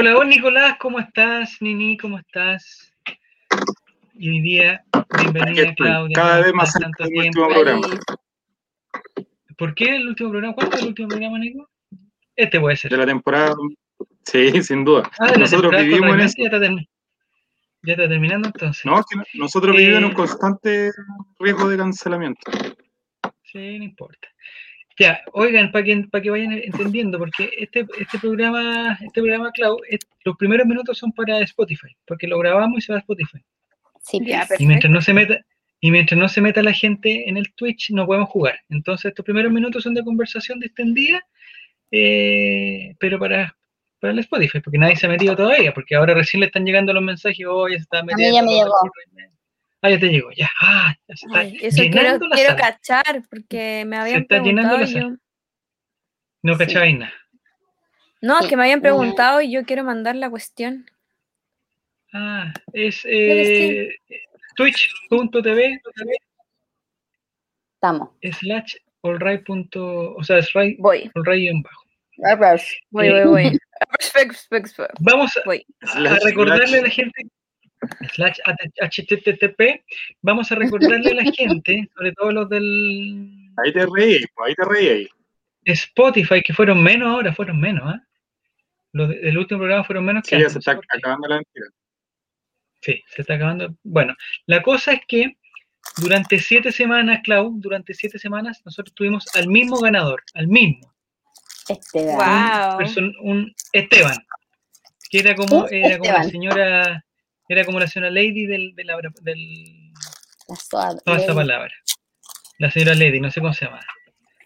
Hola, hola Nicolás, ¿cómo estás? Nini, ¿cómo estás? Y hoy día, bienvenida Claudia. Cada vez más tanto cerca del último programa. ¿Por qué el último programa? ¿Cuánto es el último programa, Nico? Este puede ser. De la temporada. Sí, sin duda. Ah, Nosotros vivimos en. Ya está, ya está terminando entonces. No, que nosotros Eh, vivimos en un constante riesgo de cancelamiento. Sí, no importa. Ya, oigan, para que, para que vayan entendiendo, porque este, este programa, este programa, Clau, es- los primeros minutos son para Spotify, porque lo grabamos y se va a Spotify. Sí, Ya. Y mientras no se meta, y mientras no se meta la gente en el Twitch, no podemos jugar. Entonces, estos primeros minutos son de conversación distendida, eh, pero para, para el Spotify, porque nadie se ha metido todavía, porque ahora recién le están llegando los mensajes, oye, se está mí metiendo. ya me llegó. Ah, ya te llegó, ya. Ah, ya se está Ay, eso quiero, llenando la quiero sala. cachar, porque me habían está llenando preguntado la y sala. yo... No Sí. cachabais nada. No, es que me habían Mm. preguntado y yo quiero mandar la cuestión. Ah, es eh, twitch.tv Estamos. slash allright o sea, es right, Voy, allright guion bajo. voy, Eh, voy, voy. Vamos a, Voy. a recordarle a la gente, slash http, vamos a recordarle a la gente, sobre todo los del Ahí te reí, pues, ahí te reí. Spotify, que fueron menos ahora, fueron menos, ¿ah? Los de- del último programa fueron menos que Sí, ya antes, se está acabando la mentira. Sí, se está acabando. Bueno, la cosa es que durante siete semanas, Clau, durante siete semanas, nosotros tuvimos al mismo ganador, al mismo, Este Wow. va. person- un Esteban, que era como, Un era como la Esteban. señora, era como la señora Lady del, de la- del, La toda esa palabra. La señora Lady, no sé cómo se llama.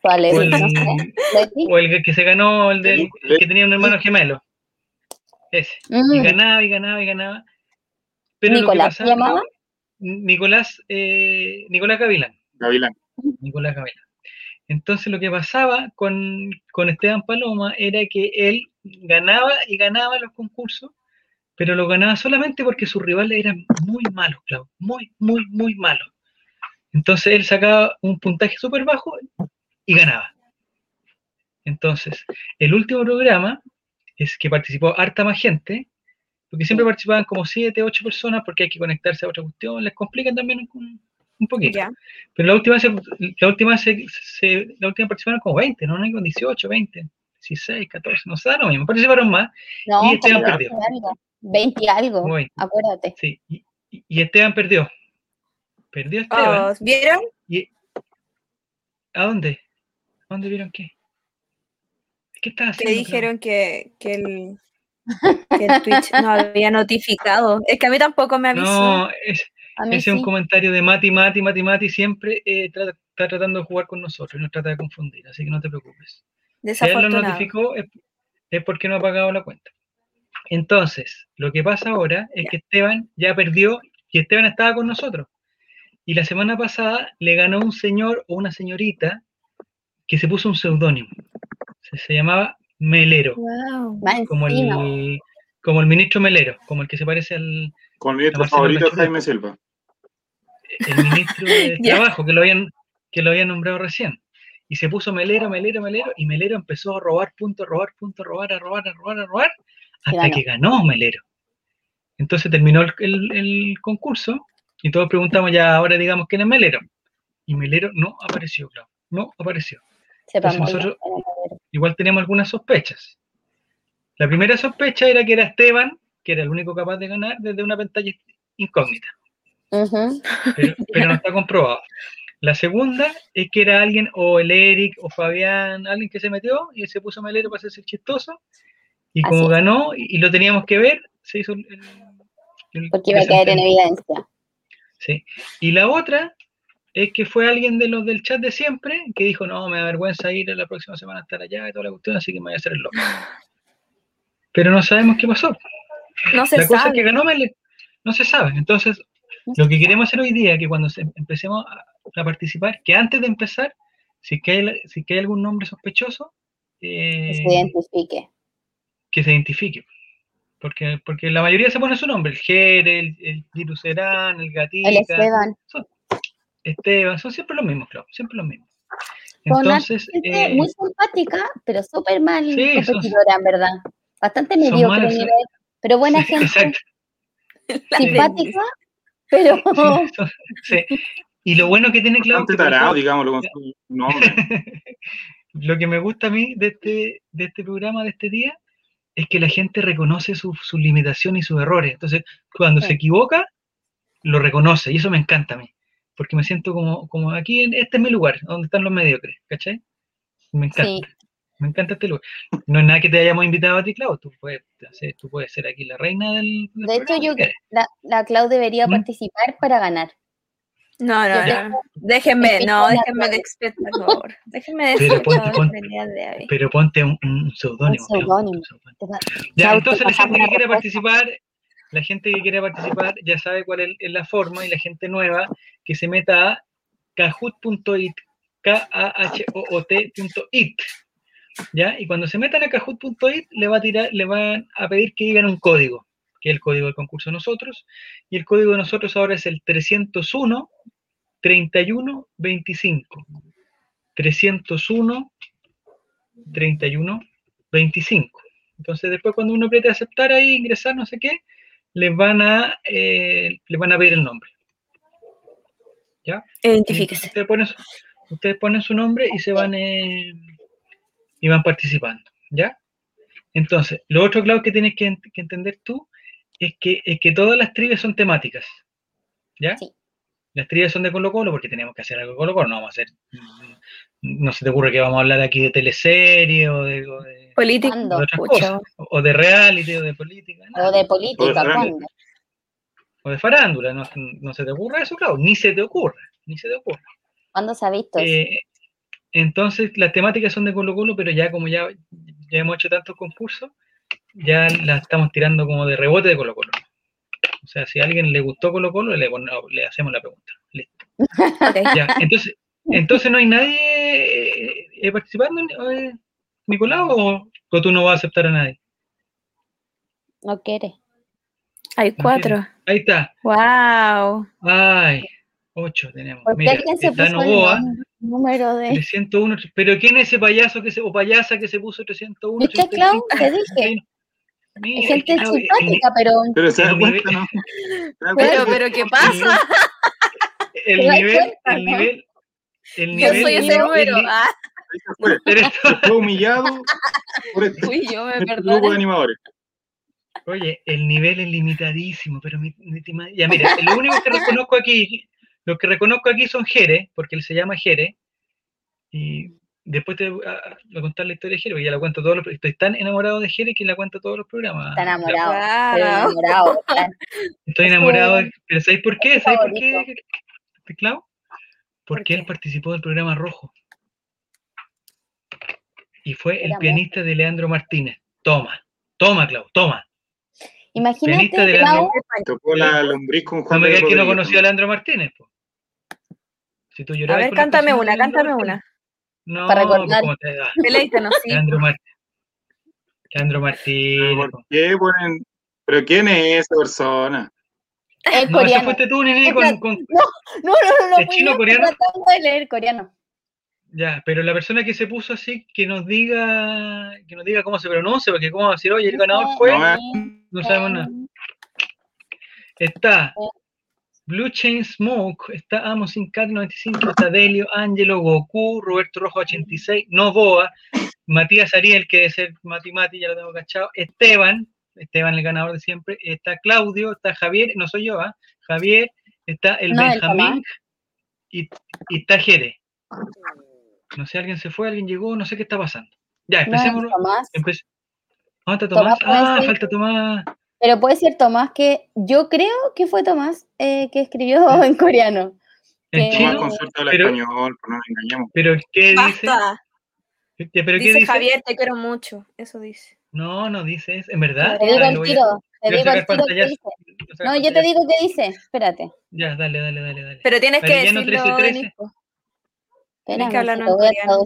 Suave, O el, no sé. Leti. o el que se ganó, el, del, el que tenía un hermano gemelo. Ese. Y Mm, ganaba y ganaba y ganaba. Pero lo que Nicolás, ¿se pasaba, llamaba? Nicolás, eh, Nicolás Gavilán. Gavilán. Nicolás Gavilán. Entonces lo que pasaba con, con Esteban Paloma era que él ganaba y ganaba los concursos, pero lo ganaba solamente porque sus rivales eran muy malos, Clau, muy, muy, muy malos. Entonces él sacaba un puntaje súper bajo y ganaba. Entonces, el último programa es que participó harta más gente, porque siempre participaban como siete, ocho personas, porque hay que conectarse a otra cuestión, les complican también un, un poquito. Pero la última, se, la última, se, se- la última participaron como 20, ¿no? No con 18, 20, 16, 14, no sé, da lo mismo. Participaron más, No, Y Esteban perdió. 20 algo. 20 y algo. Muy. Acuérdate. sí. Y, Esteban perdió. Perdió Esteban. Oh, ¿Vieron? Y, ¿A dónde? ¿A dónde vieron qué? ¿Qué estás haciendo? dijeron que, que, el, que el Twitch no había notificado. Es que a mí tampoco me avisó. No, es, ese es un comentario de Mati, Mati, Mati, Mati, siempre eh, trata- está tratando de jugar con nosotros y nos trata de confundir, así que no te preocupes. Si él lo Desafortunado. notificó es, es porque no ha pagado la cuenta. Entonces, lo que pasa ahora es que Esteban ya perdió y Esteban estaba con nosotros. Y la semana pasada le ganó un señor o una señorita que se puso un seudónimo. Se, se llamaba Melero, Wow. Como el, como el ministro Melero, como el que se parece al Con mi La Marcela favorito. Jaime Silva. el ministro de. Trabajo, que lo habían, que lo habían nombrado recién. Y se puso Melero, Melero, Melero, y Melero empezó a robar puntos, robar puntos, robar, a robar, a robar, a robar, hasta que ganó Melero. Entonces terminó el, el- el concurso y todos preguntamos ya ahora digamos quién es Melero. Y Melero no apareció, claro, no apareció. Entonces nosotros- Igual teníamos algunas sospechas. La primera sospecha era que era Esteban, que era el único capaz de ganar desde una pantalla incógnita. Pero no está comprobado. La segunda es que era alguien, o el Eric, o Fabián, alguien que se metió y se puso melero para hacerse chistoso. Y Así como es. ganó y, y lo teníamos que ver, se hizo el. Porque iba a caer en evidencia. Sí. Y la otra es que fue alguien de los del chat de siempre que dijo: No, me da vergüenza ir la próxima semana a estar allá y toda la cuestión, así que me voy a hacer el loco. Pero no sabemos qué pasó. No se la cosa es sabe. que ganó Melero. No se sabe. Entonces, lo que queremos hacer hoy día, que cuando se- empecemos a, a participar, que antes de empezar, si es que hay, si es que hay algún nombre sospechoso, Que eh, se identifique. que se identifique. Porque, porque la mayoría se pone su nombre, el Jere, el, el el Gatica, El Esteban. son, Esteban, son siempre los mismos, claro, siempre los mismos. Son una Entonces, gente eh, muy simpática, pero súper mal sí, son- competidora, en verdad. Bastante mediocre, pero buena Sí, gente, Exacto. Simpática, pero Sí. Y lo bueno que tiene Claudio, tarado, digámoslo con su nombre. lo que me gusta a mí de este, de este programa, de este día, es que la gente reconoce sus sus limitaciones y sus errores. Entonces, cuando Sí. se equivoca, lo reconoce. Y eso me encanta a mí. Porque me siento como, como aquí, en, este es mi lugar, donde están los mediocres. ¿Cachai? Me encanta. sí, Me encanta este lugar. No es nada que te hayamos invitado a ti, Claudio. Tú puedes, tú puedes ser aquí la reina del. del De hecho, yo- la, la Clau debería ¿Mm? participar para ganar. No, no, Yo no. Déjenme, no, déjenme de experta, por favor. Déjenme de Pero ponte- ponte- de. Pero ponte un, un seudónimo. Un Claudio, seudónimo. un seudónimo. Te va- Ya, Clau, entonces la gente que quiere participar, la gente que quiere participar ya sabe cuál es, es la forma y la gente nueva que se meta a kahoot.it, k a h o o t.it. ¿Ya? Y cuando se metan a kahoot.it le va a tirar, le van a pedir que digan un código, que es el código del concurso de nosotros, y el código de nosotros ahora es el 301 31 25. 301 31 25. Entonces después cuando uno apriete aceptar ahí, ingresar, no sé qué, les van a, eh, les van a pedir el nombre. ¿Ya? Identifíquese. Ustedes ponen, su, ustedes ponen su nombre y se van eh, y van participando, ¿ya? Entonces, lo otro, claro, que tienes que, ent- que entender tú es que, es que todas las trivias son temáticas, ¿ya? Sí. Las trivias son de Colo Colo porque tenemos que hacer algo de Colo Colo, no vamos a hacer, no se te ocurre que vamos a hablar aquí de teleserie o de, o de-. ¿Cuándo? de otras Pucha. cosas, o de reality o de política, nada. O de política. ¿cuándo? o de farándula, no, no se te ocurre eso, claro, ni se te ocurre, ni se te ocurre. ¿Cuándo se ha visto eso? Eh, entonces, las temáticas son de Colo Colo, pero ya como ya, ya hemos hecho tantos concursos, ya las estamos tirando como de rebote de Colo Colo. O sea, si a alguien le gustó Colo Colo, le, hacemos la pregunta. Listo. Ya, entonces, entonces no hay nadie eh, eh, participando, eh, Nicolás, o, o tú no vas a aceptar a nadie. No quiere. Hay cuatro. Ahí está. Wow. Ay, ocho tenemos. ¿Por qué Mira, alguien se está Novoa, número de... 301. Pero ¿quién es ese payaso que se, o payasa que se puso 301? ¿Viste, Clau? Te dije. Mira, gente el- simpática, pero Pero se da cuenta, nivel- ¿no? Pero, pero, ¿qué pasa? el ¿Te das nivel, el nivel, el Yo nivel, soy el ese número. Ah, fue. eres tú. Se fue humillado por este, Uy, yo me este grupo de perdono. animadores. Oye, el nivel es limitadísimo, pero mi, mi ya mira, lo único que reconozco aquí, lo que reconozco aquí son Jere, porque él se llama Jere, y después te voy a, contar la historia de Jere, porque ya la cuento todos los estoy tan enamorado de Jere que la cuento todos los programas. Está enamorado. Está wow. enamorado. está- Estoy Es enamorado, su- de- pero ¿sabéis por qué? ¿Sabéis por qué, Clau? Porque él qué? participó del programa Rojo. Y fue el pianista de Leandro Martínez. Toma, toma, Clau, toma. Imagínate, Pianista de Clau, Tocó la lombriz con No Juan me digas que no conocía a Leandro Martínez. po. Si tú A ver, cántame una, cántame Martínez. una. No, Para pues, recordar. sí. Leandro Martínez. Leandro ¿Pero Martínez. ¿Por qué ponen? ¿Pero quién es esa persona? es No, coreano. fuiste tú, Nini, con, con- No, no, no, no. ¿Es fui chino coreano? tratando de leer coreano. Ya, pero la persona que se puso así, que nos diga, que nos diga cómo se pronuncia, porque cómo va a decir, oye, el ganador fue, No, no sabemos nada. Está Blue Chain Smoke, está Amos Cat 95, está Delio, Angelo, Goku, Roberto Rojo 86, Novoa, Matías Ariel, que debe ser Mati Mati, ya lo tengo cachado, Esteban, Esteban el ganador de siempre, está Claudio, está Javier, no soy yo, ¿ah? Javier, está el No, el Benjamín y, y está Jere. No sé, alguien se fue, alguien llegó, no sé qué está pasando. Ya, No empecemos. Tomás. Empe- ¿Dónde está Tomás? Ah, falta Tomás. Pero puede ser Tomás que yo creo que fue Tomás eh, que escribió en coreano. En Que- Tomás chino. con suerte habla pero- español, no nos engañemos. ¿Pero qué dice? Basta. ¿Qué- ¿Pero qué Dice dice? Javier, te quiero mucho. Eso dice. No, no dice eso. ¿En verdad? Te digo Ya, el lo voy a- tiro, te digo el tiro que dice. No, yo te digo qué dice. Espérate. Ya, dale, dale, dale, dale. Pero tienes que Mariano decirlo, 1313. Nico. Espérame, que hablarlo en coreano.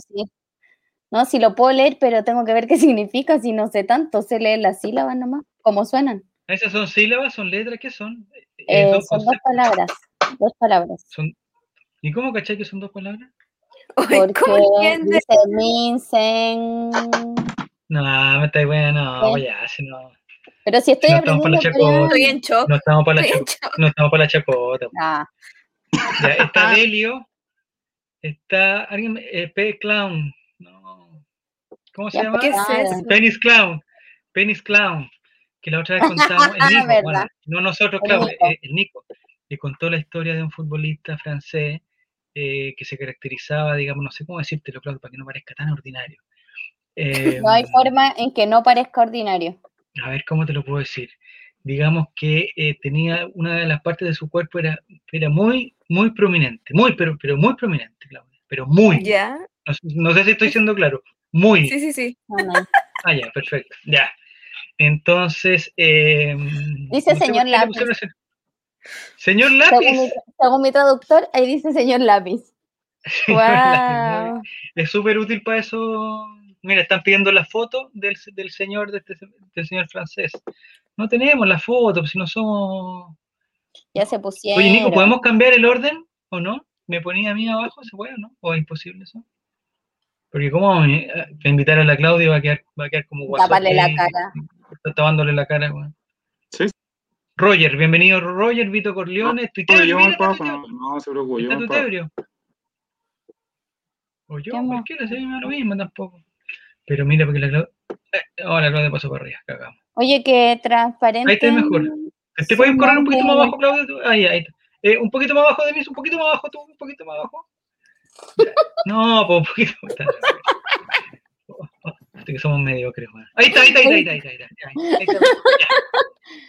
No, si lo puedo leer, pero tengo que ver qué significa. Si no sé tanto, sé leer las sílabas nomás, como suenan. ¿Esas son sílabas? ¿Son letras? ¿Qué son? Eh, Eh, son son dos palabras. Dos palabras. Son- ¿Y cómo cachai que son dos palabras? Porque ¿Cómo entiendes? dice Minsen. No, me estáis bueno, no, ¿Eh? ya, si no, Pero si estoy No aprendiendo coreano. Estoy en shock. no estamos para la Estoy en chacota. shock. No estamos para la chacota. Ah, Ya, está Delio, está alguien, me- eh, P. Clown, ¿cómo se llama? ¿Qué es Ah, eso? Penis Clown, Penis Clown, que la otra vez contamos, el Nico, ¿Verdad? bueno, no nosotros, El claro, Nico. eh, el Nico, le contó la historia de un futbolista francés eh, que se caracterizaba, digamos, no sé cómo decírtelo, claro, para que no parezca tan ordinario. Eh, no hay forma en que no parezca ordinario. a ver, ¿cómo te lo puedo decir? Digamos que eh, tenía una de las partes de su cuerpo era, era muy, muy prominente, muy, pero, pero muy prominente, Claudia, pero muy. ¿Ya? No, no sé si estoy siendo claro, muy. Sí, sí, sí. No. Ah, ya, perfecto, ya. Entonces, eh, Dice señor Lápiz. Señor Según Lápiz. mi, según mi traductor, ahí dice señor lápiz. Señor Lápiz, Wow. es súper útil para eso. Mira, están pidiendo la foto del, del señor de este, del señor francés. No tenemos la foto, pues si no somos. Ya se pusieron. Oye, Nico, ¿podemos cambiar el orden o no? ¿Me ponía a mí abajo? ¿Se puede o no? ¿O es imposible eso? Porque cómo vamos a a invitar a la Claudia va a quedar, va a quedar como guasote Taparle la cara. Está tapándole la cara, weón. Sí. Roger, bienvenido Roger, Vito Corleone, tuiteo, Oye, yo abajo, tuiteo. no, no se preocupe, yo abajo. tebrio. O yo, cualquiera, se me da lo mismo tampoco. Pero mira, porque la Claudia. Eh, ahora la Claudia pasó para arriba, cagamos. Oye, que transparente. Ahí está mejor. ¿Te Sí, puedes correr un no, poquito no. más abajo, Claudia? Ahí, ahí. está. Eh, un poquito más abajo de mí, un poquito más abajo tú, un poquito más abajo. Ya. No, pues un poquito. Hasta que somos mediocres, weón. Ahí está, ahí está, ahí está, ahí está, ahí está. ahí está, ahí está.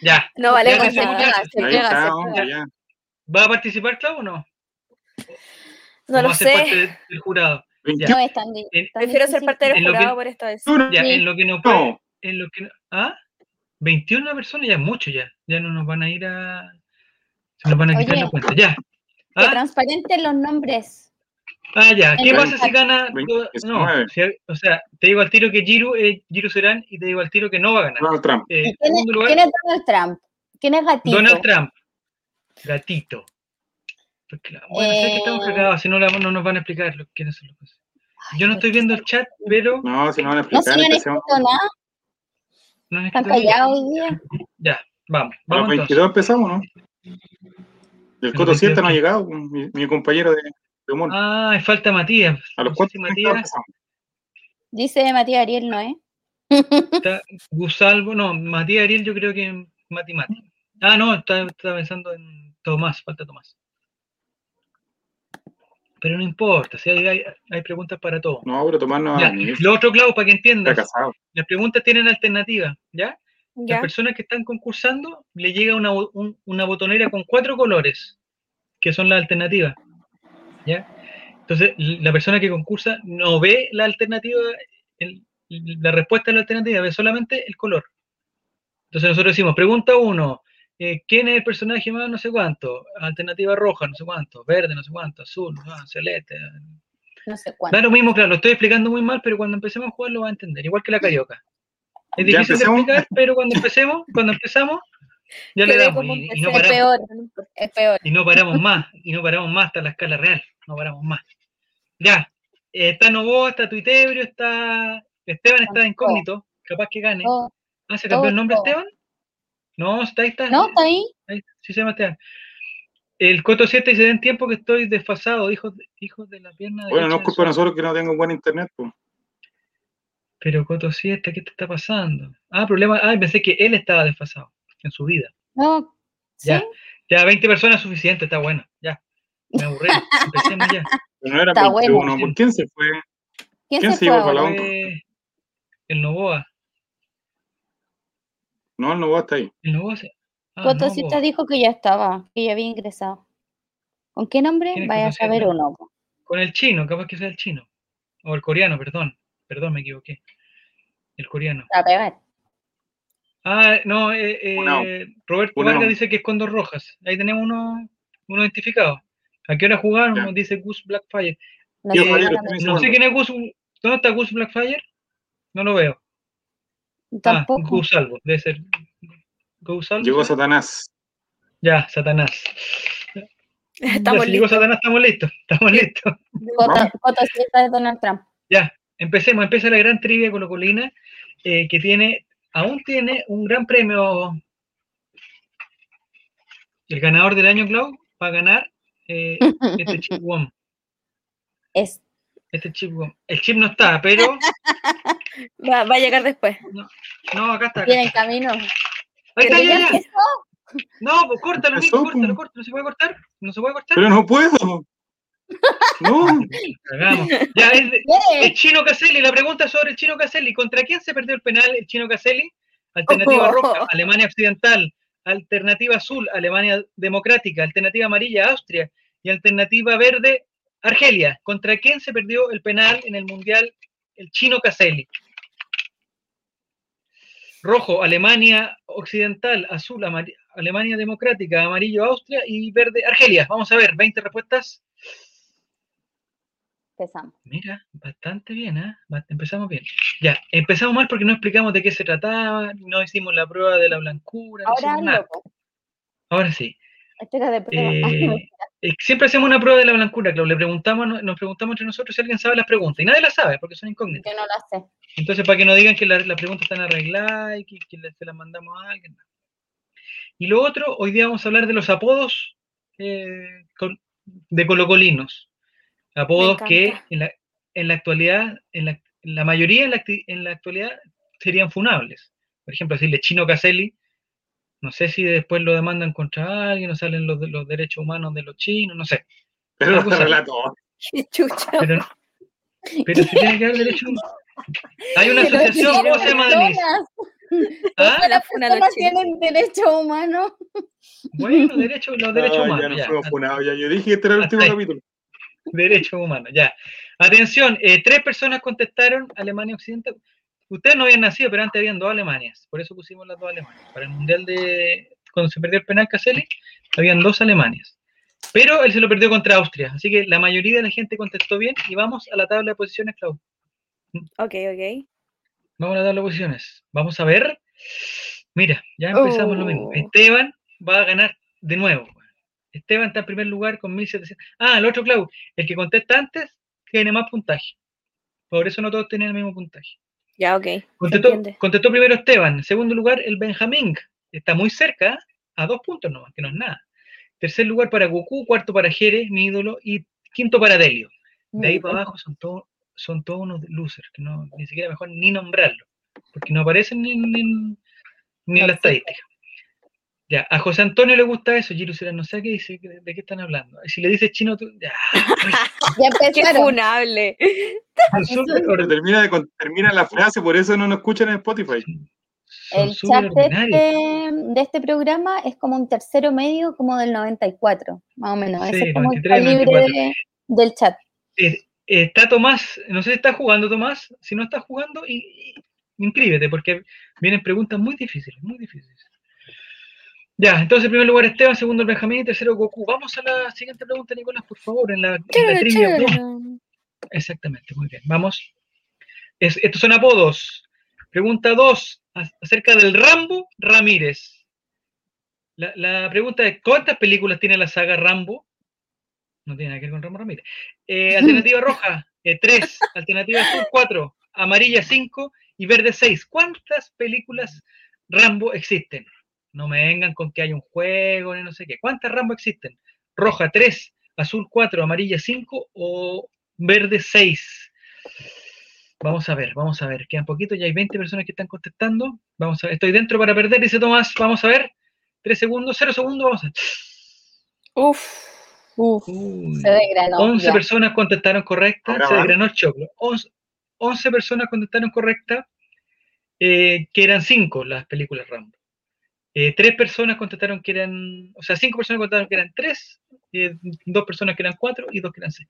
Ya. ya. No vale Ya, ya, ya, ya. Se pega, se pega. ya. ¿Va a participar, Clau, o no? No ¿O lo ser parte sé. de- del jurado? Veinte- No, es tan, En- tan Prefiero ser difícil. parte del En lo que- jurado por esta vez. Ya, Sí. en lo que no puede, en lo que no- ¿Ah? 21 personas ya es mucho ya. Ya no nos van a ir a. Se nos van a quitar Oye. la cuenta. Ya. Que ¿Ah? transparenten los nombres. Ah, ya. ¿Qué pasa si gana? No, si- o sea, te digo al tiro que Giru es Giru Serán y te digo al tiro que no va a ganar. Donald Trump. Eh, ¿Y en ¿Quién, es, segundo lugar, quién es Donald Trump? ¿Quién es Gatito? Donald Trump. Gatito. Bueno, sé que estamos Eh. cagados, si no, no nos van a explicar lo- quiénes son los Yo no ¿por estoy viendo el chat, pero No, si no van a No se explicar, han escrito nada. no es Están callados hoy día. Ya, vamos, A los vamos entonces. 22 empezamos, ¿no? El Coto 7 no ha 22. llegado, mi, mi compañero de, de humor. Ah, falta Matías. a los No sé 4 si Matías. Dice Matías Ariel, ¿no es? está Gusalvo, no, Matías Ariel yo creo que Mati Mati. Ah, no, estaba estaba pensando en Tomás, falta Tomás. Pero no importa, si hay, hay, hay preguntas para todo. No, pero Tomás no Ya. Lo otro, Clau, para que Está entiendas, casado. las preguntas tienen alternativa, ¿ya? Las Ya. personas que están concursando le llega una, un- una botonera con cuatro colores, que son las alternativas. ¿Ya? Entonces, la persona que concursa no ve la alternativa, el- la respuesta a la alternativa, ve solamente el color. Entonces nosotros decimos, pregunta uno, eh, ¿quién es el personaje más no sé cuánto? Alternativa roja, no sé cuánto, verde, no sé cuánto, azul, no sé cuánto, celeste. No sé cuánto. Da lo mismo, claro, lo estoy explicando muy mal, pero cuando empecemos a jugar lo va a entender, igual que la carioca. Es ¿Ya difícil de explicar, pero cuando empecemos, cuando empezamos, ya le damos y, y no. Es paramos, peor, es peor. y no paramos más, y no paramos más hasta la escala real, no paramos más. Ya, eh, está Novoa, está Tuitebrio, está Esteban está de incógnito, capaz que gane. Oh, Ah, ¿se cambió el nombre todo. Esteban? No, está ahí, está. ¿No? ¿Está ahí? ahí, sí se llama Esteban. El Coto 7 dice, den tiempo que estoy desfasado, hijos de, hijos de la pierna Bueno, no es culpa de sol". nosotros que no tengo buen internet. Pues. Pero Coto 7, ¿qué te está pasando? Ah, problema, ah, pensé que él estaba desfasado en su vida. No. ¿Sí? Ya. Ya, 20 personas es suficiente, está bueno. Me aburrí. Empecemos ya. Pero no era Está 21. bueno. ¿Por quién se fue? ¿Quién, ¿Quién se se fue iba para la el Novoa. No, el Novoa está ahí. El Novoa se... Ah, Cotosita Novoa. dijo que ya estaba, que ya había ingresado. ¿Con qué nombre? ¿Quién es Vaya a saber uno. Con el chino, capaz que sea el chino. O el coreano, perdón. Perdón, me equivoqué. El coreano. A pegar. Ah, no, eh, eh. Roberto. Vargas dice que es con dos rojas. Ahí tenemos uno, uno identificado. ¿A qué hora jugaron? Ya. Nos dice Gus Blackfire. No No sé quién es Gus. ¿Dónde está Gus Blackfire? No lo veo. Ah, Tampoco. Gus Salvo. Debe ser. Gus Salvo. Llegó. Satanás. Ya, Satanás. Estamos ya, si llegó listos. Satanás, estamos listos. Estamos listos. Coto- Cotosita de Donald Trump. Ya, empecemos, empieza la gran trivia colocolina, eh, que tiene, aún tiene un gran premio. El ganador del año, Clau, va a ganar eh, este chip WOM. Es, Este chip WOM. El chip no está, pero. Va, va a llegar después. No, acá está. Acá viene en está. camino. Ahí está, ya. No, pues córtalo, Nico, córtalo, pues. córtalo. ¿No se puede cortar? ¿No se puede cortar? Pero no puedo. No, Cagamos. Ya, el Chino Caselli, la pregunta sobre el Chino Caselli. ¿Contra quién se perdió el penal el Chino Caselli? Alternativa Oh. roja, Alemania Occidental. Alternativa azul, Alemania Democrática. Alternativa amarilla, Austria. Y alternativa verde, Argelia. ¿Contra quién se perdió el penal en el Mundial el Chino Caselli? Rojo, Alemania Occidental. Azul, Alemania Democrática. Amarillo, Austria. Y verde, Argelia. Vamos a ver, 20 respuestas. Empezamos. Mira, bastante bien, ¿eh? Empezamos bien. Ya, empezamos mal porque no explicamos de qué se trataba, no hicimos la prueba de la blancura, no Ahora hicimos nada. Ahora sí. Este era de prueba. Eh, eh, siempre hacemos una prueba de la blancura, Clau. Le preguntamos, no- nos preguntamos entre nosotros si alguien sabe las preguntas. Y nadie las sabe porque son incógnitas. Yo no la sé. Entonces, para que no digan que la- las preguntas están arregladas y que, que se las mandamos a alguien. no. Y lo otro, hoy día vamos a hablar de los apodos eh, de colocolinos. Apodos que en la, en la actualidad, en la, la mayoría en la, en la actualidad serían funables. Por ejemplo, decirle Chino Caselli, no sé si después lo demandan contra alguien o salen los, de- los derechos humanos de los chinos, no sé. pero no sale. relato. Pero, pero si tiene que haber derechos humanos. Hay una asociación, ¿cómo se llama, Denise? ¿Ah? La los tienen derecho humano. Bueno, derechos, los derechos No, ya humanos. nos ya. fuimos funados. Ya. Yo dije que este era el Hasta último capítulo. Derechos humanos, ya. Atención, eh, tres personas contestaron Alemania Occidental. Ustedes no habían nacido, pero antes habían dos Alemanias. Por eso pusimos las dos Alemanias. Para el Mundial de... Cuando se perdió el penal Caselli, habían dos Alemanias. Pero él se lo perdió contra Austria. Así que la mayoría de la gente contestó bien. Y vamos a la tabla de posiciones, Clau. Ok, ok. Vamos a la tabla de posiciones. Vamos a ver. Mira, ya empezamos lo mismo. Oh. Esteban va a ganar de nuevo. Esteban está en primer lugar con 1700. Ah, el otro, Clau. El que contesta antes tiene más puntaje. Por eso no todos tienen el mismo puntaje. Ya, ok. Contestó, primero Esteban. En segundo lugar, el Benjamín. Está muy cerca, a dos puntos nomás, que no es nada. Tercer lugar para Goku, cuarto para Jerez, mi ídolo, y quinto para Delio. De ahí para abajo son todos son todos unos losers, que no, ni siquiera mejor ni nombrarlo, porque no aparecen ni, ni, ni en la estadística. Ya, a José Antonio le gusta eso, Giru Será, no sé qué dice, de, qué están hablando. Si le dices chino, tú, ya, Ya Qué funable. termina, de, con- termina la frase, por eso no nos escuchan en Spotify. son El chat este, de este programa es como un tercero medio, como del 94, más o menos. Sí, Ese es como el 93, calibre 94. de- del chat. Eh, está Tomás, no sé si está jugando Tomás, si no está jugando, y, y- inscríbete, porque vienen preguntas muy difíciles, muy difíciles. Ya, entonces en primer lugar Esteban, segundo el Benjamín y tercero Goku. Vamos a la siguiente pregunta, Nicolás, por favor, en la, en la trivia. Exactamente, muy bien. Vamos. Es- estos son apodos. Pregunta 2, acerca del Rambo Ramírez. La, la pregunta es, ¿cuántas películas tiene la saga Rambo? No tiene nada que ver con Rambo Ramírez. Eh, alternativa roja, 3. alternativa azul, 4. Amarilla, 5. Y verde, 6. ¿Cuántas películas Rambo existen? No me vengan con que hay un juego ni no sé qué. ¿Cuántas Rambo existen? Roja, 3. Azul, 4. Amarilla, 5. O verde, 6. Vamos a ver, vamos a ver. Quedan poquitos, ya hay 20 personas que están contestando. Vamos a ver, estoy dentro para perder, dice Tomás. Vamos a ver. 3 segundos, 0 segundos, vamos a ver. Uf. Uf, Uy. se desgranó. 11 ya. personas contestaron correcta, Ahora se va. desgranó el choclo. 11, 11 personas contestaron correcta, eh, que eran 5 las películas Rambo. Eh, 3 personas contestaron que eran, o sea, 5 personas contestaron que eran 3, 2 personas que eran 4 y 2 que eran 6.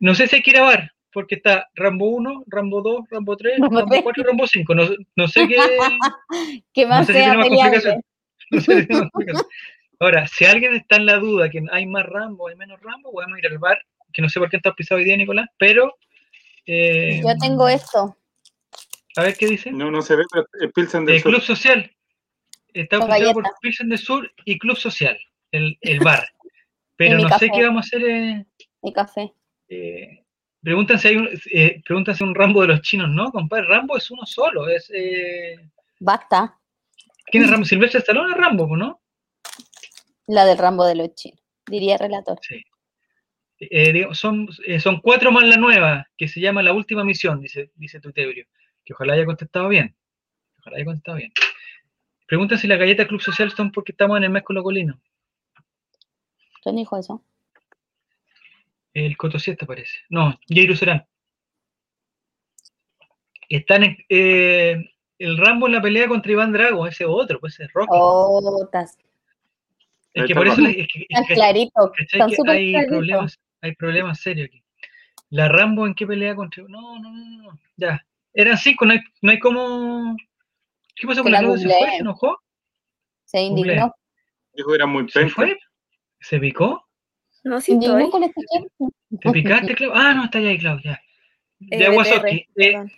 No sé si hay que grabar, porque está Rambo 1, Rambo 2, Rambo 3, Rambo Rambo 4 y Rambo 5. No, no sé qué. Que más no sé si sea tiene más peleable. complicación. No sé si tiene más complicación. Ahora, si alguien está en la duda que hay más Rambo, hay menos Rambo, podemos ir al bar, que no sé por qué está pisado hoy día, Nicolás, pero. eh, Yo tengo esto. A ver qué dice. No, no se ve, pero es Pilsen del Eh, Sur. Club Social. Está Con auspiciado por. Pilsen del Sur y Club Social, el, el bar. Pero no sé qué vamos a hacer. eh, Mi café. eh, Preguntan si hay un, eh, preguntan si hay un Rambo de los chinos, ¿no? Compadre, Rambo es uno solo. Es, eh, Basta. ¿Quién es Rambo? Silvestre Stallone es Rambo, ¿no? La del Rambo de los chinos, diría el relator. Sí. Son, son cuatro más la nueva, que se llama La Última Misión, dice, dice Tutebrio. Que ojalá haya contestado bien. Ojalá haya contestado bien. Preguntan si la galleta Club Social son porque estamos en el mes colocolino. ¿Quién dijo eso? El Coto 7 parece. No, Jairo Serán. Están en, eh, el Rambo en la pelea contra Iván Drago, ese otro, pues ese es Rocky. Oh, estás es que por eso Rocky. es que- es tan que- clarito. ¿cachai Tan que súper hay clarito. problemas, hay problemas serios aquí. La Rambo en qué pelea contra. No, no, no, no. Ya. Eran cinco, no hay, no hay como. ¿Qué pasó con la la Claudia? ¿Se fue? ¿Se enojó? Se indignó. Dijo que era muy ¿Se penca. fue? ¿Se picó? No, Se sí indignó estoy. con este. ¿Te picaste, Claudia? Ah, no, está allá ahí, Claudia. Eh, De Aguasoki. BTR, Eh, perdón.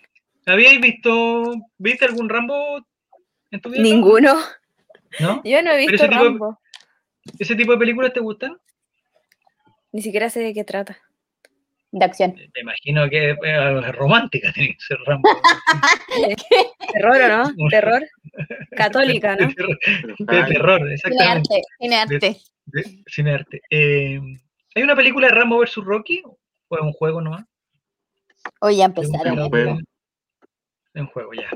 ¿Habíais visto. ¿Viste algún Rambo en tu vida? Ninguno. ¿No? Yo no he visto ese tipo de- Rambo. ¿Ese tipo de películas te gustan? Ni siquiera sé de qué trata. De acción. Me imagino que eh, romántica tiene que ser Rambo. Terror, ¿o no? Terror. Católica, ¿no? De terror, exactamente. Tiene arte. de cine arte. Eh, ¿Hay una película de Rambo vs. Rocky? ¿O es un juego nomás? Hoy ya empezaron. un Claudia. juego. Es un juego, ya.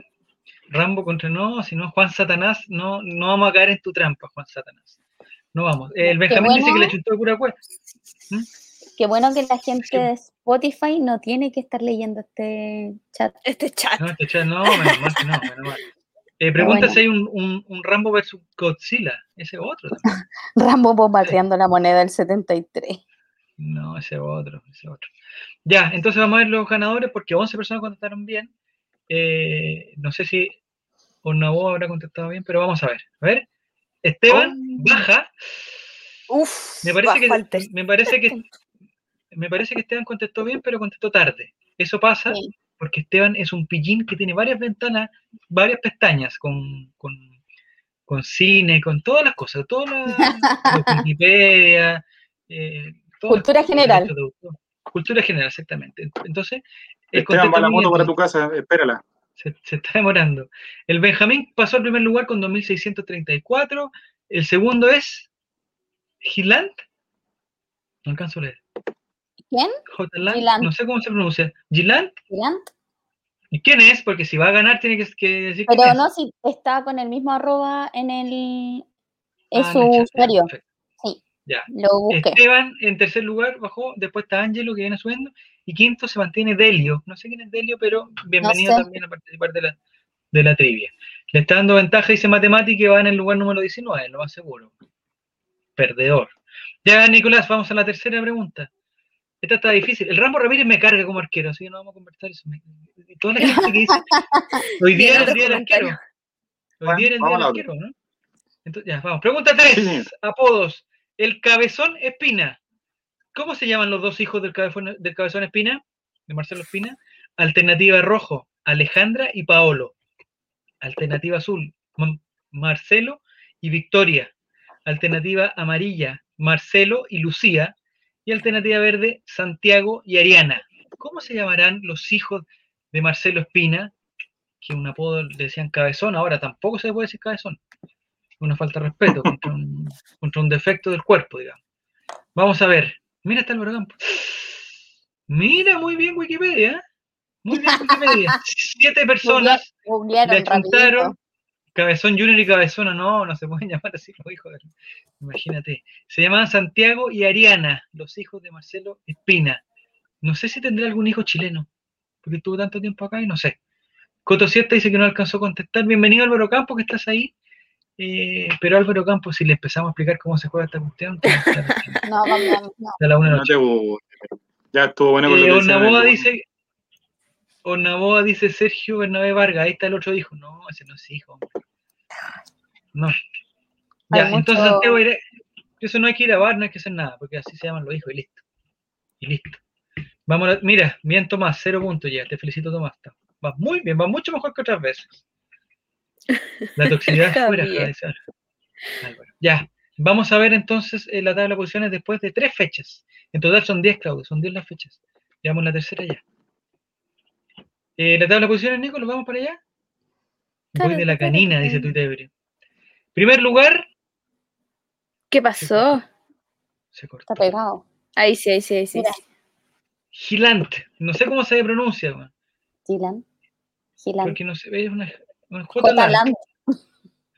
Rambo contra no, si no Juan Satanás, no, no vamos a caer en tu trampa, Juan Satanás. No vamos. El Benjamín dice que le chutó de pura cueva. Qué bueno que la gente de Spotify no tiene que estar leyendo este chat. Este chat. No, este chat, no, menos mal que no, menos mal. Eh, pregunta bueno. si hay un, un, un Rambo vs. Godzilla. Ese otro también. Rambo bombardeando la moneda del 73. No, ese otro, ese otro. Ya, entonces vamos a ver los ganadores porque 11 personas contestaron bien. Eh, no sé si Ornabo habrá contestado bien, pero vamos a ver. A ver, Esteban Oh. baja. Uf. Me parece, que, me, parece que, me parece que Esteban contestó bien, pero contestó tarde. Eso pasa Sí. porque Esteban es un pillín que tiene varias ventanas, varias pestañas con, con, con cine, con todas las cosas, todas las Wikipedia, eh, todas Cultura general. Cultura general, exactamente. Entonces, el Esteban, va la moto para tu casa, espérala. se, se está demorando. El Benjamín pasó al primer lugar con 2.634. El segundo es Gilant. No alcanzo a leer. ¿Quién? J. Gilant. No sé cómo se pronuncia. Gilant. Gilant. ¿Y quién es? Porque si va a ganar tiene que, que decir quién Pero es. no, si está con el mismo arroba en el. Es Ah, su usuario. perfecto. Sí. Ya. Lo busqué. Esteban en tercer lugar bajó, después está Ángelo que viene subiendo, y quinto se mantiene Delio. No sé quién es Delio, pero bienvenido sé. también a participar de la, de la trivia. Le está dando ventaja, dice Matemática, que va en el lugar número 19, lo más seguro. Perdedor. Ya, Nicolás, vamos a la tercera pregunta. Esta está difícil. El Rambo Ramírez me carga como arquero, así que no vamos a conversar eso. Toda la gente que dice, hoy día era el día del arquero. Hoy día era el día del arquero, ¿no? Entonces, ya, vamos. Pregunta Sí, 3. señor. Apodos. El Cabezón Espina. ¿Cómo se llaman los dos hijos del Cabezón, del cabezón Espina? De Marcelo Espina. Alternativa rojo, Alejandra y Paolo. Alternativa azul, M- Marcelo y Victoria. Alternativa amarilla, Marcelo y Lucía. Y alternativa verde, Santiago y Ariana. ¿Cómo se llamarán los hijos de Marcelo Espina? Que un apodo le decían cabezón, ahora tampoco se puede decir cabezón. Una falta de respeto contra un, contra un defecto del cuerpo, digamos. Vamos a ver. Mira, está Álvaro Campos. Mira, muy bien Wikipedia. ¿eh? Muy bien Wikipedia. Siete personas le achuntaron. Cabezón Junior y Cabezona, no, no se pueden llamar así los hijos. de- Imagínate. Se llamaban Santiago y Ariana, los hijos de Marcelo Espina. No sé si tendrá algún hijo chileno, porque estuvo tanto tiempo acá y no sé. Coto Cierta dice que no alcanzó a contestar. Bienvenido Álvaro Campos, que estás ahí. Eh, pero Álvaro Campos, si le empezamos a explicar cómo se juega esta cuestión, que No, vamos, no. la una No noche. te burles. Ya estuvo bueno con lo Eh, que en el Ornaboa Google. dice, Ornaboa dice Sergio Bernabé Vargas, ahí está el otro hijo. No, ese no es hijo. No. Ya, Hay entonces mucho- Santiago diré, eso no hay que ir a bar, no hay que hacer nada, porque así se llaman los hijos y listo. Y listo. Vamos a, mira, bien Tomás, cero puntos ya, te felicito Tomás. está- Vas muy bien, va mucho mejor que otras veces. La toxicidad fuera. Ya, vamos a ver entonces eh, la tabla de posiciones después de tres fechas. En total son 10, Claudio, son 10 las fechas. Llevamos la tercera ya. Eh, la tabla de posiciones, Nico, ¿lo vamos para allá? Voy de la canina, claro. dice Tuitebrio. Primer lugar, ¿Qué pasó? se cortó. Está pegado. Ahí sí, ahí sí, ahí sí. Mira. Gilant, no sé cómo se pronuncia, weón, Gilan. Gilan. porque no se ve, es una, una J. J. Land.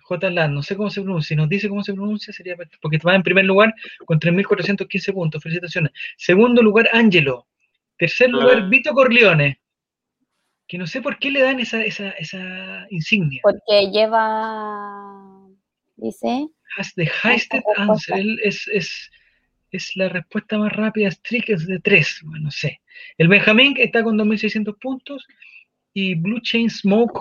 J. Land, no sé cómo se pronuncia. Si nos dice cómo se pronuncia, sería perfecto, porque va en primer lugar con 3.415 puntos. Felicitaciones. Segundo lugar, Angelo. Tercer lugar, Ah. Vito Corleone. Que no sé por qué le dan esa, esa, esa insignia. Porque lleva. Dice. Has the highest answer. Él es, es, es la respuesta más rápida. Strick es de 3. Bueno, no sé. El Benjamín está con 2.600 puntos. Y Blue Chain Smoke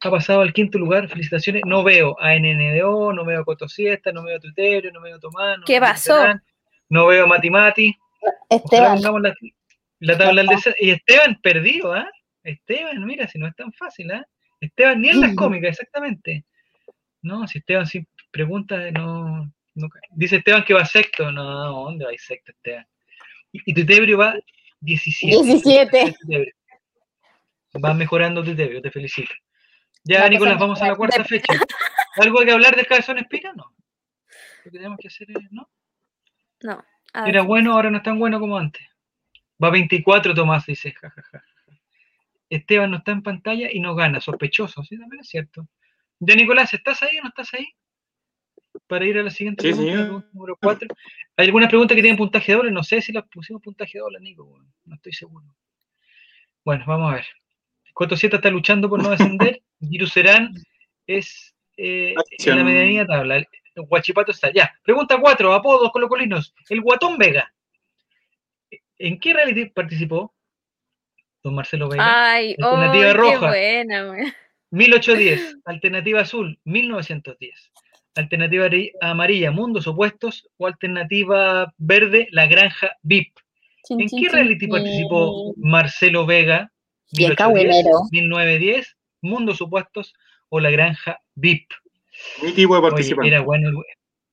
ha pasado al quinto lugar. Felicitaciones. No veo a NNDO, no veo a Cotosiesta, no veo a Tuterio, no veo a Tomás. no ¿Qué veo a pasó? Terán, No veo a Matimati. Esteban. la, la tabla. Y Esteban perdido, ¿ah? Esteban, mira, si no es tan fácil, ¿ah? Esteban ni en las cómicas, exactamente. No, si Esteban sin pregunta, no, no cae. Dice Esteban que va sexto. No, ¿dónde va a ir sexto, Esteban? Y, y Tutebrio va 17. 17. Tutebrio. Va mejorando Tutebrio, te felicito. Ya, Nicolás, vamos a la cuarta fecha. ¿Algo hay que hablar del cabezón espina? No. Lo que tenemos que hacer es, ¿no? No. Era bueno, ahora no es tan bueno como antes. Va 24, Tomás, dice. ja, ja, ja, ja. Esteban no está en pantalla y no gana, sospechoso, sí, también es cierto. Ya, Nicolás, ¿estás ahí o no estás ahí? Para ir a la siguiente Sí, pregunta, señor. número 4. ¿Hay algunas preguntas que tienen puntaje doble? No sé si las pusimos puntaje doble, Nico, no estoy seguro. Bueno, vamos a ver. Coto 7 está luchando por no descender. Giru Serán es eh, en la medianía tabla. El Guachipato está. Ya. Pregunta 4. Apodos colocolinos. El Guatón Vega. ¿En qué reality participó? Don Marcelo Vega. Ay, Alternativa oh, roja. qué buena, weón. 1810. Alternativa azul. 1910. Alternativa ari- amarilla. Mundos opuestos. O alternativa verde. La granja VIP. Chin, ¿En chin, qué reality chin. participó Marcelo Vega? Bien 1810, cagüinero. 1910, Mundos Supuestos o La Granja VIP. Mi tipo de Oye, participante. era bueno. el-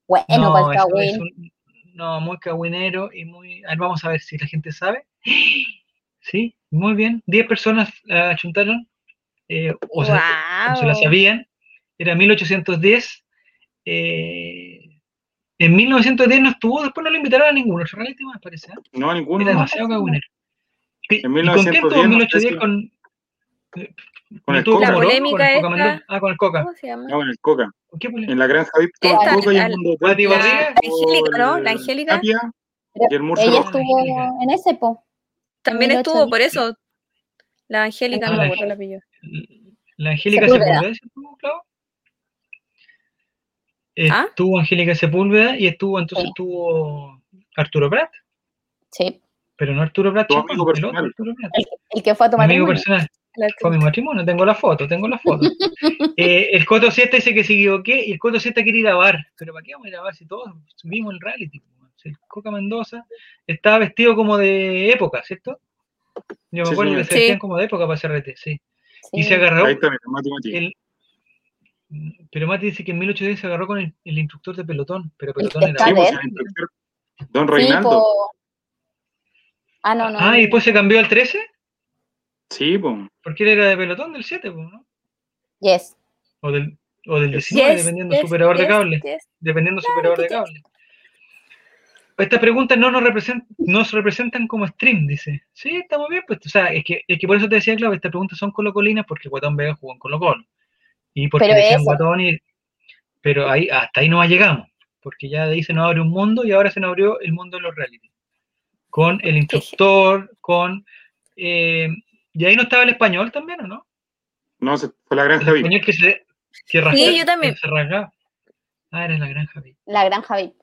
Bueno, no, para el es un- no, muy cagüinero y muy. a ver, vamos a ver si la gente sabe. Sí, muy bien. 10 personas la achuntaron. eh, o sea, o se la sabían. Era 1810. eh, en 1910 no estuvo, después no lo invitaron a ninguno. otro reality más, parece. ¿eh? No, ninguno. Era demasiado cagüinero. ¿Y, En y con quién estuvo en 1910 1910? no sé Con, eh, Con el ¿tuvo Coca. La polémica con el Coca esta. Ah, con el Coca. ¿Cómo se llama? No, en el Coca. ¿Con qué polémica? En la granja VIP Esta, el Coca y el mundo. Barriga. Angélica, ¿no? La Angélica. Y el Murcia. Ella estuvo en ese, po. También 1810. estuvo, por eso. La Angélica, Ah, no me la apellido. La Angélica Sepúlveda. Sepúlveda, ¿sí estuvo, Clau? ¿Ah? Estuvo Angélica Sepúlveda y estuvo, entonces Sí. estuvo Arturo Prat, Sí. pero no Arturo Prat, Tu Chacón, amigo el otro. Arturo Prat. El, el que fue a Mi tomar amigo personal. Fue mi matrimonio, tengo la foto, tengo la foto. Eh, el Coto Siesta dice que se equivoqué y el Coto Siesta quiere ir a bar. Pero ¿para qué vamos a ir a bar si todos subimos el reality? El Coca Mendoza estaba vestido como de época, ¿cierto? Yo me Sí, acuerdo señor. que se Sí. vestían como de época para hacer RT, sí. Y se agarró. Ahí está, mira, Mati Mati. el- pero Mati dice que en 1810 se agarró con el, el instructor de pelotón, pero El pelotón era. Sí, pues, ver. el instructor. Don Sí, Reinaldo. po. Ah, no, no. Ah, y después se cambió al 13, Sí, pues. porque él era de pelotón del 7, pues, ¿no? Yes. O del, o del Yes, 19, Yes, dependiendo yes, superador de cable. yes. Dependiendo del Claro superador de yes. cable. Estas preguntas no nos, represent- nos representan como stream, dice. Sí, estamos bien, pues. O sea, es que, es que por eso te decía, claro, estas preguntas son colocolinas porque Guatón Vega jugó en Colo Colo. Y porque Pero decían eso. Guatón y. Pero ahí, hasta ahí no llegamos. Porque ya de ahí se nos abre un mundo y ahora se nos abrió el mundo de los reality. Con el instructor, con. eh, y ahí no estaba el español también, ¿o no? No, se fue la granja VIP. español que se. Que rasca- yo también. que se rasgaba. Ah, era la granja VIP. La granja VIP.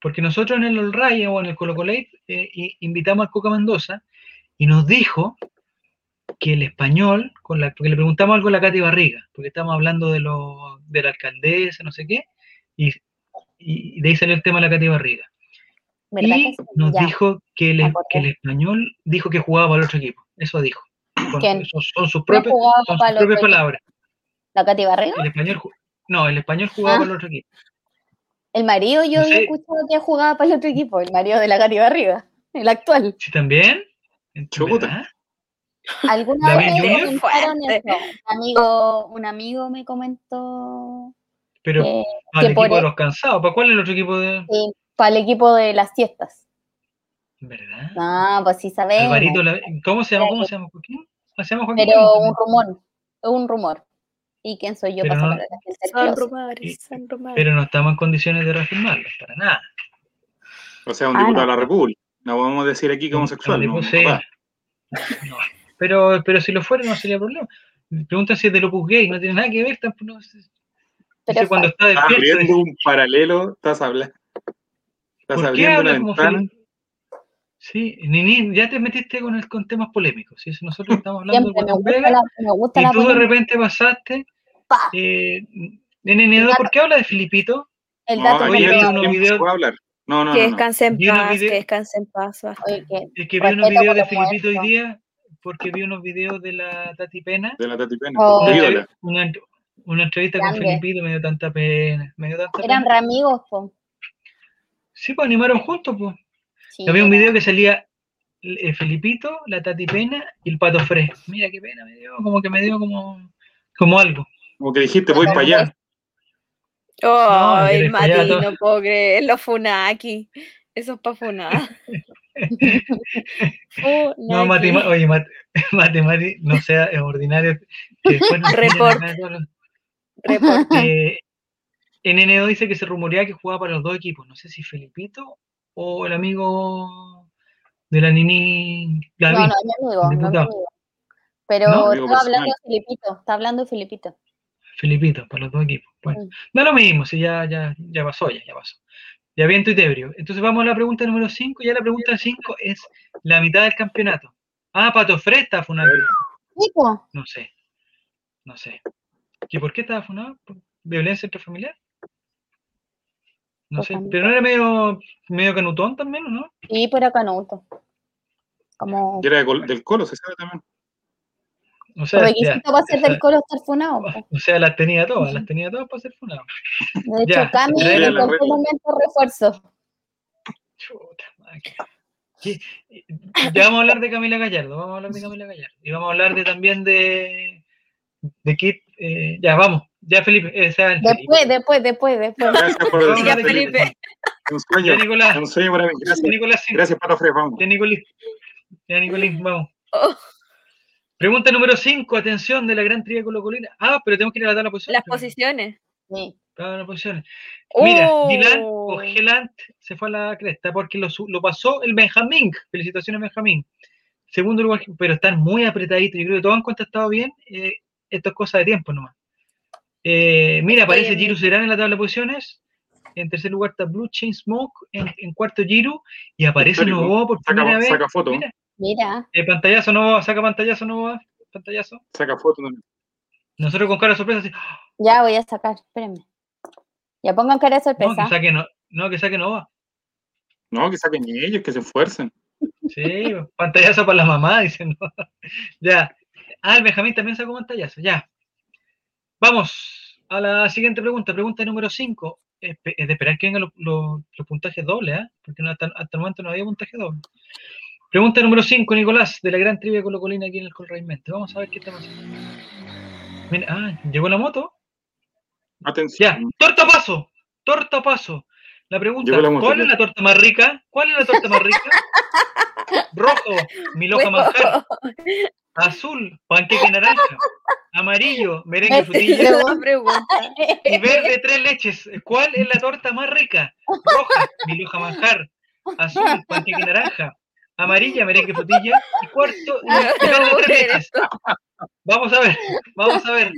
Porque nosotros en el All Ray o en el Colo Colate eh, invitamos al Coca Mendoza y nos dijo que el español, con la, porque le preguntamos algo a la Katy Barriga, porque estábamos hablando de, lo, de la alcaldesa, no sé qué, y, y de ahí salió el tema de la Katy Barriga. ¿Verdad Y nos Ya. dijo que el, que español dijo que jugaba para el otro equipo. Eso dijo. Con- son, son sus ¿No propias, son sus palabras. ¿La Katy Barriga? El español, ju- no, el español jugaba Ah. para el otro equipo. El marido yo No había sé. escuchado que jugaba para el otro equipo, el marido de la Katy Barriga. el actual. ¿Sí también? ¿Verdad? ¿Alguna ¿David vez Junior? comentaron eso? Un amigo, un amigo me comentó Pero que por equipo de los cansados. ¿Para cuál es el otro equipo de...? sí, para el equipo de las fiestas. ¿Verdad? No, pues sí sabemos. Alvarito, la- ¿cómo se llama? ¿Cómo se llama Joaquín? Ah, Se llama Joaquín. Pero un rumor, un rumor. ¿Y quién soy yo Pero para no- saber a la gente del Son closet? rumores, son rumores. Pero no estamos en condiciones de reafirmarlo, para nada. O sea, un Ah, diputado no. de la República. No podemos decir aquí que homosexual. No, No. Pero, pero si lo fuera no sería problema. Preguntan si es del Opus Gay, no tiene nada que ver. Tampoco, no sé. Pero cuando está Estás despierto. abriendo un paralelo, estás hablando. Estás ¿Por qué abriendo una ventana. Sí, Nini, ya te metiste con, el, con temas polémicos. ¿sí? Si nosotros estamos hablando siempre de me Guatón gusta Vega, la, me gusta y la tú de repente pasaste. Pa. Eh, NN2, ¿por qué habla de Filipito? El No, dato aquí Oye, no, no se puede hablar. No, no, que no. no. descanse en paz, que descanse en paz. basta. Oye, que- Es que vi unos videos de Filipito hoy día, porque vi unos videos de la Tati Pena. De la Tati Pena. Oh. Una, ídola. una- una entrevista con. Filipito me dio tanta pena. Me dio tanta eran pena. re amigos, po. Sí, pues animaron juntos, pues. Sí, Había un era- video que salía eh, Filipito, la Tati Pena y el Pato Fre. Mira qué pena, me dio como que me dio como, como algo. Como que dijiste, voy para allá. Ay, quieres callar Mati, todo. no puedo creer, los funaki. Eso es para funar. No, Mati, Ma- oye, Mati, Mati, Mati, no sea es ordinario. Report. Report. Eh, NNO dice que se rumoreaba que jugaba para los dos equipos. No sé si Felipito o el amigo de la Nini. No, no, es mi amigo, no es mi amigo. Pero No, amigo estaba hablando personal. Filipito, está hablando Filipito. Felipito, para los dos equipos. Bueno, Mm. da lo mismo, si ya, ya, ya pasó, ya, ya pasó. Ya bien tuitebrio. Entonces vamos a la pregunta número 5. Ya la pregunta 5 es la mitad del campeonato. Ah, Pato una. Sí, po. No sé. No sé. ¿Y por qué estaba funado? ¿Por ¿Violencia intrafamiliar? No Pues sé. Pero no era medio, medio canutón también, ¿o no? Sí, pero Canuto. Como Y era de Col- del Colo, se sabe también. O sea, requisito para ser del colo estar funado. o sea, las tenía todas, las tenía todas para ser funado. De hecho, Ya, Cami la cualquier red. momento refuerzo. Chuta. Ya vamos a hablar de Camila Gallardo, vamos a hablar de Camila Gallardo. Y vamos a hablar de, también de, de Kit. eh, ya, vamos. Ya, Felipe. eh, o sea, el Después, Felipe. después, después, después. Gracias por Ya, Felipe. Kit. Un sueño. Ya, Nicolás. Un sueño para mí. Ya, Gracias. Nicolás, sí. Gracias, Pato Fres. Vamos. Ya, Nicolín. Ya, Nicolín, vamos. Oh, Pregunta número 5, atención de la gran trivia colocolina. Ah, pero tenemos que ir a la tabla de posiciones. las posiciones. Sí. Tabla posiciones. Mira, Oh. Dylan Ogelant se fue a la cresta porque lo, lo pasó el Benjamín. Felicitaciones, Benjamín. Segundo lugar, pero están muy apretaditos. Yo creo que todos han contestado bien. Eh, esto es cosa de tiempo nomás. Eh, mira, aparece Giru Serán en la tabla de posiciones. En tercer lugar está Blue Chain Smoke. En, en cuarto, Giru. Y aparece. Novoa por Saca, primera vez. saca foto. Mira, Mira, eh, pantallazo Novoa, saca pantallazo Novoa. Pantallazo. Saca foto también. Nosotros con cara de sorpresa, así, ya voy a sacar, espérenme. Ya pongan cara de no, que sorpresa. saque, no, no, que saque Novoa. No, que saquen ellos, que se esfuercen. Sí, pantallazo para la mamá, dicen. ¿no? Ya. Ah, el Benjamín también sacó pantallazo, ya. Vamos a la siguiente pregunta. Pregunta número 5. Es de esperar que vengan los, los- los puntajes dobles, ¿eh? Porque no, hasta, hasta el momento no había puntaje doble. Pregunta número 5, Nicolás, de la gran trivia colocolina aquí en el Colraimente. Vamos a ver qué está pasando. Mira, ah, llegó la moto. Ya, Atención. torta paso, torta paso. La pregunta, la moto, ¿cuál ya. es la torta más rica? ¿Cuál es la torta más rica? Rojo, miloja manjar. Azul, panqueque naranja. Amarillo, merengue frutilla. Y verde, tres leches. ¿Cuál es la torta más rica? Roja, miloja manjar. Azul, panqueque naranja. Amarilla, merengue frutilla. Y cuarto, verde, tres leches. Vamos a ver, vamos a ver.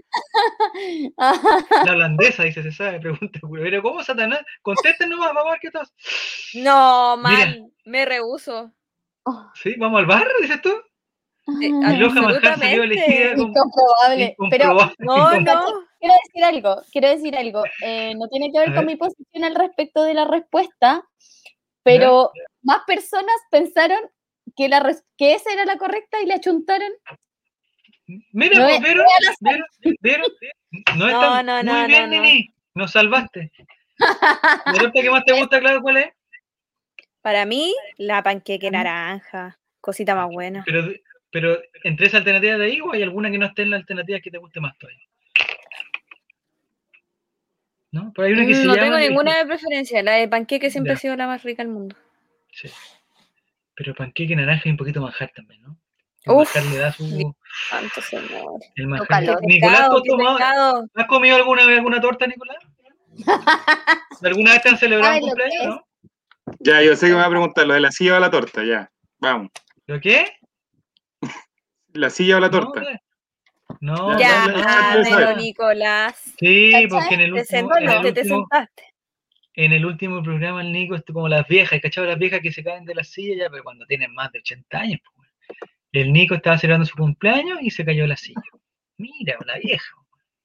La holandesa, dice, se sabe, pregunta. Pero ¿cómo, Satanás? Contesten nomás, vamos a ver qué tal. No, Mira. man, me rehuso. Sí, sí, vamos al bar, dices tú. Eh, Miloja manjar salió absolutamente. elegida como Incomprobable. Pero incomprobable. No, incom- no. quiero decir algo, quiero decir algo. Eh, no tiene que ver con mi posición al respecto de la respuesta, pero más personas pensaron que, la res- que esa era la correcta y le achuntaron. Mira, No pues, es- ¿vieron? ¿Vieron? ¿Vieron? No es No, tan- no, Muy no, bien, no, no. Nini. Nos salvaste. ¿La que más te gusta, claro, cuál es? Para mí, la panqueque naranja. Cosita más buena. Pero, pero entre esas alternativas de ahí, ¿o hay alguna que no esté en la alternativa que te guste más todavía? ¿No? Pero hay una que se No llama. tengo ninguna de preferencia. La de panqueque siempre Ya. ha sido la más rica del mundo. Sí. Pero panqueque naranja y un poquito manjar también, ¿no? El Uf, manjar le da su. Santo señor. El manjar. Nicolás, ¿tú pecado, has tomado-. ¿has comido alguna vez alguna torta, Nicolás? ¿Alguna vez te han celebrado un ¿Sabes lo que cumpleaños, no? Ya, yo sé que me va a preguntar lo de la silla o la torta, ya. Vamos. ¿Lo qué? La silla o la torta. No, Ya, no, ah, pero Nicolás. Sí, ¿Cachai? porque en el Te último, en el sentaste, te sentaste. en el último programa el Nico estuvo como las viejas, ¿cachai? Las viejas que se caen de la silla ya, pero cuando tienen más de 80 años. pues. El Nico estaba celebrando su cumpleaños y se cayó de la silla. Mira, la vieja.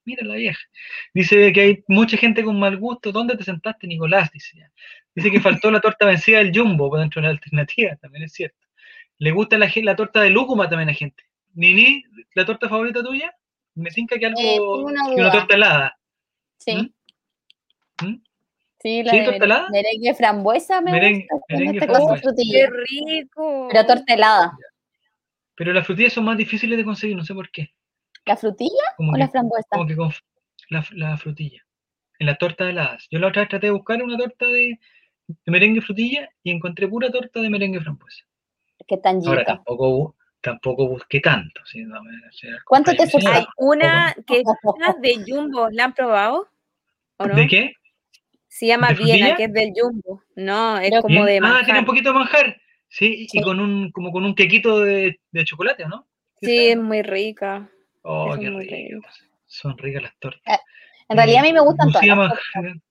Mira la vieja. Dice que hay mucha gente con mal gusto. ¿Dónde te sentaste, Nicolás? Dice, ya. Dice que faltó la torta vencida del Jumbo por dentro de la alternativa, también es cierto. Le gusta la, la torta de lúcuma también a gente. Nini, ¿la torta favorita tuya? Me tinca que algo, Eh, una que una torta helada. Sí. ¿Mm? ¿Mm? Sí, la ¿Sí, de torta helada? merengue frambuesa me Merengue- gusta. En merengue este frutilla. ¡Qué rico! Pero torta helada. Pero las frutillas son más difíciles de conseguir, no sé por qué. ¿La frutilla Como o que, la frambuesa? como que con la, la frutilla. En las tortas heladas. Yo la otra vez traté de buscar una torta de, de merengue frutilla y encontré pura torta de merengue frambuesa. Que tan Ahora tampoco, tampoco busqué tanto. ¿sí? No, ¿Cuánto te esforzaste? Hay una que es una de Jumbo. ¿La han probado? ¿O no? ¿De qué? Se llama ¿De Viena, que es del Jumbo. No, es Creo como ¿Bien? de Ah, tiene manjar. un poquito de manjar. Sí, y- Sí. y con un, como con un quequito de, de chocolate, ¿o ¿no? Sí, es muy rica. Oh, es qué rico. Son ricas las tortas. Eh, En realidad a mí me gustan todas las Manjar. tortas,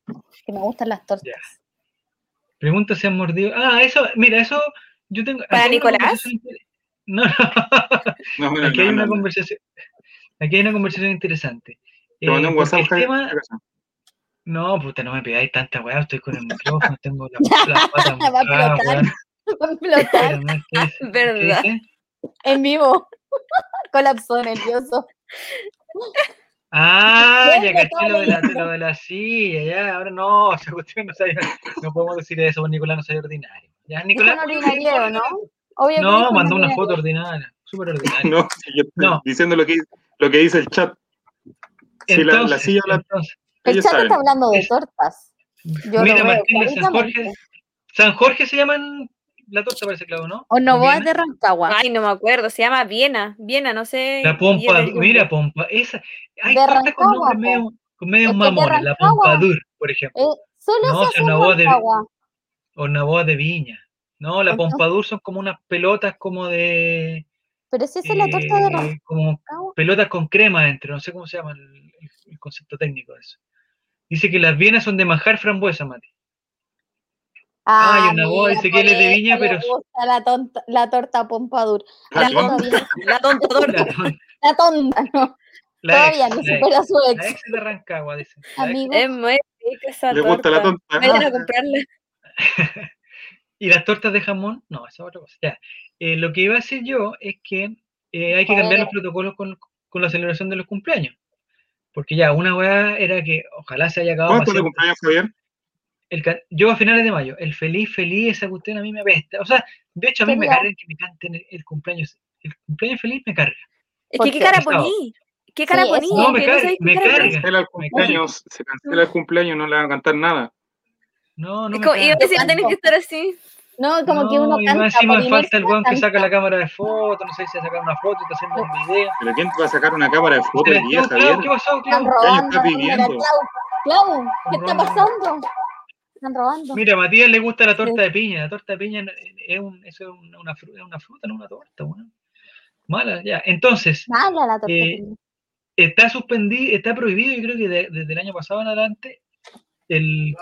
que me gustan las tortas. Ya. Pregunta si han mordido. Ah, eso, mira, eso yo tengo. ¿Para Nicolás? No, no. No, no, Aquí hay no, una no, no. conversación. Aquí hay una conversación interesante. Te mandé Eh, un porque WhatsApp, el Javier, tema-. No, puta, no me pegáis tanta weá, estoy con el micrófono, tengo la, las patas Va a explotar. Va a explotar no es es- ¿Verdad? en vivo. Colapsó nervioso. Ah, ya caché lo de, la, lo de la silla, ya, ahora no, esa cuestión no sabía, no podemos decir eso, porque Nicolás no sabe ordinario. Ya, Nicolás, un ordinario, ¿no? No, mandó una foto ordinaria, súper ordinaria. No, si yo estoy No. diciendo lo que, lo que dice el chat. Si la, la Entonces, silla o la entonces, El chat saben. está hablando de tortas. Yo mira, Martín de San Jorge. San Jorge se llaman la torta, parece claro, ¿no? O Novoa de Rancagua. Ay, no me acuerdo. Se llama Viena. Viena, no sé. La pompa, mira, pompa, esa. Hay De tortas con Rancagua, nombres medio, con de mamones, la Rancagua. pompadour, por ejemplo, Eh, solo No, se hace una voz de- Rancagua. o de Viña. No, la Entonces- pompadour son como unas pelotas como de... Pero si esa es la torta de eh, Rancagua. como pelotas con crema dentro, no sé cómo se llama el, concepto técnico de eso. Dice que las vienas son de manjar frambuesa, Mati. Ah, y una voz dice que él es de Viña, pero- gusta la, tonta, la torta Pompadour. Ah, La, todavía- La tonta torta. La, ton- la tonta, no. la todavía ex, no ex, supera a su la ex. ex de Rancagua, dice. La ex. Amigo, Es muy rica esa Le torta. gusta la tonta. Vayan a comprarla. ¿Y las tortas de jamón? No, esa es otra cosa. Ya. Eh, lo que iba a decir yo es que eh, hay que cambiar los protocolos con, con la celebración de los cumpleaños. Porque ya, una weá era que ojalá se haya acabado ¿Cómo fue tu para cumpleaños, Javier? el yo a finales de mayo, el feliz, feliz, esa cuestión a mí me apesta. O sea, de hecho a mí me carga que me canten el, el cumpleaños. El cumpleaños feliz me carga. Es ¿Por que qué qué? cara poní. ¿Qué cara Sí, poní? No, me qué me carga. poní. Cancela el cumpleaños, se cancela el cumpleaños, no le van a cantar nada. No, no Es como, iba a carga. decir, tenés que estar así. no, como que uno No, y más canta. encima falta el weón que saca la canta. cámara de fotos, no sé si sacar una foto, está haciendo un video. ¿Pero quién te va a sacar una cámara de fotos Mira, hoy día, Javier? ¿Qué pasó, Clau? robando. Mira, viviendo? Clau, Clau, ¿qué está pasando? Están robando. Mira, a Matías le gusta la torta de piña. La torta de piña es, un, eso es una, una fru- es una fruta, no una torta. weón. Mala, ya. Entonces, Mala la torta. Eh, está suspendido, está prohibido, yo creo que de- desde el año pasado en adelante, el,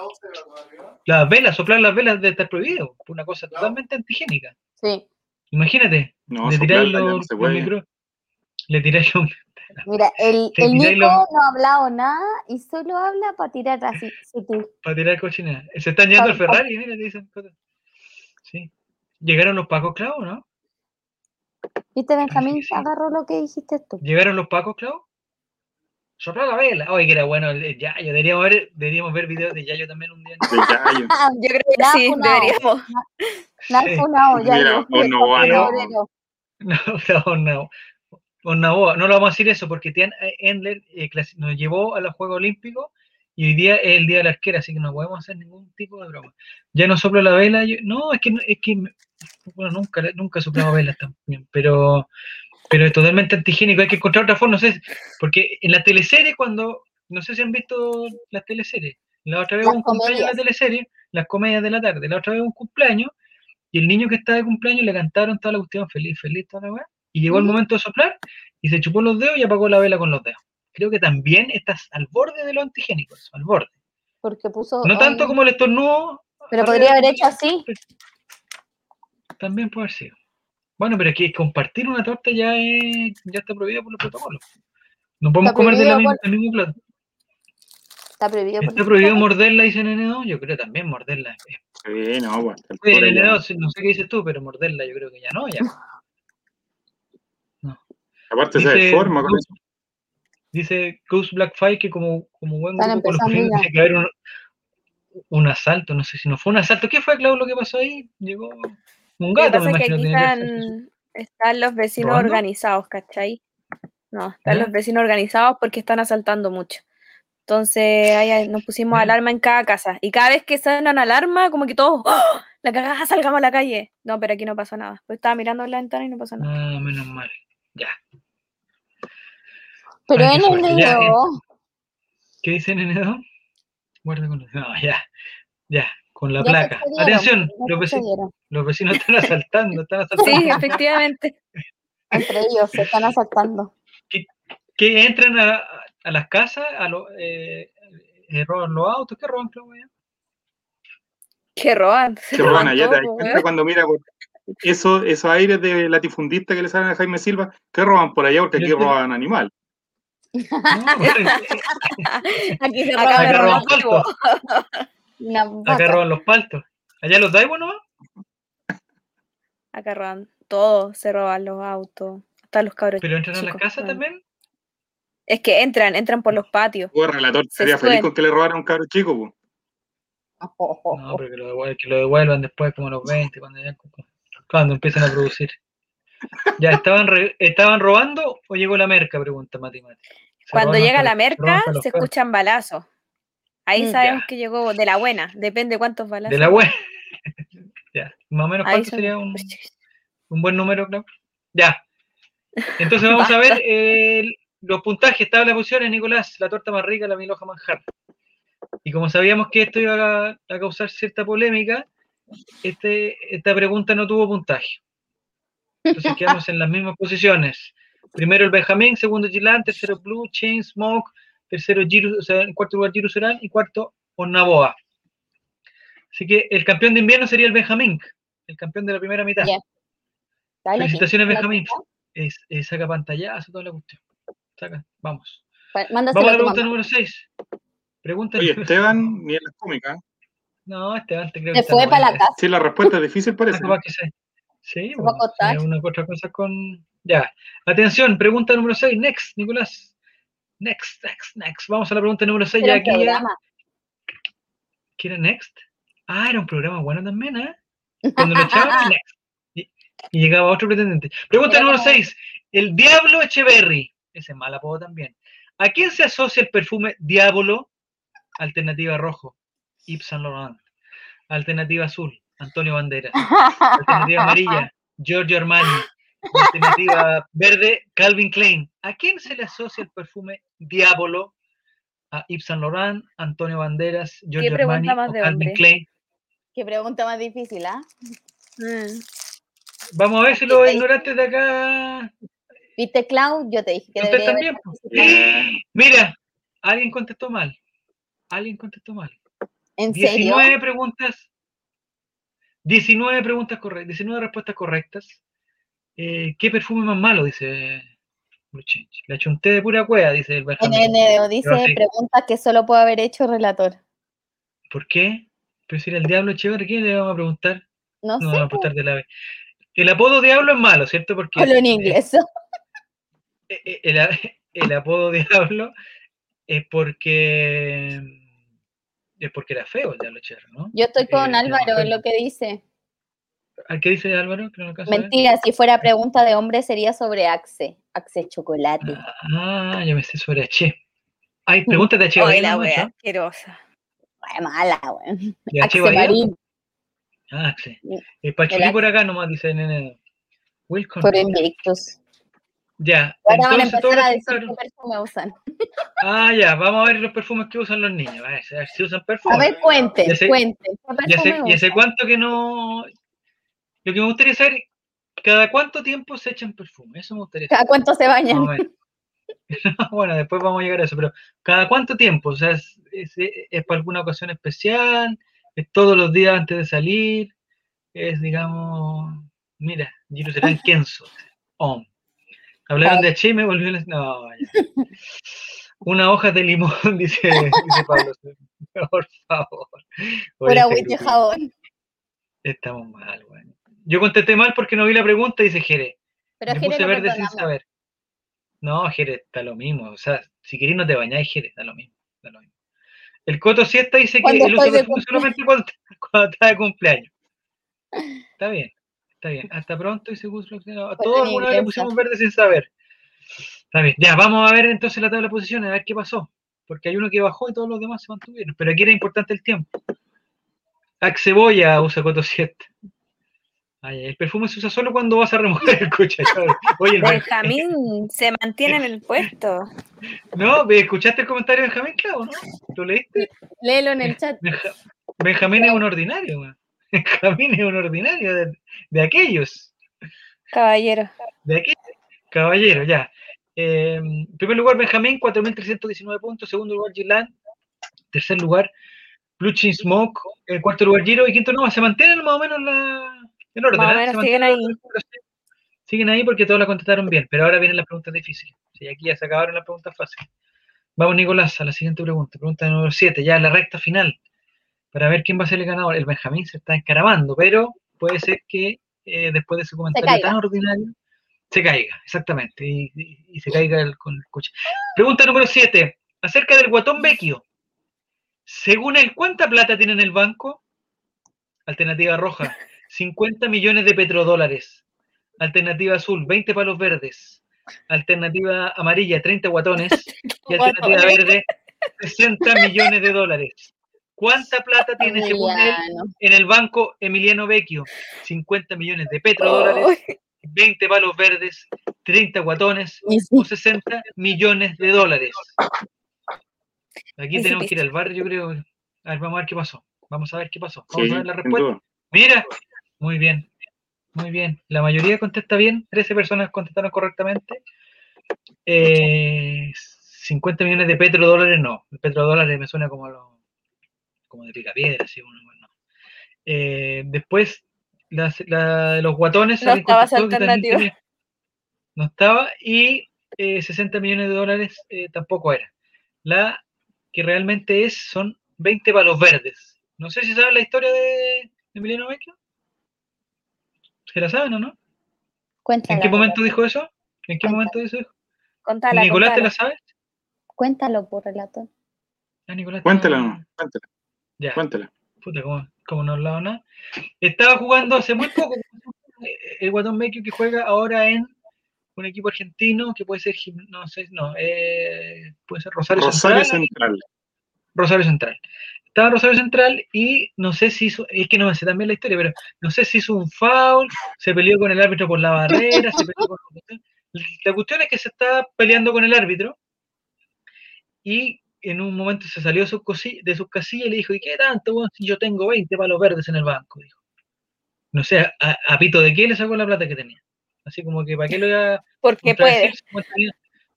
las velas, soplar las velas debe estar prohibido. Una cosa totalmente antigénica. sí. Imagínate, No, le tiráis los, no se los puede. micro- le tiráis Mira, el, el Nico los- no ha hablado nada y solo habla para tirar así, para tirar cochina. Se están yendo al. Ferrari, mira, te dicen cosas. Sí. ¿Llegaron los pacos, Clau, no? ¿Viste, Benjamín? sí, sí. Agarró lo que dijiste tú. ¿Llegaron los pacos, Clau? Sopla la vela. Oye, que era bueno el, Yayo. Deberíamos ver, deberíamos ver videos de Yayo también un día. De Yayo. Yo creo que sí, deberíamos. No, no. No, no, lo vamos a decir eso porque Tian Endler eh, nos llevó a los Juegos Olímpicos y hoy día es el día de la arquera, así que no podemos hacer ningún tipo de broma. Ya no soplo la vela. yo- no, es que, no- es que bueno, nunca, nunca he soplado velas también, pero, pero es totalmente antihigiénico. Hay que encontrar otra forma, no sé, porque en la teleserie, cuando, no sé si han visto las teleseries, la otra vez Las un cumpleaños en la comedias. teleserie, las comedias de la tarde, la otra vez un cumpleaños y el niño que estaba de cumpleaños le cantaron toda la cuestión feliz, feliz, toda la weá, y llegó el Ujú. momento de soplar y se chupó los dedos y apagó la vela con los dedos. Creo que también estás al borde de lo antigénico, eso, al borde. Porque puso. No tanto ay, como el estornudo. Pero podría de- haber hecho así. También puede haber sido. Bueno, pero es que compartir una torta ya, es, ya está prohibido por los protocolos. No podemos comer de la misma, por- del mismo plato. Está prohibido. por ¿Está los prohibido morderla, dice Nene2? Yo creo también morderla. Sí, no, el Oye, pobre ya. Nene2, no sé qué dices tú, pero morderla yo creo que ya no, ya. Aparte se Dice- deforma con eso. Dice Ghost Blackfire que como, como buen grupo colombiano ya. tiene que haber un, un asalto, no sé si no fue un asalto. ¿Qué fue, Clau, lo que pasó ahí? Llegó un Lo que gato, pasa es que aquí están, están los vecinos ¿Robando? organizados, ¿cachai? No, están los vecinos organizados porque están asaltando mucho. Entonces ahí nos pusimos Ya. alarma en cada casa. Y cada vez que suenan alarma, como que todos, ¡Oh! la cagada, salgamos a la calle. No, pero aquí no pasó nada. Pues estaba mirando en la ventana y no pasó nada. Ah, menos mal. Ya. Pero Ay, en el video. ¿Qué dice Nene2? Guarda con los... No, ya. Ya, con la ya placa. Atención, los vecinos, los vecinos están asaltando, están asaltando. Sí, efectivamente. Entre ellos se están asaltando. Que entran a, a las casas, a lo, eh, eh, roban los autos. ¿Qué roban, Clau? ya? Que roban. Que roban allá, te cuenta cuando mira por eso, esos aires de latifundista que le salen a Jaime Silva, que roban por allá porque aquí roban animal. No, Aquí se roban roban Acá roban los paltos. ¿Allá los Daibo no? Acá roban todo, se roban los autos, hasta los cabros. ¿Pero entran a casas weón. también? Es que entran, entran por los patios. Relator Se sería feliz con que le robaran a un cabro chico, pues. No, pero que lo, devuelvan, que lo devuelvan después, como a los 20, cuando, ya- cuando empiezan a producir. ¿Ya estaban, re- estaban robando o llegó la merca? Pregunta Mati Mati. Cuando llega la merca, se escuchan balazos. Ahí Mm, sabemos ya. que llegó de la buena, depende cuántos balazos. De la web. ya, más o menos cuánto son- sería un, un buen número, Clau. Ya. Entonces vamos a ver eh, los puntajes, tabla de posiciones, Nicolás, la torta más rica, la miloja manjar. Y como sabíamos que esto iba a, a causar cierta polémica, este, esta pregunta no tuvo puntaje. Entonces quedamos en las mismas posiciones. Primero el Benjamín, segundo Gilán, tercero Blue, Chain, Smoke, tercero Giru, o sea, en cuarto lugar Giru Serán y cuarto Ornaboa. Así que el campeón de invierno sería el Benjamín, el campeón de la primera mitad. Dale, Felicitaciones. Benjamín. Es, es saca pantallazo, toda la cuestión. Saca, vamos. Mándaselo Vamos a la pregunta número 6. Pregunta Oye, Esteban, ni en las cómicas. No, Esteban, te creo Se que fue está para la casa. Sí, la respuesta es difícil, parece. Ah, que sí. Sí, Se va a sí, una otra cosa con. Ya. Atención, pregunta número 6. Next, Nicolás. Next, next, next. Vamos a la pregunta número 6. Era Ya aquí. ¿Qué era Next? Ah, era un programa bueno también, ¿eh? Cuando lo echaban, Next. Y, y llegaba otro pretendiente. Pregunta número como- 6. El Diablo Echeverry. Ese es mal apodo también. ¿A quién se asocia el perfume Diablo? Alternativa rojo. Yves Saint Laurent. Alternativa azul. Antonio Banderas. Alternativa amarilla. Giorgio Armani. Alternativa verde. Calvin Klein. ¿A quién se le asocia el perfume Diablo? A Yves Saint Laurent, Antonio Banderas, Giorgio Armani o Calvin hombre? Klein. Qué pregunta más difícil, ¿ah? Mm. Vamos a ver si los ignorantes de acá ¿Viste, Clau? Yo te dije que haber po. participado. Mira, alguien contestó mal. Alguien contestó mal. ¿En serio? 19 preguntas. 19 preguntas correctas, 19 respuestas correctas. Eh, ¿Qué perfume más malo? Dice Blue Change. Le achunté de pura cueva, dice el NDO dice preguntas que solo puede haber hecho el relator. ¿Por qué? Pero si era el Diablo Echeverri, ¿qué le vamos a preguntar? No No sé, vamos a preguntar de la vez. El apodo Diablo es malo, ¿cierto? Porque hablo en eh, inglés. eh, eh, el, a- el apodo Diablo es porque es porque era feo el Diablo Cherry, ¿no? Yo estoy con Eh, Álvaro en lo que dice. ¿A ¿Qué dice Álvaro? Que no alcanzo a ver. Mentira, si fuera pregunta de hombre sería sobre Axe. Axe Chocolate. Ah, yo me sé sobre H. Ay, pregúntate a H. Oye, la wea asquerosa. Ay, mala, weón. ¿De. Axe? Marín. Ah, sí. Mm, Eh, Pachulí el por acá nomás, dice Nene. Welcome. Por Invictus. Ya, Ahora van a empezar a decir qué perfume usan. Ah, ya, vamos a ver los perfumes que usan los niños. A ver, a ver si usan A perfumes. ver, cuenten, Ya sé- cuenten. ¿Qué Ya sé, cuánto que no. Lo que me gustaría saber, ¿cada cuánto tiempo se echan perfume? Eso me gustaría saber. ¿Cada cuánto se bañan? bueno, después vamos a llegar a eso, pero ¿cada cuánto tiempo? O sea, ¿es, es, es para alguna ocasión especial? ¿Es todos los días antes de salir? ¿Es, digamos, mira, Serán Kenzo? Om. Hablaron de H me volvió la... No, ya. Una hoja de limón, dice, dice Pablo. Por favor. Oye, Por este jabón. Estamos mal, weón. Yo contesté mal porque no vi la pregunta dice Jere. Pero Me Jere puse verde sin saber. No, Jere, está lo mismo. O sea, si querés no te bañáis, Jere, da lo mismo. da lo mismo. El Coto Siesta dice que estoy de perfume solamente cuando, cuando está de cumpleaños. Está bien, está bien. Hasta pronto y se puso. A todos alguna vez le pusimos verde sin saber. Está bien. Ya, vamos a ver entonces la tabla de posiciones, a ver qué pasó. Porque hay uno que bajó y todos los demás se mantuvieron. Pero aquí era importante el tiempo. Axeboya usa Coto Siesta. Ay, el perfume se usa solo cuando vas a remojar el coche. Oye, el Benjamín se mantiene en el puesto. No, ¿ve- ¿escuchaste el comentario de Benjamín, Clavo? ¿no? ¿Lo leíste? Léelo en el chat. Benja- Benjamín es un ordinario, weón. Benjamín es un ordinario de, de aquellos, Caballero. de aquellos. Caballero, ya. Eh, en primer lugar, Benjamín, 4.319 puntos. Segundo lugar, Gilan. Tercer lugar, Blue Chin Smoke. En cuarto lugar, Giro. Y quinto, no, se mantienen más o menos la, el orden. ¿eh? menos siguen ahí. Siguen ahí porque todos la contestaron bien, pero ahora vienen las preguntas difíciles. Sí, aquí ya se acabaron las preguntas fáciles. Vamos, Nicolás, a la siguiente pregunta. Pregunta número 7, ya la recta final. Para ver quién va a ser el ganador. El Benjamín se está encaramando, pero puede ser que eh, después de ese comentario tan ordinario se caiga, exactamente, y, y- y se caiga el, con el coche. Pregunta número 7, acerca del guatón Vecchio. Según él, ¿cuánta plata tiene en el banco? Alternativa roja, 50 millones de petrodólares. Alternativa azul, 20 palos verdes. Alternativa amarilla, 30 guatones. Y alternativa verde, 60 millones de dólares. ¿Cuánta plata tiene según él Emiliano. en el banco Emiliano Vecchio? 50 millones de petrodólares, 20 palos verdes, 30 guatones o 60 millones de dólares. Aquí tenemos que ir al barrio, yo creo. A ver, vamos a ver qué pasó. Vamos a ver qué pasó. Sí, Vamos a ver la respuesta. Mira, muy bien, muy bien. La mayoría contesta bien, 13 personas contestaron correctamente. Eh, 50 millones de petrodólares, no. El petrodólares me suena como, lo- como de picapiedra, así, uno, bueno. Eh, después, las- la de los guatones. No estaba esa también alternativa. No estaba. Y eh, 60 millones de dólares eh, tampoco era. La que realmente es son 20 palos verdes. No sé si saben la historia de Emiliano Vecchio. ¿Se la saben o no? cuéntala, ¿En qué momento dijo eso? ¿En qué Cuéntala. momento dijo eso? Contala, ¿Nicolás te la sabes? Cuéntalo por relator. Ah, Nicolás. Cuéntala, no- no, cuéntala, Ya, cuéntala. puta, como, como no hablaba nada. Estaba jugando hace muy poco el Guatón Vecchio que juega ahora en un equipo argentino que puede ser, no sé, no, eh, puede ser Rosario, Rosario Central. Central. Rosario Central. Estaba en Rosario Central y no sé si hizo, es que no me sé también la historia, pero no sé si hizo un foul, se peleó con el árbitro por la barrera, se peleó con la cuestión es que se estaba peleando con el árbitro y en un momento se salió de sus, cosi- de sus casillas y le dijo, ¿y qué tanto? si yo tengo 20 palos verdes en el banco, dijo. No sé, a, a pito de qué le sacó la plata que tenía. Así como que, ¿para qué lo iba a Porque puede.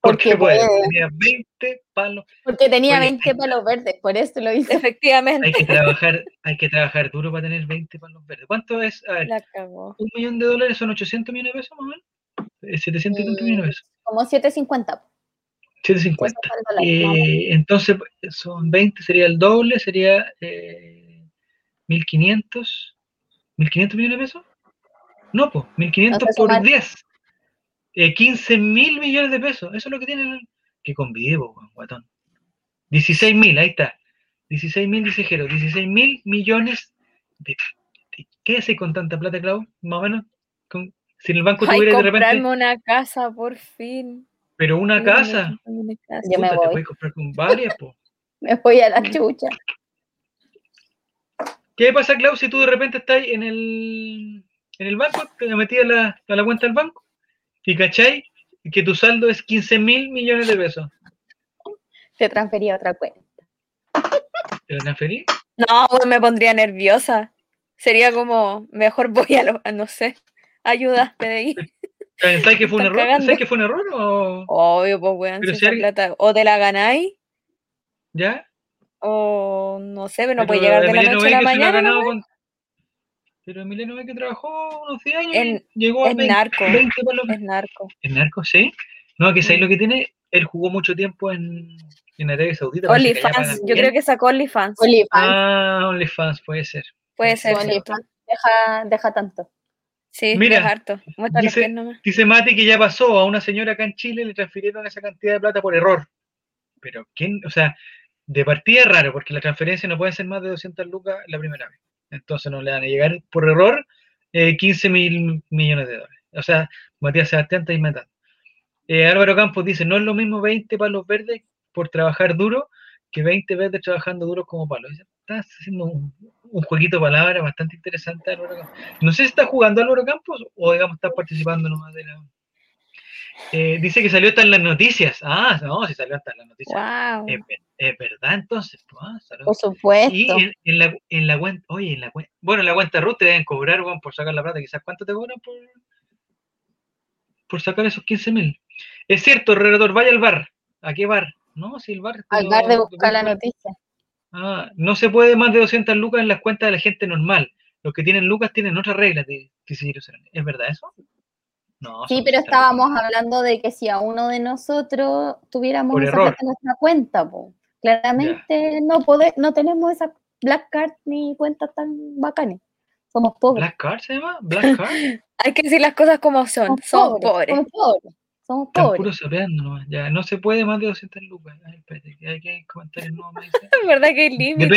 Porque Porque puede. puede. Tenía 20 palos Porque tenía Oye, 20 palos verdes, por eso lo hizo. Efectivamente. hay que trabajar, hay que trabajar duro para tener 20 palos verdes. ¿Cuánto es? A ver, La un millón de dólares son 800 millones de pesos más o menos. Eh, 770 millones de pesos. Como 750. 750. Pesos por dólar, más o menos. Eh, entonces, son 20, sería el doble, sería eh, 1500. ¿1500 millones de pesos? No, pues, 1500 No sé por sumar. 10. Eh, 15 mil millones de pesos. Eso es lo que tiene el. Que convive, po, guatón. 16 mil, ahí está. 16 mil, dice Jero. 16 mil millones de, ¿Qué hace con tanta plata, Clau? Más o menos. Con- si en el banco Ay, tuviera de comprarme repente, una casa, por fin. pero una a casa, una casa. Yo me puta, te voy. puedes comprar con varias, po. Me voy a la chucha. ¿Qué pasa, Clau, si tú de repente estás en el, en el banco, te metí a la, a la cuenta del banco y cachai que tu saldo es 15 mil millones de pesos? Te transferí a otra cuenta. ¿Te transferí? No, weón, me pondría nerviosa. Sería como, mejor voy a lo, a no sé, ayuda, PDI. ¿Sabes que fue un error? ¿Sabes que fue un error o Obvio, pues weón, si alguien- plata o te la ganáis, ya? o no sé, pero no Pero puede llegar de la noche a la mañana. ¿no? con- Pero Emiliano Vega trabajó unos 10 años En- y llegó a es 20, narco. 20 palos. Es narco. ¿Es narco? ¿Sí? No, que sabéis lo que tiene, él jugó mucho tiempo en, en Arabia Saudita. OnlyFans, yo creo que sacó OnlyFans. OnlyFans. Ah, OnlyFans, puede ser. Puede ser, OnlyFans. Deja, deja tanto. Sí, Mira, es harto. Dice-. Dice Mati que ya pasó a una señora acá en Chile, le transfirieron esa cantidad de plata por error. Pero, ¿quién? O sea, de partida es raro, porque la transferencia no puede ser más de 200 lucas la primera vez. Entonces no le van a llegar por error eh, 15 mil millones de dólares. O sea, Matías Sebastián está inventando. Eh, Álvaro Campos dice, no es lo mismo 20 palos verdes por trabajar duro que 20 verdes trabajando duro como palos. Estás haciendo un, jueguito de palabras bastante interesante, Álvaro. No sé si está jugando Álvaro Campos o, digamos, está participando nomás de la... Eh, dice que salió hasta en las noticias. Ah, no, si salió hasta en las noticias. Wow. Es, ver- es verdad, entonces. ah. Por supuesto. Y en, en la, en la cuenta, oye, en la cuenta, bueno, en la cuenta RUT te deben cobrar, weón, por sacar la plata. Quizás cuánto te cobran por, por sacar esos 15 mil. Es cierto, relator, vaya al bar. ¿A qué bar? No, si el bar. Al lo- bar de buscar la noticia. Ah, no se puede más de 200 lucas en las cuentas de la gente normal. Los que tienen lucas tienen otras reglas, di- dice. ¿Es verdad eso? No. Sí, son 200 pero estábamos hablando de que si a uno de nosotros tuviéramos esa error. plata en nuestra cuenta, po. claramente no pode- no tenemos esa black card ni cuentas tan bacanes. Somos pobres. ¿Black Card se llama? ¿Black Card? Hay que decir las cosas como son. Somos Somos pobres. pobres. Somos pobres. Somos pobres. puro sapeando nomás. Ya, no se puede más de 200 lucas. Ay, espérate, que hay que nuevos. me dice. Es verdad que hay límites.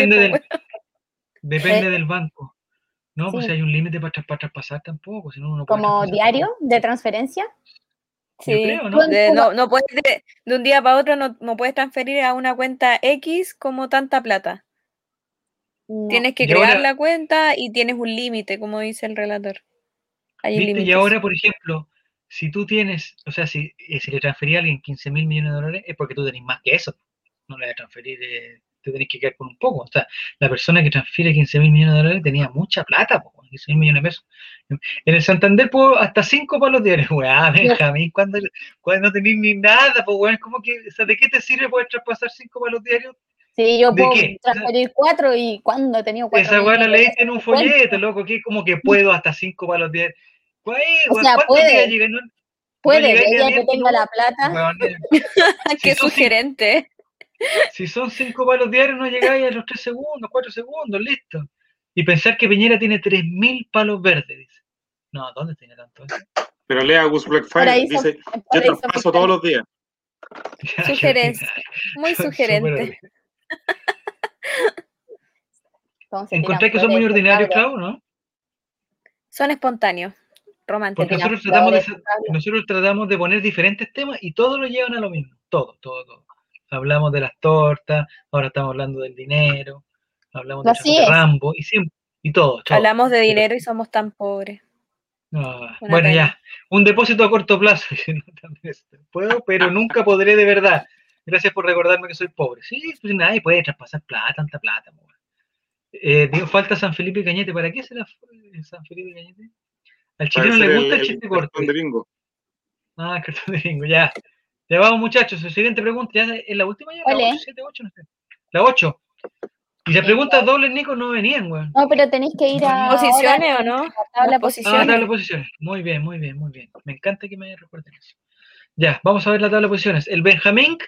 Depende, Eh, del banco. No, pues sí. si hay un límite para, para traspasar tampoco, si no uno puede Como diario de transferencia. Sí. creo, ¿no? De- no, no puedes de, de un día para otro no, no puedes transferir a una cuenta X como tanta plata. No. Tienes que Y crear ahora- la cuenta y tienes un límite, como dice el relator. Hay ¿Viste? Y ahora, por ejemplo, si tú tienes, o sea, si, eh, si le transferí a alguien 15 mil millones de dólares, es porque tú tenés más que eso. No le vas a transferir, eh, te tenés que quedar con un poco. O sea, la persona que transfiere 15 mil millones de dólares tenía mucha plata, po, 15 mil millones de pesos. En el Santander puedo hasta 5 palos diarios, weá, Benjamín, cuando, cuando no tenés ni nada, pues weón, como que, o sea, ¿de qué te sirve poder traspasar 5 palos diarios? Sí, yo ¿De puedo qué? transferir cuatro y cuando he tenido cuatro. Esa weá la leíste en un folleto, loco, que como que puedo hasta 5 palos diarios. Güey, O sea, ¿cuántos puede. No- Puede, ella que 10 tenga la plata. Weón, Qué si sugerente. Si son cinco palos diarios, no llegáis a los tres segundos, cuatro segundos, listo. Y pensar que Piñera tiene 3.000 palos verdes, dice. No, ¿dónde tiene tanto? eso? Pero lea Gus Blackfire, dice, yo traspaso fiscal. todos los días. Sugerencia. Muy sugerente. Encontré que son muy ordinarios. Clau, ¿no? Son espontáneos, románticos. Porque nosotros tratamos, de, nosotros tratamos de poner diferentes temas y todos lo llevan a lo mismo. Todo, todo, todo. Hablamos de las tortas, ahora estamos hablando del dinero, hablamos de, Así de. Rambo y siempre, y todo. todo. Hablamos de dinero y somos tan pobres. Ah, bueno, pena. ya. Un depósito a corto plazo. no, Puedo, pero nunca podré de verdad. Gracias por recordarme que soy pobre. Sí, pues nadie puede traspasar plata, tanta plata. weón. Eh, digo, falta San Felipe Cañete. ¿Para qué será eh, San Felipe Cañete? Al chileno le gusta el, el, chiste el corto. cartón de bingo. Ah, cartón de bingo, ya. Ya vamos, muchachos. Siguiente pregunta. ¿Ya es la última ya? ¿La Ole. 8, 7, 8? No sé. La 8. Y las preguntas dobles, Nico, no venían, weón. No, pero tenéis que ir a. ¿Posiciones o no? a la tabla Las de Ah, posiciones. tabla de posiciones. Muy bien, muy bien, muy bien. Me encta que me recuerden eso. Ya, vamos a ver la tabla de posiciones. El Benjamín se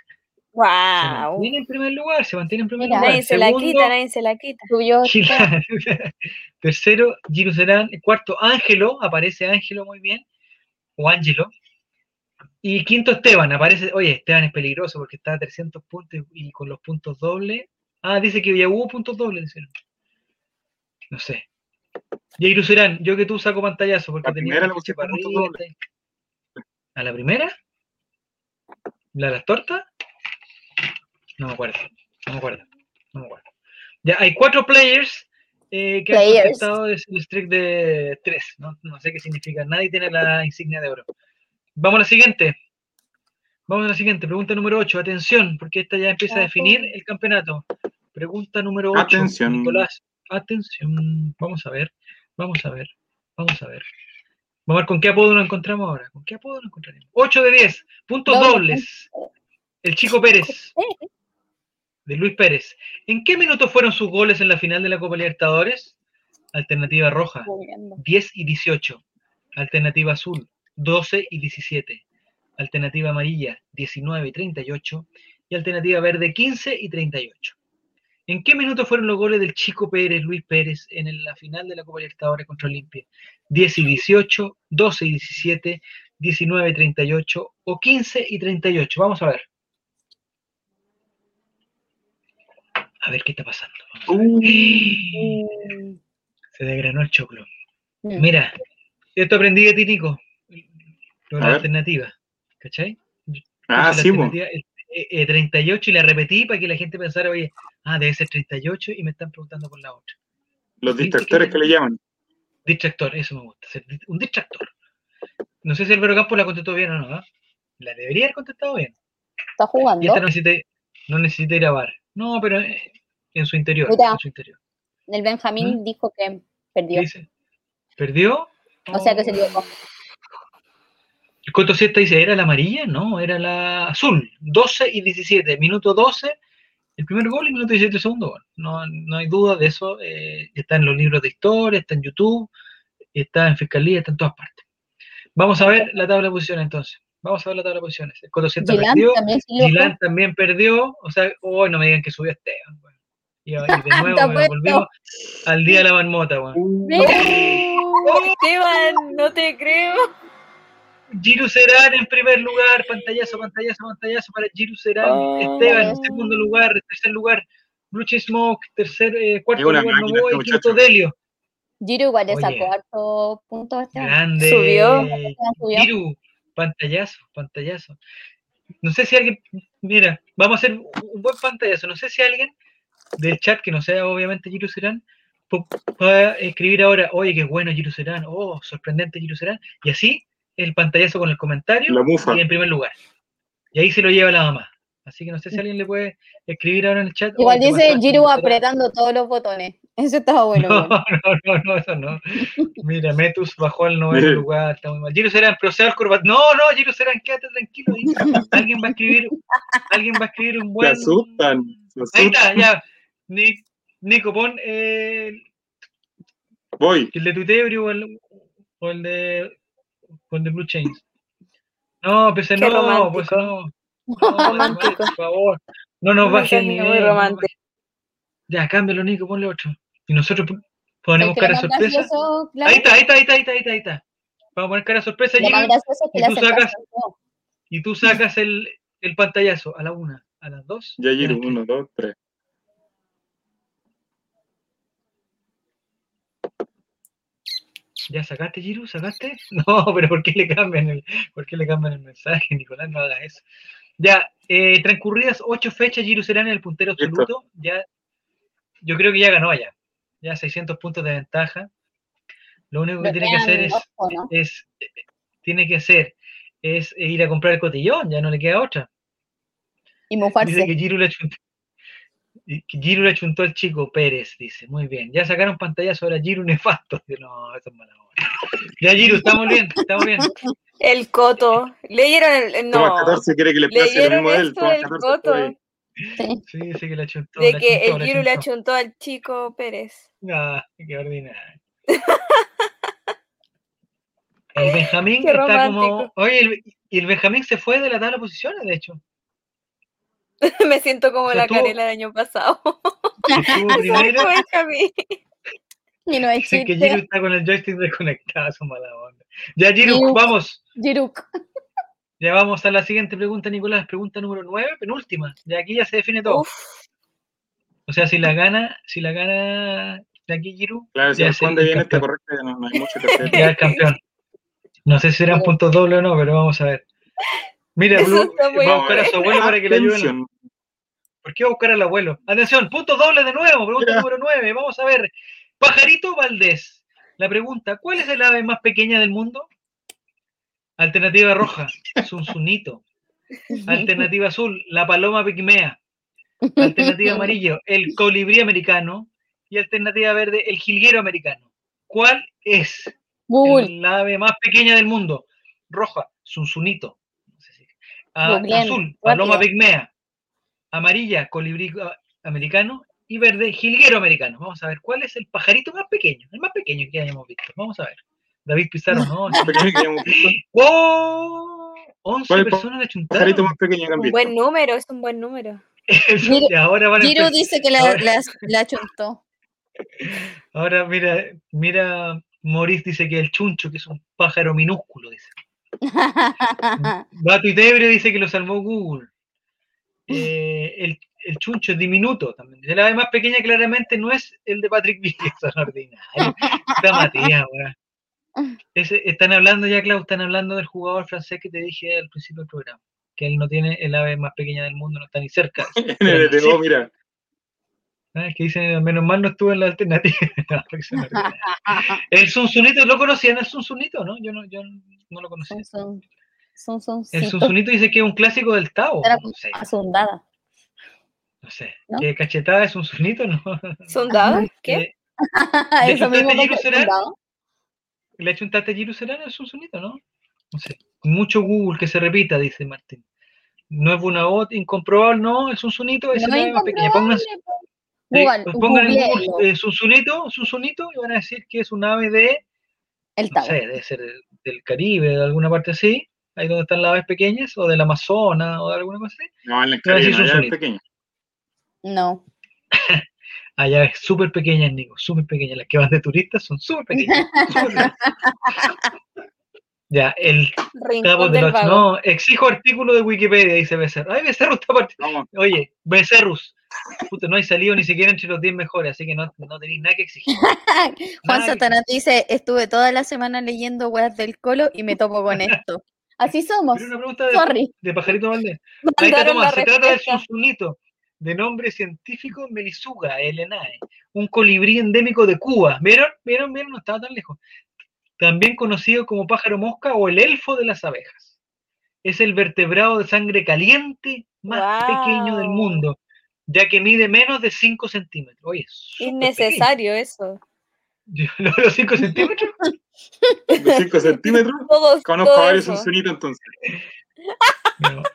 ¡Wow! mantiene en primer lugar, se mantiene en primer Mira. lugar. Nadie se la quita, nadie se la quita. Subió. Tercero, Giro Serán. Cuarto, Ángelo. Aparece Ángelo muy bien. O Ángelo. Y quinto Esteban, aparece, oye, Esteban es peligroso porque está a 300 puntos y, y con los puntos dobles. Ah, dice que ya hubo puntos dobles, dice. No sé. Jairo Serán, yo que tú saco pantallazo porque La tenía primera que para arriba, ¿A la primera? ¿La de las tortas? No me acuerdo, no me acuerdo, no me acuerdo. Ya, hay cuatro players eh, que Players. han contestado es el streak de tres. ¿no? no sé qué significa. Nadie tiene la insignia de oro. Vamos a la siguiente. Vamos a la siguiente. Pregunta número 8. Atención, porque esta ya empieza a Ojo. definir el campeonato. Pregunta número 8. Atención. Nicolás, atención. Vamos a ver. Vamos a ver. Vamos a ver. Vamos a ver con qué apodo nos encontramos ahora. ¿Con qué apodo nos encontraremos? 8 de 10. Puntos Doble dobles. El Chico Pérez. De Luis Pérez. ¿En qué minuto fueron sus goles en la final de la Copa Libertadores? Alternativa roja. 10 y 18. Alternativa azul, 12 y 17. Alternativa amarilla, 19 y 38. Y alternativa verde, 15 y 38. ¿En qué minuto fueron los goles del Chico Pérez, Luis Pérez, en la final de la Copa Libertadores contra Olimpia? 10 y 18, 12 y 17, 19 y 38 o 15 y 38. Vamos a ver. A ver qué está pasando. Uh, Se desgranó el choclo. Mira, esto aprendí de ti, Nico. Lo de A la alternativa. ¿Cachai? ah, sí, eh, eh, eh, 38 y la repetí para que la gente pensara, oye, ah, debe ser 38 y me están preguntando por la otra. Los ¿Viste distractores que- que le llaman. Distractor, eso me gusta, un distractor. No sé si Álvaro Campos la contestó bien o no. ¿ah? La debería haber contestado bien. Está Y jugando. esta no necesita, no necesita ir a bar. No, pero eh, en su interior. Mira. En su interior. El Benjamín ¿Mm? dijo que ¿Qué perdió. dice? ¿Perdió? O sea que se Oh. equivocó. El Coto Siesta dice, ¿era la amarilla? No, era la azul. 12 y 17. Minuto 12, el primer gol y minuto 17 el segundo gol. No, no hay duda de eso. eh, está en los libros de historia, está en YouTube, está en Fiscalía, está en todas partes. Vamos a ver la tabla de posiciones entonces. Vamos a ver la tabla de posiciones. El Coto Siesta Dylan perdió, también también perdió. O sea, hoy no me digan que subió Esteban. Y, y de nuevo apuesto. volvimos al día de la marmota. Uh, Esteban, no te creo. Giru Serán en primer lugar, pantallazo, pantallazo, pantallazo para Giru Serán, Oh. Esteban en segundo lugar, tercer lugar, Cheese Smoke, tercer, eh, cuarto Es lugar máquina Novoa este y quinto muchacho. Delio. Giro igual le Oye. sacó harto puntos a Esteban. Grande. Subió. Giru, pantallazo, pantallazo. No sé si alguien, mira, vamos a hacer un buen pantallazo. No sé si alguien del chat, que no sea obviamente Giru Serán, pu- pueda escribir ahora, oye, qué bueno Giru Serán, oh, sorprendente Giru Serán, y así el pantallazo con el comentario La mufa. y en primer lugar. Y ahí se lo lleva la mamá. Así que no sé si alguien le puede escribir ahora en el chat. Igual "Oye, te dice Giru Serán". apretando todos los botones. Eso estaba bueno. No, bueno. no, no, no, eso no. Mira, Metus bajó al noveno lugar, está muy mal. Giro Serán, proceda Corbat. No, no, Giro Serán, quédate tranquilo. ahí. Alguien va a escribir, alguien va a escribir un Se buen. asustan. Se Ahí está, asustan. ya. Ni- Nico, pon eh, Voy. el de Tuitebrio o el, o el de el de Blue Chains. No, pues no, pues romántico. no. No, Romántico. por favor. No nos bajen nivel. muy romántico. Ya, cámbialo, Nico, ponle otro. Y nosotros pon- ponemos cara sorpresa. gracioso, claro, Ahí está, ahí está, ahí está, ahí está, ahí está, ahí está. Vamos a poner cara sorpresa y le tú sacas- y tú sacas el, el pantallazo a la una, a las dos. Ya y Giro. Uno, dos, tres. ¿Ya sacaste, Giru? ¿Sacaste? No, pero ¿por qué le cambian el, por qué le cambian el mensaje? Nicolás, no haga eso. Ya, eh, transcurridas ocho fechas, Giru será en el puntero absoluto. Ya, yo creo que ya ganó ya. Ya 600 puntos de ventaja. Lo único que tiene que hacer es, ojo, ¿no? es eh, tiene que hacer es ir a comprar el cotillón, ya no le queda otra. Y Dice mofarse. que Giru le que Giru le achuntó al chico Pérez, dice. Muy bien. Ya sacaron pantallazo ahora Giru nefasto. No, eso es mala hora. Ya Giru, estamos bien, estamos bien. El coto. Leyeron el. el- Tomás No. 14 quiere que le place lo mismo a él. esto Tomás del 14 coto. Sí. Sí, dice que le achuntó. De le que achuntó, el Giro le achuntó. al chico Pérez. Ah, qué ordinario. El Benjamín Qué está como. Oye, el, y el Benjamín se fue de la tabla de posiciones, de hecho. Me siento como O sea, la tú- Carela del año pasado. Estuvo primero. Y no es Dicen que Giru está con el joystick desconectado, son mala onda. Ya, Giru, Giru. vamos. Giruk. Ya vamos a la siguiente pregunta, Nicolás. Pregunta número 9, penúltima. Ya aquí ya se define todo. Uf, O sea, si la gana, si la gana de aquí Giru, Claro, si responde bien esta campeón. correcta, ya no, no hay mucho que hacer. Ya es campeón. No sé si serán puntos dobles o no, pero vamos a ver. Mira, Blue, está muy va a buscar a su abuelo para que le ayuden. ¿Por qué va a buscar al abuelo? Atención, punto doble de nuevo, pregunta Ya. número 9. Vamos a ver. Pajarito Valdés. La pregunta, ¿cuál es el ave más pequeña del mundo? Alternativa roja, Sunsunito. Alternativa azul, la paloma pigmea. Alternativa amarillo, el colibrí americano. Y alternativa verde, el jilguero americano. ¿Cuál es el ave más pequeña del mundo? Roja, Sunsunito. Ah, azul, paloma pigmea. Amarilla, colibrí ah, americano. Y verde, jilguero americano. Vamos a ver, ¿cuál es el pajarito más pequeño? El más pequeño que hayamos visto. Vamos a ver. David Pizarro, ¿no? Pequeño que hemos visto. ¡Oh! 11 ¿Cuál es el personas. Pajarito más pequeño que han un buen número, es un buen número. Giro- Y ahora van a Giro empezar- dice que la, Ahora- la, la chuntó. Ahora mira, mira, Maurice dice que el chuncho, que es un pájaro minúsculo, dice. Gato y Tebre dice que lo salvó Google. Eh, el, el chuncho es diminuto también. Dice, la ave más pequeña claramente no es el de Patrick Villa, son ordinarios. Está Matías, weón. Están hablando ya, Clau, están hablando del jugador francés que te dije al principio del programa. Que él no tiene el ave más pequeña del mundo, no está ni cerca. En el ETO, mira. Ah, es que dicen, menos mal no estuve en la alternativa. El Sunsunito, ¿lo conocían el Sunsunito, no? Yo no, yo no lo conocía. Son, son, son, El son, Sunsunito dice que es un clásico del Tao. Era No sé, asundada. no sé. ¿No? ¿Que cachetada es un Sunsunito? No. ¿Son dados? ¿Qué? Eh, ¿Le Eso mismo chuntaste me Giro Serán? asundado. ¿Le achuntaste a Giru Serrano el Sunsunito, no? No sé. Mucho Google que se repita, dice Martín. No es Bunabot, incomprobable, no, el Sunsunito es No el es ave más pequeña. Pongan, eh, Google, pongan en. Google eh, Sunsunito, Sunsunito y van a decir que es un ave de, El no Tao. sé, debe ser del Caribe, de alguna parte así, ahí donde están las aves pequeñas, o del Amazonas, o de alguna cosa así. No, en sí Caribe, son no, ya es sonidos. pequeño. No. Hay aves súper pequeñas, Nico, súper pequeñas. Las que van de turistas son súper pequeñas. pequeñas. ya, el Rincón de del los... No, exijo artículo de Wikipedia, dice Becerro. Ay, Becerro está part- Vamos, Oye, Becerrus. Puta, no hay salido ni siquiera entre los 10 mejores, así que no, no tenéis nada que exigir. Juan Satanás dice, estuve toda la semana leyendo weas del colo y me topo con esto. Así somos. Pero una pregunta de, Sorry. de Pajarito Valdés. Se trata del sunsunito, de nombre científico Melisuga elenae, un colibrí endémico de Cuba. ¿Vieron? ¿Vieron? ¿Vieron? No estaba tan lejos. También conocido como pájaro mosca o el elfo de las abejas. Es el vertebrado de sangre caliente más pequeño del mundo, ya que mide menos de 5 centímetros. Oye, es Innecesario eso. pequeño. ¿Lo de los 5 centímetros? de 5 centímetros. Todos, Conozco todo a varios eso. Sunsunitos entonces. No.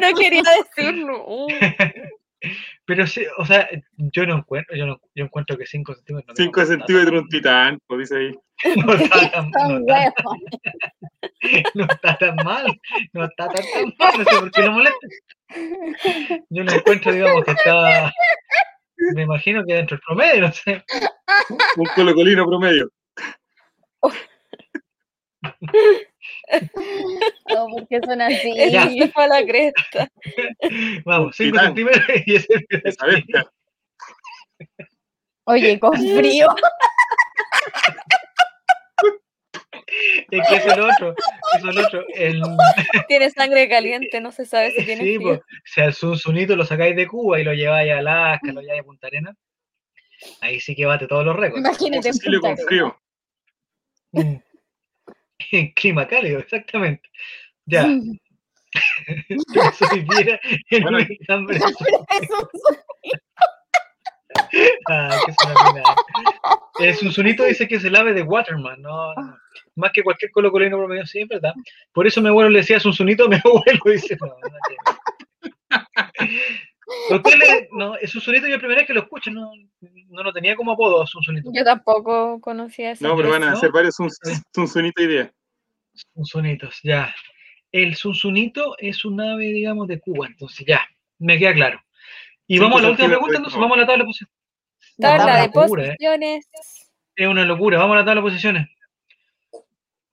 No quería decirlo. Uh. Pero sí, o sea, yo no encuentro, yo, no, yo encuentro que 5 centímetros. no 5 está tan- centímetros un titán, pues dice ahí. No está tan, no está- no está tan mal, no está tan, tan mal, no sé por qué lo molesta. Yo lo encuentro, digamos, que está, me imagino que dentro del promedio, no sé. Un colocolino promedio. No, porque son así. Ya. Eso se fue a la cresta. Vamos, 5 Titán. centímetros y ese. Oye, con frío. Es que es el otro, es el otro. El, Tiene sangre caliente, no se sabe si tiene sí, frío. pues, si al Sunsunito lo sacáis de Cuba y lo lleváis a Alaska, lo lleváis a Punta Arenas, ahí sí que bate todos los récords. Imagínate. en Sicilio Punta con frío. En clima cálido, exactamente. Ya. Eso si viera el Bueno. Eso Ah, que es una pena. El Sunsunito dice que es el ave de Waterman, no, no. Más que cualquier colocolino promedio, sí, es verdad. Por eso mi abuelo le decía Sunsunito a mi abuelo, dice. No, no, Usted le- no, el Sunsunito yo la primera vez que lo escucho, no, no lo tenía como apodo, Sunsunito. Yo tampoco conocía eso. No, pero van a ¿no? hacer varios Sunsunitos ideas. Sunzunitos, ya. El Sunsunito es un ave, digamos, de Cuba, entonces ya, me queda claro. Y vamos a la última centímetros pregunta, entonces vamos a la tabla de posiciones. Tabla de locura, ¿eh? posiciones. Es una locura, vamos a la tabla de posiciones.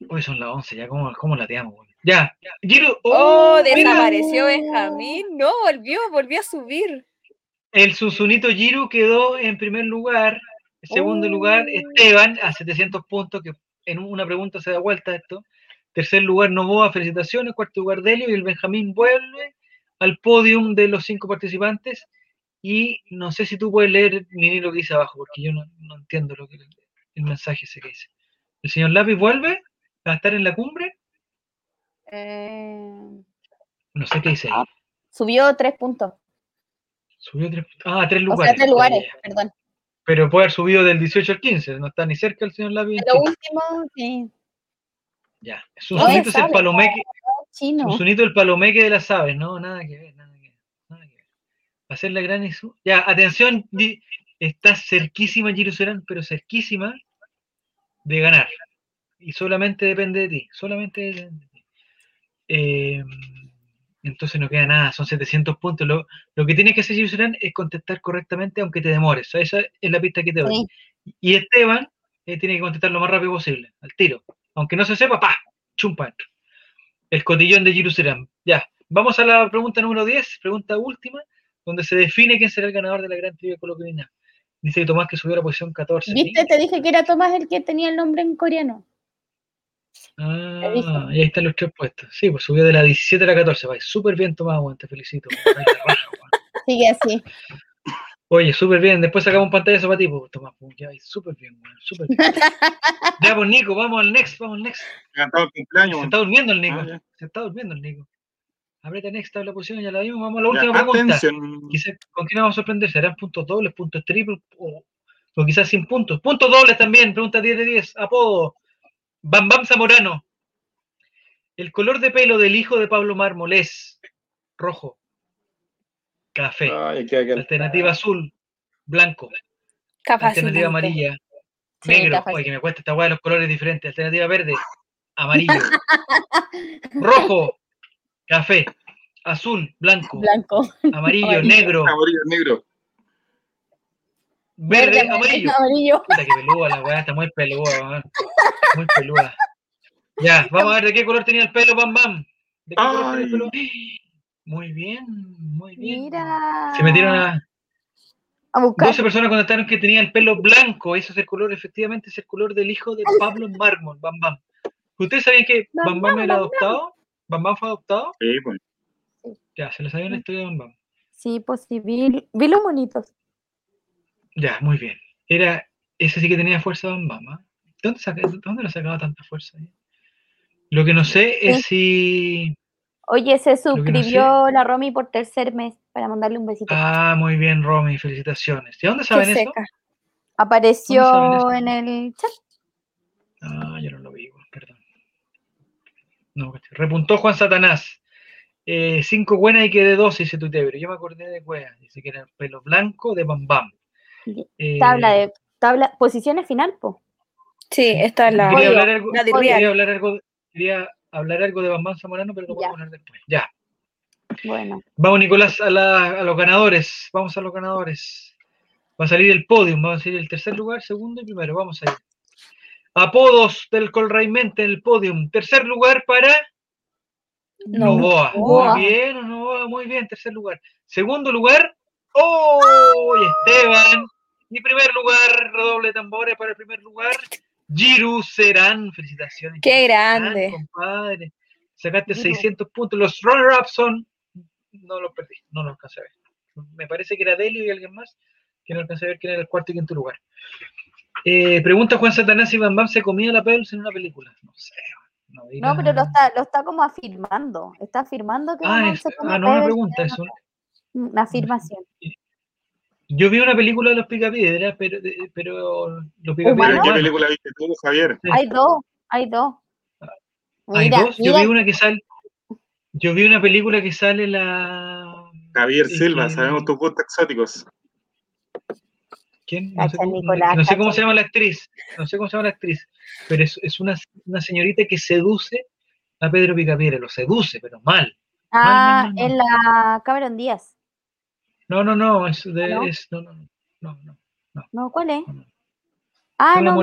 Hoy son las 11, ya, ¿cómo, cómo lateamos? weón? Ya. Giro. Oh, mira, desapareció Benjamín. No, volvió, volvió a subir. El Susunito Giru quedó en primer lugar. En segundo lugar, Esteban, a 700 puntos, que en una pregunta se da vuelta esto. Tercer lugar, Novoa, felicitaciones. Cuarto lugar, Delio. Y el Benjamín vuelve al podium de los cinco participantes. Y no sé si tú puedes leer ni lo que dice abajo, porque yo no, no entiendo lo que el mensaje ese que dice. ¿El señor Lápiz vuelve a estar en la cumbre? Eh, No sé qué dice ahí. Ah, subió tres puntos. Subió tres, ah, tres O lugares. sea, tres lugares, perdón. Pero puede haber subido del 18 al 15, no está ni cerca el señor Lápiz. Lo último, sí. Ya. No, Susunito es el palomeque, Chino. El palomeque de las aves, no, nada que ver, nada que ver. Nada que ver. Va a ser la gran Isu- Ya, atención, está cerquísima Serán, pero cerquísima de ganar. Y solamente depende de ti, solamente depende de ti. Eh, entonces no queda nada, son 700 puntos. Lo, lo que tienes que hacer, Serán, es contestar correctamente, aunque te demores. Esa es la pista que te doy. Y Esteban eh, tiene que contestar lo más rápido posible, al tiro. Aunque no se sepa, ¡pa! Chumpa dentro. El cotillón de Jerusalén. Ya. Vamos a la pregunta número 10, pregunta última, donde se define quién será el ganador de la gran trivia coloquial. Dice que Tomás que subió a la posición 14. ¿Viste? Te dije que era Tomás el que tenía el nombre en coreano. Ah, y ahí están los tres puestos. Sí, pues subió de la 17 a la 14. Va súper bien, Tomás, te felicito. Sigue así. Oye, súper bien. Después sacamos un pantallazo para ti, pues, Tomás. pues, Ya súper bien, weón, súper bien. ya, pues, Nico, vamos al next, vamos al next. Se está durmiendo el Nico. Ah. Se está durmiendo el Nico. Aprieta next, tabla posición, ya la vimos. Vamos a la Ya, última pregunta. Atención. Quizás, ¿Con quién nos vamos a sorprender? ¿Serán puntos dobles, puntos triples o, o quizás sin puntos? Puntos dobles también, pregunta 10 de 10. Apodo. Bam Bam Zamorano. El color de pelo del hijo de Pablo Mármol es rojo, café, Ay, alternativa azul, blanco, Capaz. alternativa amarilla, Sí, negro. Oye, que me cuesta esta hueá de los colores diferentes. Alternativa verde, amarillo, rojo, café, azul, blanco, Blanco. amarillo, Amarillo. negro, Amarillo, negro. verde, amarillo. Amarillo. Puta que peluda la weá, está muy peluda. Muy peluda. Ya, vamos a ver de qué color tenía el pelo, Bam Bam. ¿De qué color tenía el pelo? Muy bien, muy bien. Mira. Se metieron a. A buscar. 12 personas contestaron que tenía el pelo blanco. Ese es el color, efectivamente, es el color del hijo de Pablo Mármol, Bam Bam. ¿Ustedes sabían que Bam Bam era adoptado? ¿Bam Bam fue adoptado? Sí, pues. Ya, se lo sabían la historia de Bam Bam. Sí, pues sí, vi, vi los monitos. Ya, muy bien. Era, ese sí que tenía fuerza Bam Bam. ¿ah? ¿Dónde, saca- ¿Dónde le sacaba tanta fuerza? Lo que no sé es si. Oye, se no suscribió la Romy por tercer mes para mandarle un besito. Ah, muy bien, Romy, felicitaciones. ¿De dónde saben Qué eso? seca. Apareció ¿Dónde saben eso? en el chat. Ah, yo no lo vi. No, repuntó Juan Satanás. Eh, cinco buenas y quedé dos, dice tu pero Yo me acordé de Cuea. Dice que era el pelo blanco de Bam Bam. Eh, Tabla de tabla, posiciones final, po. Sí, esta es la. Quería hablar, algo, quería hablar algo, quería hablar algo de Bam Bam Zamorano, pero lo voy a poner después. Ya. Bueno, Vamos, Nicolás, a, la- a los ganadores. Vamos a los ganadores. Va a salir el podium, va a salir el tercer lugar, segundo y primero. Vamos a ir. Apodos del Colraimente en el podium. Tercer lugar para No. Novoa. Novoa. Muy bien, Novoa, muy bien, tercer lugar. Segundo lugar, ¡oh! Esteban. Y primer lugar, redoble tambores para el primer lugar, Giru Serán. Felicitaciones. Qué Serán, grande. compadre. Sacaste Giru. 600 puntos. Los runner-ups son. No los perdí, no los alcancé a ver. Me parece que era Delio y alguien más que no alcancé a ver quién era el cuarto y quinto lugar. Eh, pregunta Juan Satanás si Bam Bam se comía la Pels en una película. No sé. No, no, pero lo está, lo está como afirmando. Está afirmando que Ah, Bam es- se come ah, no, una pregunta. Es un- Una afirmación. Yo vi una película de los Picapiedras, pero, pero los Picapiedras ¿Humano? ¿Pero qué película viste tú, Javier? Hay dos, hay dos. Hay Mira, dos. Yo mira, vi una que sale. Yo vi una película que sale la. Javier Silva, que- sabemos tus gustos exóticos. ¿Quién? No sé, cómo, no sé cómo se llama la actriz. No sé cómo se llama la actriz. Pero es, es una, una señorita que seduce a Pedro Picapiedra. Lo seduce, pero mal. ah, en la Cameron Díaz. No, no, no. Es de, ¿Ah, no? es- no, no, no, no, no. No, ¿cuál es? No, no. Ah, no.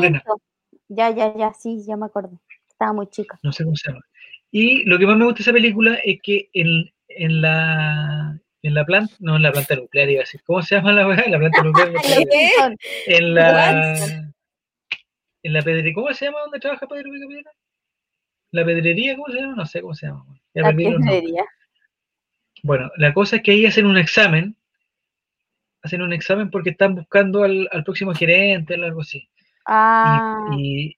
Ya, ya, ya, sí, ya me acuerdo. Estaba muy chica. no sé cómo se llama. Y lo que más me gusta de esa película es que en, en la en la planta, no en la planta nuclear iba a decir, ¿cómo se llama la weá? La planta nuclear. en la en la pedrería, ¿cómo se llama donde trabaja Pedro Picapiedra? La pedrería, ¿cómo se llama? No sé cómo se llama. Ya La piedrería. Bueno, la cosa es que ahí hacen un examen, hacen un examen porque están buscando al, al próximo gerente o algo así. Ah, Y,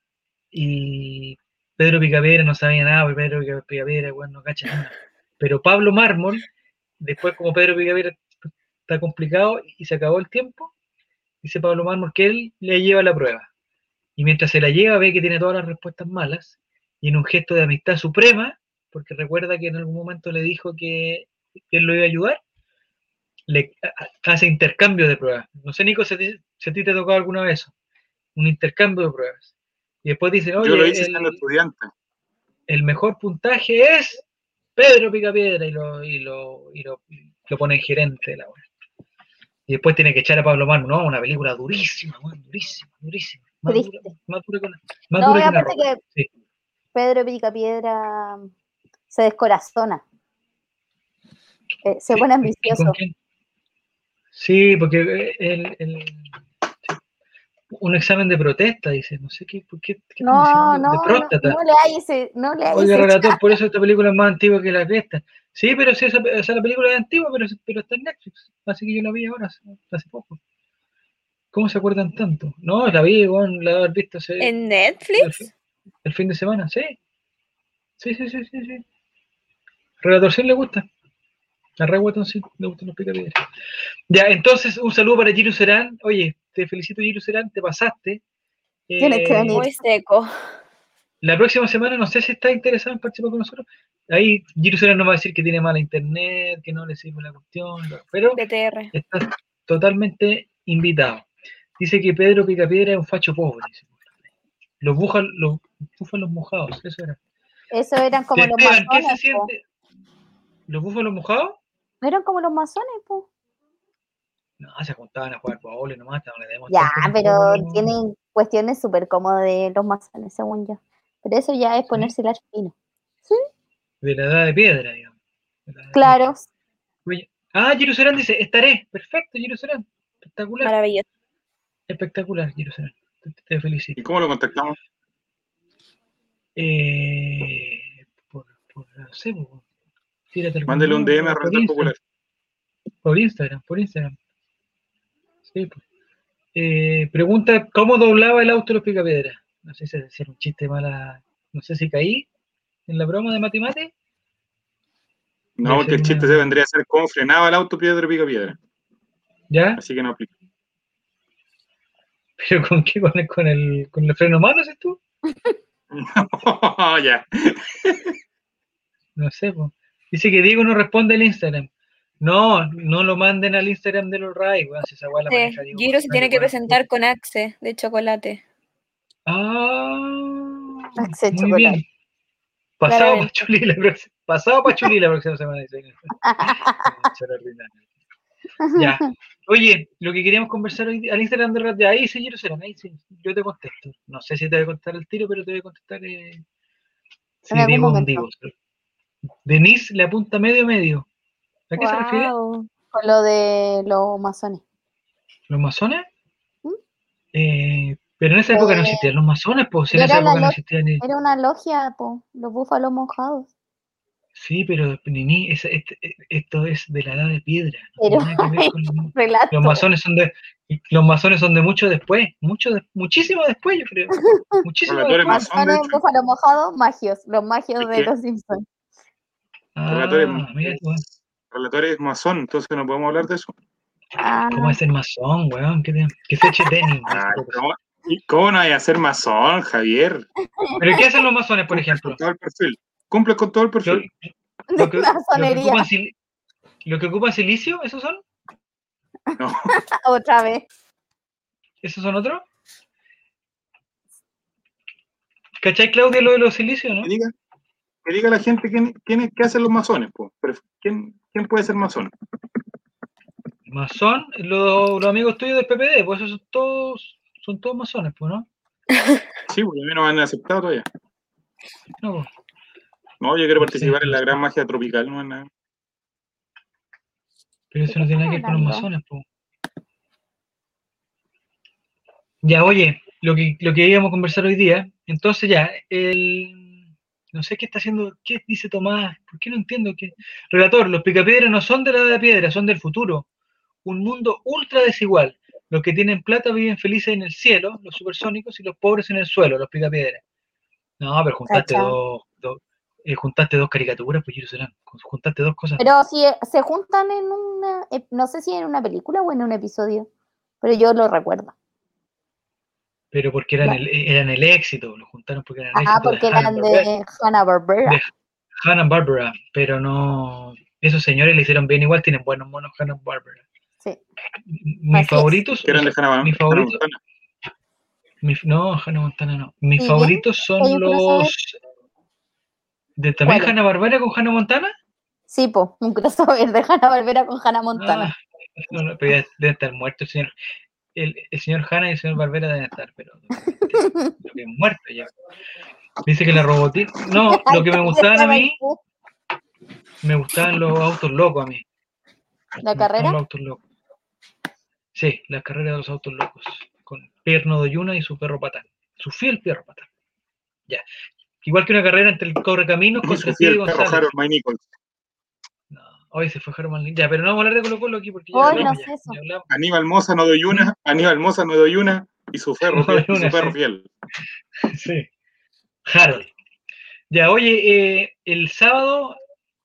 y, y Pedro Picapiedra no sabía nada, porque Pedro Pica- Picapiedra, bueno, no cacha nada. Pero Pablo Mármol, después como Pedro Picapiedra está complicado y se acabó el tiempo, dice Pablo Mármol que él le lleva la prueba. Y mientras se la lleva, ve que tiene todas las respuestas malas, y en un gesto de amistad suprema, porque recuerda que en algún momento le dijo que, que él lo iba a ayudar, le hace intercambio de pruebas. No sé, Nico, si a ti, si a ti te ha tocado alguna vez eso, un intercambio de pruebas. Y después dice, oye, Yo lo hice el, siendo estudiante. el mejor puntaje es Pedro Picapiedra y lo, y lo, y lo, lo pone en gerente de la wea. Y después tiene que echar a Pablo Mármol, no, una película durísima, durísima, durísima. Más dura, más dura que más No, dura que una roca. que Sí. Pedro Picapiedra se descorazona. Eh, se Sí, pone ¿y ambicioso. Sí, porque eh, el. Un examen de protesta, dice, no sé qué, ¿por qué, qué están No, no, de no, próstata. no le hay ese, no le hay ese relator, por eso esta película es más antigua que la cresta. Sí, pero sí, esa, esa la película es antigua, pero, pero está en Netflix. Así que yo la vi ahora, hace, hace poco. ¿Cómo se acuerdan tanto? No, la vi, bueno, la haber visto hace, ¿En el, Netflix? fin, el fin de semana, sí. Sí, sí, sí, sí, sí. Relator sí le gusta. A Ray Watton sí le gustan los picapiedras. Ya, entonces, un saludo para Giro Serán. Oye, te felicito, Giro Serán, te pasaste. Tienes que Eh, venir. Muy seco. la próxima semana no sé si está interesado en participar con nosotros. Ahí Serán nos va a decir que tiene mala internet, que no le sirve la cuestión, pero BTR. está totalmente invitado. Dice que Pedro Picapiedra es un facho pobre. Los, búfalos, los búfalos mojados, eso era. Eso eran como los Esteban, ¿qué se masones, siente? ¿Los búfalos mojados? Eran como los masones, po. No, se juntaban a jugar doble nomás, no le demos Ya, pero tiempo. tienen cuestiones súper cómodas de los masones, según yo. Pero eso ya es ponerse el fino. De la edad de piedra, digamos. De de Claro. piedra. Ah, Serán dice, estaré. Perfecto, Serán. Espectacular. Maravilloso. Espectacular. Te, te felicito. ¿Y cómo lo contactamos? Eh, por, por, no sé, por- Mándele un DM a Instagram, Popular. Por Instagram, por Instagram. Sí, pues. Eh, pregunta, ¿cómo doblaba el auto los picapiedras? No sé si es un chiste mala, no sé si caí en la broma de matemáticas. No, porque el chiste una- se vendría a ser cómo frenaba el auto Piedra Pica Piedra. ¿Ya? Así que no aplica. ¿Pero con qué? ¿Con el, con el, con el freno mano, haces tú? ya. No sé, pues. Dice que Diego no responde al Instagram. No, no lo manden al Instagram de los Ray, weón, si esa weá la Sí, maneja Diego Giro se González, tiene que presentar con Axe de chocolate. Ah, Axe muy chocolate. bien. Pasado Claramente. Pachuli la próxima, pasado Pachuli la próxima semana. Ya. Oye, lo que queríamos conversar hoy al Instagram de Radio, ahí sí, Giro Serán, ahí sí, yo te contesto. No sé si te voy a contestar el tiro, pero te voy a contestar. Eh, si En algún digo un momento. Denise le apunta medio medio. ¿A qué se refiere? Con lo de los masones. ¿Los masones? ¿Mm? Eh, pero en esa época no Eh, existían los masones, pues en era esa época no existían ni. Era una logia, po, los búfalos mojados. Sí, pero Nini, este- esto es de la edad de piedra. no Pero- tiene nada que ver con los- masones son de los masones son de mucho después, mucho de- muchísimo después, yo creo. Muchísimo Relatores después. de Masones, búfalos mojados, magios. Los magios Es de que- los Simpsons. Ah, es- relator es masón, entonces no podemos hablar de eso. Ah, ¿Cómo es el masón, weón? Que se eche denim. Ay, ¿cómo, y ¿Cómo no hay a ser masón, Javier? ¿Pero qué hacen los masones, por ejemplo? Con todo el perfil. Cumple con todo el perfil. de lo que, lo que masonería. ocupan, sil- lo que ocupan silicio, ¿esos son? No. Otra vez. ¿Esos son otros? ¿Cachai, Claudia, lo de los silicios, no? Diga, que diga la gente quién, quién es- qué hacen los masones. Pero, ¿quién, ¿Quién puede ser masón? Masón, los, los amigos tuyos del PPD, pues esos son todos, son todos masones, pues, ¿no? Sí, porque a mí no me han aceptado todavía. No, pues. No, yo quiero participar en la gran magia tropical, no es nada. Pero eso no tiene nada que ver con los masones, po. Ya, oye, lo que, lo que íbamos a conversar hoy día, entonces ya, el, no sé qué está haciendo, qué dice Tomás, ¿por qué no entiendo qué? Relator, los picapiedras no son de la de piedra, son del futuro. Un mundo ultra desigual. Los que tienen plata viven felices en el cielo, los supersónicos, y los pobres en el suelo, los picapiedras. No, pero juntaste dos, dos- eh, juntaste dos caricaturas, pues Jerusalén, juntaste dos cosas. Pero si eh, se juntan en una, eh, no sé si en una película o en un episodio, pero yo lo recuerdo. Pero porque eran, el, eran el éxito, lo juntaron porque eran el Ah, éxito. porque de eran de Hanna Barbera. De- Hanna Barbera, pero no. Esos señores le hicieron bien igual, tienen buenos monos Hanna Barbera. Sí. Mis Así favoritos. Eran de Hannah, Hannah Montana. mis- no, Hanna Montana no. Mis ¿Y favoritos ¿Hay son los. ¿De también. Hanna Barbera con Hanna Montana? Sí, po, un crossover de Hanna Barbera con Hannah Montana. Ah, no, no, pero ya debe estar muerto el señor. El, el señor Hanna y el señor Barbera deben estar, pero lo que es muerto ya. Dice que la robotina. No, lo que me gustaban a mí, me gustaban los autos locos a mí. ¿La Me carrera? Los autos locos. Sí, la carrera de los autos locos. Con Pierno de Yuna y su perro patán. Su fiel perro patán. Ya. Igual que una carrera entre el Correcaminos fiel perro González. Harold May Nichols. No, hoy se fue Germán Lin- Ya, pero no vamos a hablar de Colo Colo aquí porque ya Hoy hablamos no ya, sé eso. ya hablamos. Aníbal Moza no doy una, Aníbal Moza no doy una y su perro No y su perro sí. fiel. Sí. Harold. Ya, oye, eh, el sábado,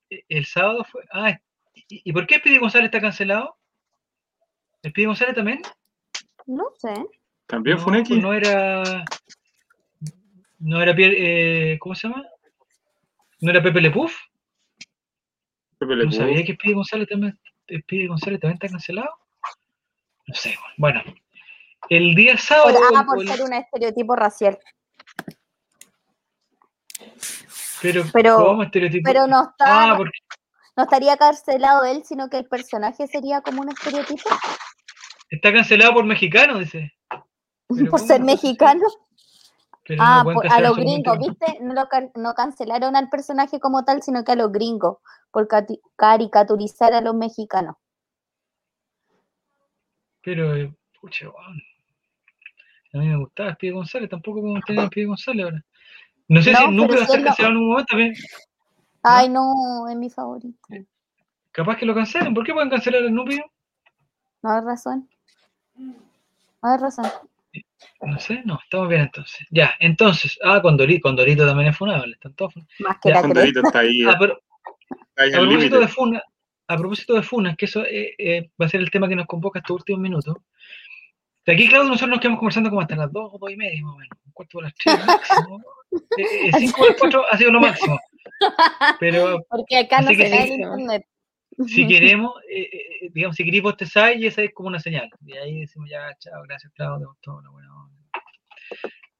el sábado fue. Ah, ¿y, y por qué Speedy González está cancelado? ¿El Speedy González también? No sé. También no, fue un X. no era. No era Pierre. eh, ¿Cómo se llama? ¿No era Pepe Le Puff? Pepe Le No sabía que Speedy González también, Speedy González también está cancelado. No sé, bueno. El día Por, sábado. ah, el- por el- ser un estereotipo racial. pero, pero- ¿cómo estereotipo? Pero no está, Ah, porque no estaría cancelado él, sino que el personaje sería como un estereotipo está cancelado por mexicano, dice. Por ¿cómo ser no puede ser? mexicano. Pero Ah, por- a los gringos, ¿viste? No, lo can- no cancelaron al personaje como tal, sino que a los gringos, por caricaturizar a los mexicanos. Pero, eh, pucha. A mí me gustaba Speedy González, tampoco podemos tener a Speedy González ahora. No sé No, si nunca va a ser cancelado en un momento también. Ay, no, es mi favorito. Capaz que lo cancelen. ¿Por qué pueden cancelar el núcleo? No hay razón. No hay razón. No sé, no, estamos bien entonces. Ya, entonces, ah, Condorito, Condorito también es funable, están todos funables. Más que Ya, la Condorito está ahí, Ah, pero está ahí a propósito de Funa, a propósito de Funas, que eso eh, eh, va a ser el tema que nos convoca estos últimos minutos. De aquí, Claudio, nosotros nos quedamos conversando como hasta las 2 o 2 y media, más o menos. Un cuarto de las 3 máximo. 5 de las 4 ha sido lo máximo. Pero Porque acá no se ve sí. el internet. Si queremos, eh, eh, digamos, si queréis bostezar, y esa es como una señal. Y ahí decimos ya, chao, gracias, Claudio, todo lo bueno.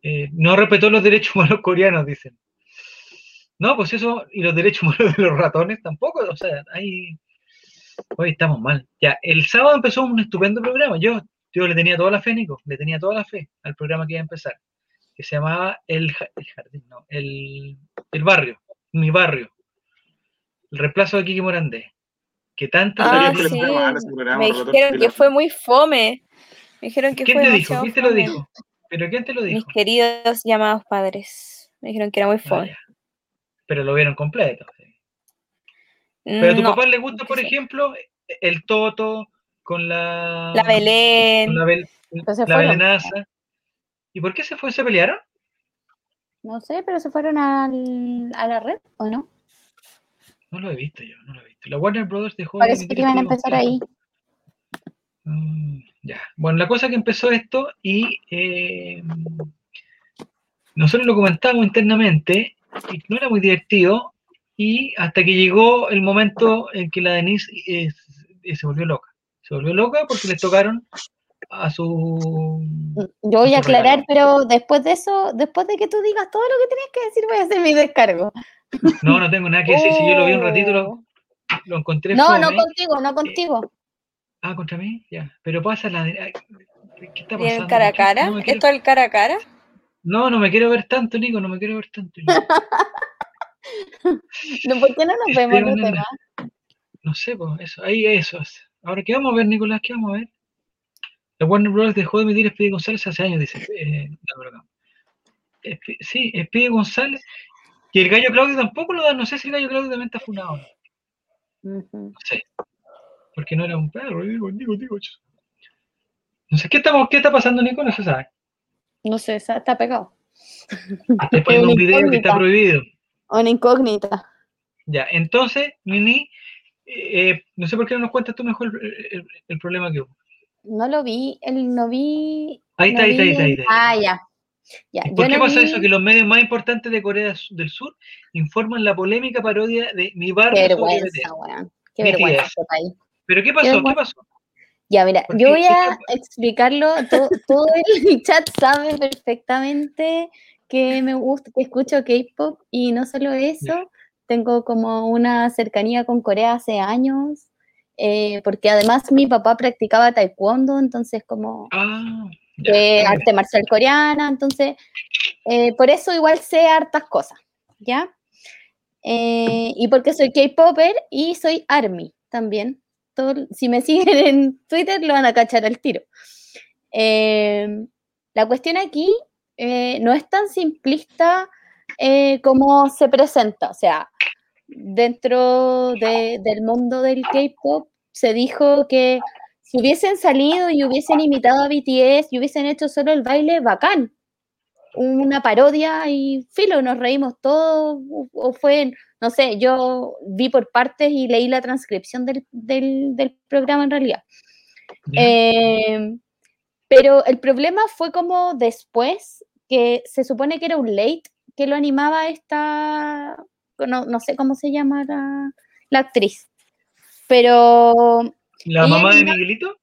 Eh, no respetó los derechos humanos coreanos, dicen. No, pues eso, y los derechos humanos de los ratones tampoco, o sea, ahí. Hoy estamos mal. Ya, el sábado empezó un estupendo programa. Yo, yo le tenía toda la fe, Nico, le tenía toda la fe al programa que iba a empezar, que se llamaba El, el Jardín, no, el, el Barrio, Mi Barrio. El reemplazo de Kiki Morandé. Que tanto Ah, que le sí. Me dijeron que fue muy fome. Me dijeron que ¿Quién fue te dijo? ¿Quién te lo dijo? ¿Pero quién te lo Mis dijo? queridos llamados padres. Me dijeron que era muy Ah, fome. ya. Pero lo vieron completo. sí. Pero a tu No, papá le gusta, por sí. ejemplo, el Toto con la. La Belén. Con la, Bel- la. Belenaza. ¿Y por qué se fue? ¿Se pelearon? No sé, pero se fueron al- a la red, ¿o no? No lo he visto yo, no lo he visto. La Warner Brothers dejó. de Parece que iban a empezar ahí. Mm, ya. Bueno, la cosa que empezó esto y eh, nosotros lo comentamos internamente y no era muy divertido y hasta que llegó el momento en que la Denise eh, eh, se volvió loca. Se volvió loca porque les tocaron a su... Yo voy a regalo. aclarar, pero después de eso, después de que tú digas todo lo que tenías que decir, voy a hacer mi descargo. No, no tengo nada que decir. Si yo lo vi un ratito, lo, lo encontré. No, no contigo, no contigo. Ah, contra mí, ya. Pero pasa la... ¿Qué está ¿Y el pasando? cara a cara? No quiero- ¿Esto el cara a cara? No, no me quiero ver tanto, Nico, no me quiero ver tanto. No, ¿Por qué no nos vemos los demás? No sé, pues eso, ahí eso es. Ahora, ¿qué vamos a ver, Nicolás? ¿Qué vamos a ver? La Warner Bros. dejó de emitir Speedy González hace años, dice. eh, no, sí, Speedy González. Y el gallo Claudio tampoco lo da. No sé si el gallo Claudio también está funado. No sé. Porque no era un perro. Digo, digo, digo. No sé, ¿qué, estamos, ¿qué está pasando, Nico? No se sabe. No sé, está está pegado. Estoy poniendo un video que está prohibido. Una incógnita. Ya, entonces, Nini, eh, no sé por qué no nos cuentas tú mejor el, el- el problema que hubo. No lo vi, el, no vi. Ahí no está, ahí está, ahí vi está. Ahí está. Ah, ya. Ya, ¿Y yo ¿Por qué pasa vi- eso? Que los medios más importantes de Corea del Sur informan la polémica parodia de Mi Qué Barrio sobre vergüenza, weón. Qué vergüenza este país. ¿Pero qué pasó? ¿Qué pasó? Ya, mira, ¿Por yo qué? voy ¿Qué a explicarlo. to- todo el chat sabe perfectamente que me gusta, que escucho K-pop y no solo eso, tengo como una cercanía con Corea hace años, eh, porque además mi papá practicaba taekwondo, entonces como Ah, de arte marcial coreana, entonces eh, por eso igual sé hartas cosas, ¿ya? Eh, y porque soy K-Popper y soy ARMY también. Todo- si me siguen en Twitter lo van a cachar al tiro. Eh, la cuestión aquí eh, no es tan simplista como se presenta, o sea, dentro de- del mundo del K-Pop se dijo que si hubiesen salido y hubiesen imitado a BTS y hubiesen hecho solo el baile, bacán. Una parodia y filo, nos reímos todos, o- fue, no sé, yo vi por partes y leí la transcripción del, del- del programa en realidad. Eh, pero el problema fue como después, que se supone que era un late que lo animaba esta, no, no sé cómo se llama la, la actriz, pero ¿La mamá de Miguelito?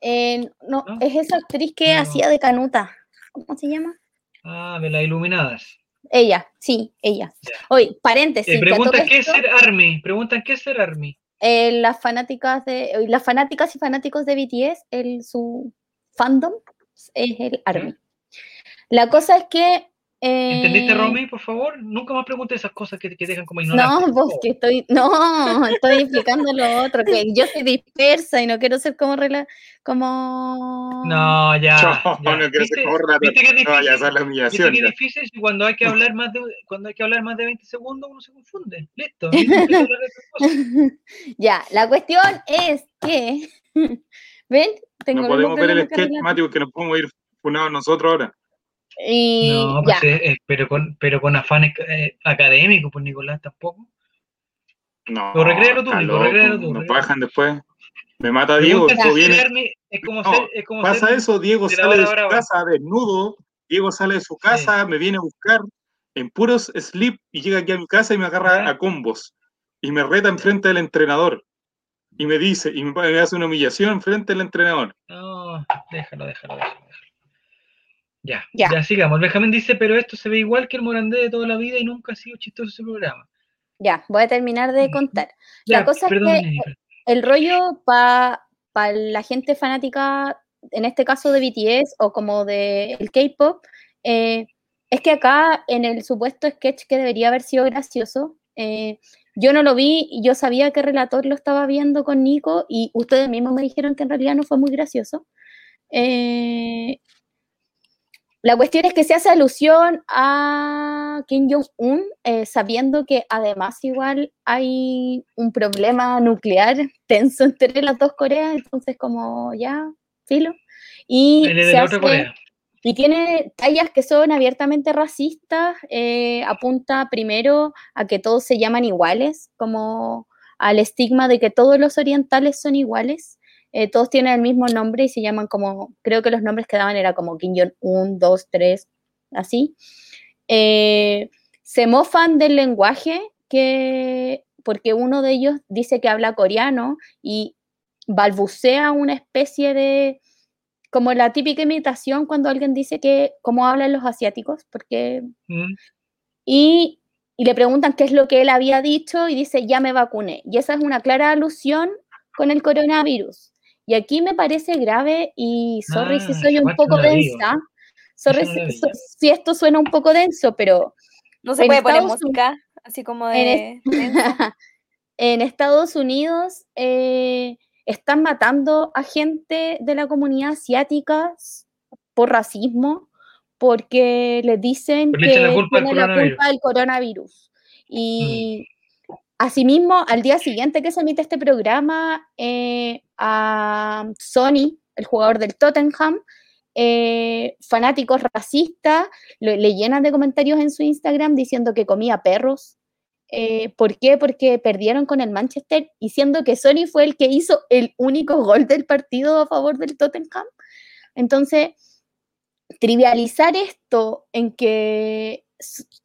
eh, no, ¿No? es esa actriz que No. hacía de Canuta. ¿Cómo se llama? Ah, de las iluminadas. Ella, sí, ella. Oye, paréntesis. Eh, preguntan qué es ser ARMY. Preguntan qué es ser ARMY. eh, las fanáticas de eh, las fanáticas y fanáticos de BTS, el, su fandom es el ARMY. La cosa es que eh, ¿Entendiste, Romy, por favor? Nunca más preguntes esas cosas que, que dejan como ignorantes. No, vos que estoy, no, estoy explicando lo otro, que yo soy dispersa y no quiero ser como rela, como No, ya. No, ya. no quiero ¿Viste, ser como relator. viste que es No vaya a difícil? hacer la ¿Viste humillación. que es ya. difícil? Y cuando hay que hablar más de, cuando hay que hablar más de 20 segundos, uno se confunde. Listo. Ya, la cuestión es que, ¿ven? Tengo No podemos ver el sketch. Mati, que nos podemos ir funados nosotros ahora. Y No, ya, pues, eh, eh, pero, con, pero con afanes eh, académicos, pues Nicolás tampoco. No, Pero recréalo tú, Nico, recréalo tú, Nos bajan después. Me mata Diego, eso viene. ARMY es como No, ser, es como Pasa ser- eso, Diego de sale de su casa desnudo, Diego sale de su casa, me viene a buscar en puros slip y llega aquí a mi casa y me agarra a combos y me reta enfrente del entrenador y me dice, y me, me hace una humillación enfrente del entrenador. No, déjalo, déjalo, déjalo. Ya, Ya. ya, sigamos. Benjamín dice, pero esto se ve igual que el Morandé de toda la vida y nunca ha sido chistoso ese programa. ya, voy a terminar de contar. La cosa es que Jennifer. el rollo para la gente fanática, en este caso de BTS o como de el K-pop, eh, es que acá en el supuesto sketch que debería haber sido gracioso, eh, yo no lo vi y yo sabía que el relator lo estaba viendo con Nico y ustedes mismos me dijeron que en realidad no fue muy gracioso. Eh, la cuestión es que se hace alusión a Kim Jong-un, eh, sabiendo que además igual hay un problema nuclear tenso entre las dos Coreas, entonces como ya, filo. Y, se hace- tiene tallas que son abiertamente racistas, eh, apunta primero a que todos se llaman iguales, como al estigma de que todos los orientales son iguales, eh, todos tienen el mismo nombre y se llaman como, creo que los nombres que daban era como Kim Jong-un, 2, 3, así. Eh, se mofan del lenguaje que, porque uno de ellos dice que habla coreano y balbucea una especie de, como la típica imitación cuando alguien dice que cómo hablan los asiáticos, porque Mm, y, y le preguntan qué es lo que él había dicho y dice ya me vacuné. Y esa es una clara alusión con el coronavirus. Y aquí me parece grave y sorry si Ah, soy un poco no densa, sorry no si, vi. so- si esto suena un poco denso, pero No se puede poner Estados Uni- música, así como En de... en Estados Unidos eh, están matando a gente de la comunidad asiática por racismo, porque les dicen que echan la culpa la coronavirus. culpa del coronavirus. Y asimismo, al día siguiente que se emite este programa, eh, a Sony, el jugador del Tottenham, eh, fanáticos racistas, le llenan de comentarios en su Instagram diciendo que comía perros, eh, ¿Por qué? Porque perdieron con el Manchester y siendo que Sony fue el que hizo el único gol del partido a favor del Tottenham. Entonces, trivializar esto en que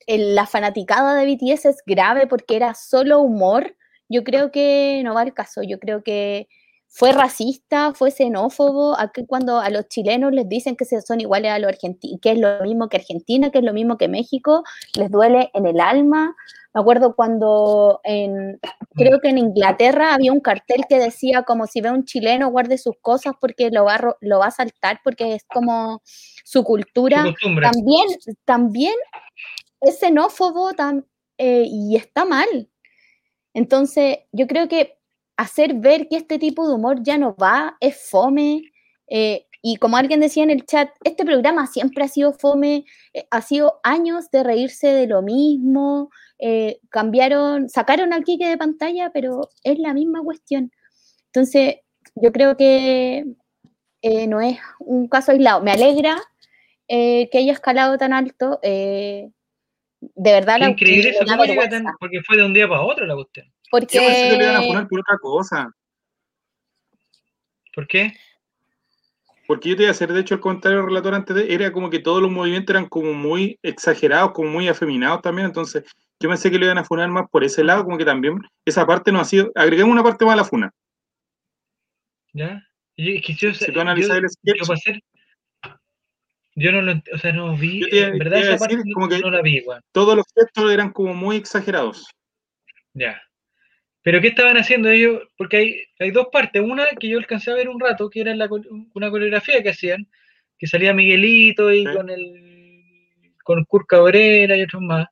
la fanaticada de BTS es grave porque era solo humor, yo creo que no va al caso. Yo creo que fue racista, fue xenófobo. Aquí cuando a los chilenos les dicen que son iguales a los argentinos, que es lo mismo que Argentina, que es lo mismo que México, les duele en el alma. Me acuerdo cuando en, creo que en Inglaterra había un cartel que decía como si ve a un chileno guarde sus cosas porque lo va a, lo va a saltar porque es como su Su cultura. costumbre. También, también es xenófobo tam- eh, y está mal. Entonces, yo creo que hacer ver que este tipo de humor ya no va, es fome. eh, y como alguien decía en el chat, este programa siempre ha sido fome, eh, ha sido años de reírse de lo mismo, eh, cambiaron, sacaron al Quique de pantalla, pero es la misma cuestión. Entonces, yo creo que eh, no es un caso aislado. Me alegra eh, que haya escalado tan alto. eh, de verdad, Qué la- increíble eso, ¿cómo llega tan- porque fue de un día para otro la cuestión. Porque Yo pensé que le iban a poner por otra cosa. ¿Por qué? Porque yo te iba a hacer, de hecho, el comentario relator antes de, era como que todos los movimientos eran como muy exagerados, como muy afeminados también, entonces yo pensé que le iban a funar más por ese lado, como que también esa parte no ha sido, agreguemos una parte más a la funa. ¿Ya? Y es que yo, Si tú yo- analizas el yo sketch, para hacer- yo no lo, o sea, no vi, Yo te en verdad parte no- como que- no la vi, igual. todos los gestos eran como muy exagerados. Ya. Pero ¿qué estaban haciendo ellos? Porque hay, hay dos partes. Una que yo alcancé a ver un rato, que era la una coreografía que hacían, que salía Miguelito y Sí. con el con Kurt Cabrera y otros más,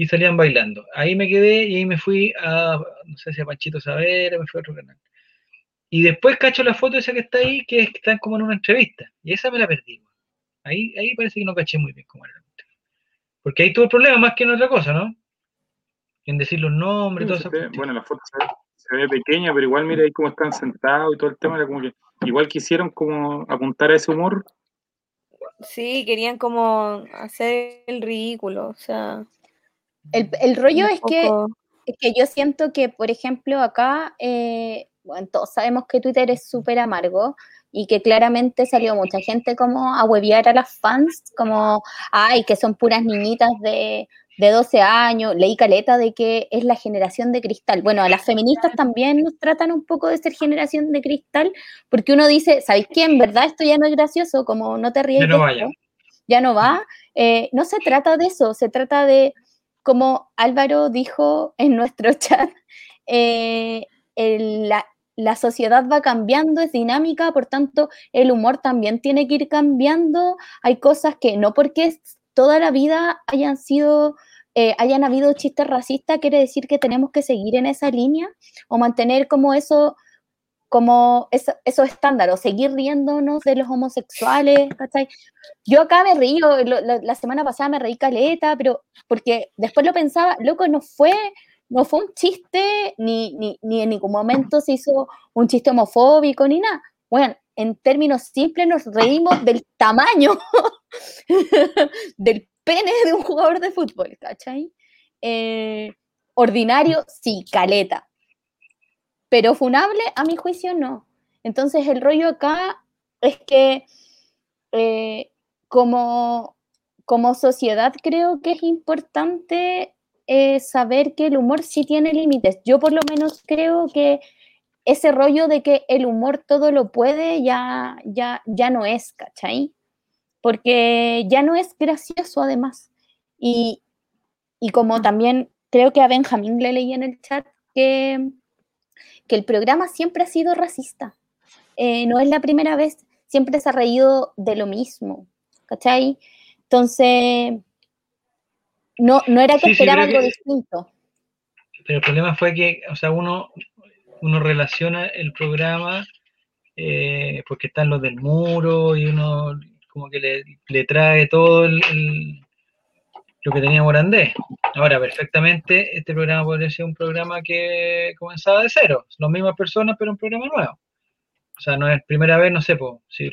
y salían bailando. Ahí me quedé y ahí me fui a, no sé si a Panchito Savera, me fui a otro canal. Y después cacho la foto esa que está ahí, que es que están como en una entrevista. Y esa me la perdí. Ahí, ahí parece que no caché muy bien cómo era la. Porque ahí tuvo el problema más que en otra cosa, ¿no? En decir los nombres, esas ve- cuestiones. bueno, la foto se ve, se ve pequeña, pero igual mira ahí cómo están sentados y todo el tema, era como que igual quisieron como apuntar a ese humor. Sí, querían como hacer el ridículo, o sea... el, el rollo es que Es que yo siento que, por ejemplo, acá, eh, bueno, todos sabemos que Twitter es súper amargo y que claramente salió mucha gente como a hueviar a las fans, como, ay, que son puras niñitas de, de 12 años. Leí caleta de que es la generación de cristal. Bueno, a las feministas también nos tratan un poco de ser generación de cristal, porque uno dice, ¿sabéis qué? En verdad esto ya no es gracioso, como no te ríes Ya no vaya. ya no va. Eh, no se trata de eso, se trata de como Álvaro dijo en nuestro chat, eh, la, sociedad va cambiando, es dinámica, por tanto, el humor también tiene que ir cambiando. Hay cosas que no porque toda la vida hayan sido, eh, hayan habido chistes racistas, quiere decir que tenemos que seguir en esa línea o mantener como eso como eso- esos estándares, seguir riéndonos de los homosexuales, ¿cachai? Yo acá me río, lo- la, semana pasada me reí caleta, pero porque después lo pensaba, loco, no fue, no fue un chiste, ni, ni, ni en ningún momento se hizo un chiste homofóbico, ni nada. Bueno, en términos simples nos reímos del tamaño del pene de un jugador de fútbol, ¿cachai? Eh, ordinario, sí, caleta. Pero funable, a mi juicio, no. Entonces el rollo acá es que eh, como, como sociedad creo que es importante eh, saber que el humor sí tiene límites. Yo por lo menos creo que ese rollo de que el humor todo lo puede ya, ya, ya no es, ¿cachai? Porque ya no es gracioso además. Y, y como también creo que a Benjamín le leí en el chat que, que el programa siempre ha sido racista. Eh, no es la primera vez, siempre se ha reído de lo mismo, ¿cachai? Entonces, No, no era que Sí, esperaba algo que- distinto. Pero el problema fue que, o sea, uno, uno relaciona el programa eh, porque están los del muro y uno como que le, le trae todo el, el- lo que tenía Morandé. Ahora, perfectamente, este programa podría ser un programa que comenzaba de cero, las mismas personas, pero un programa nuevo. O sea, no es primera vez, no sé, po, si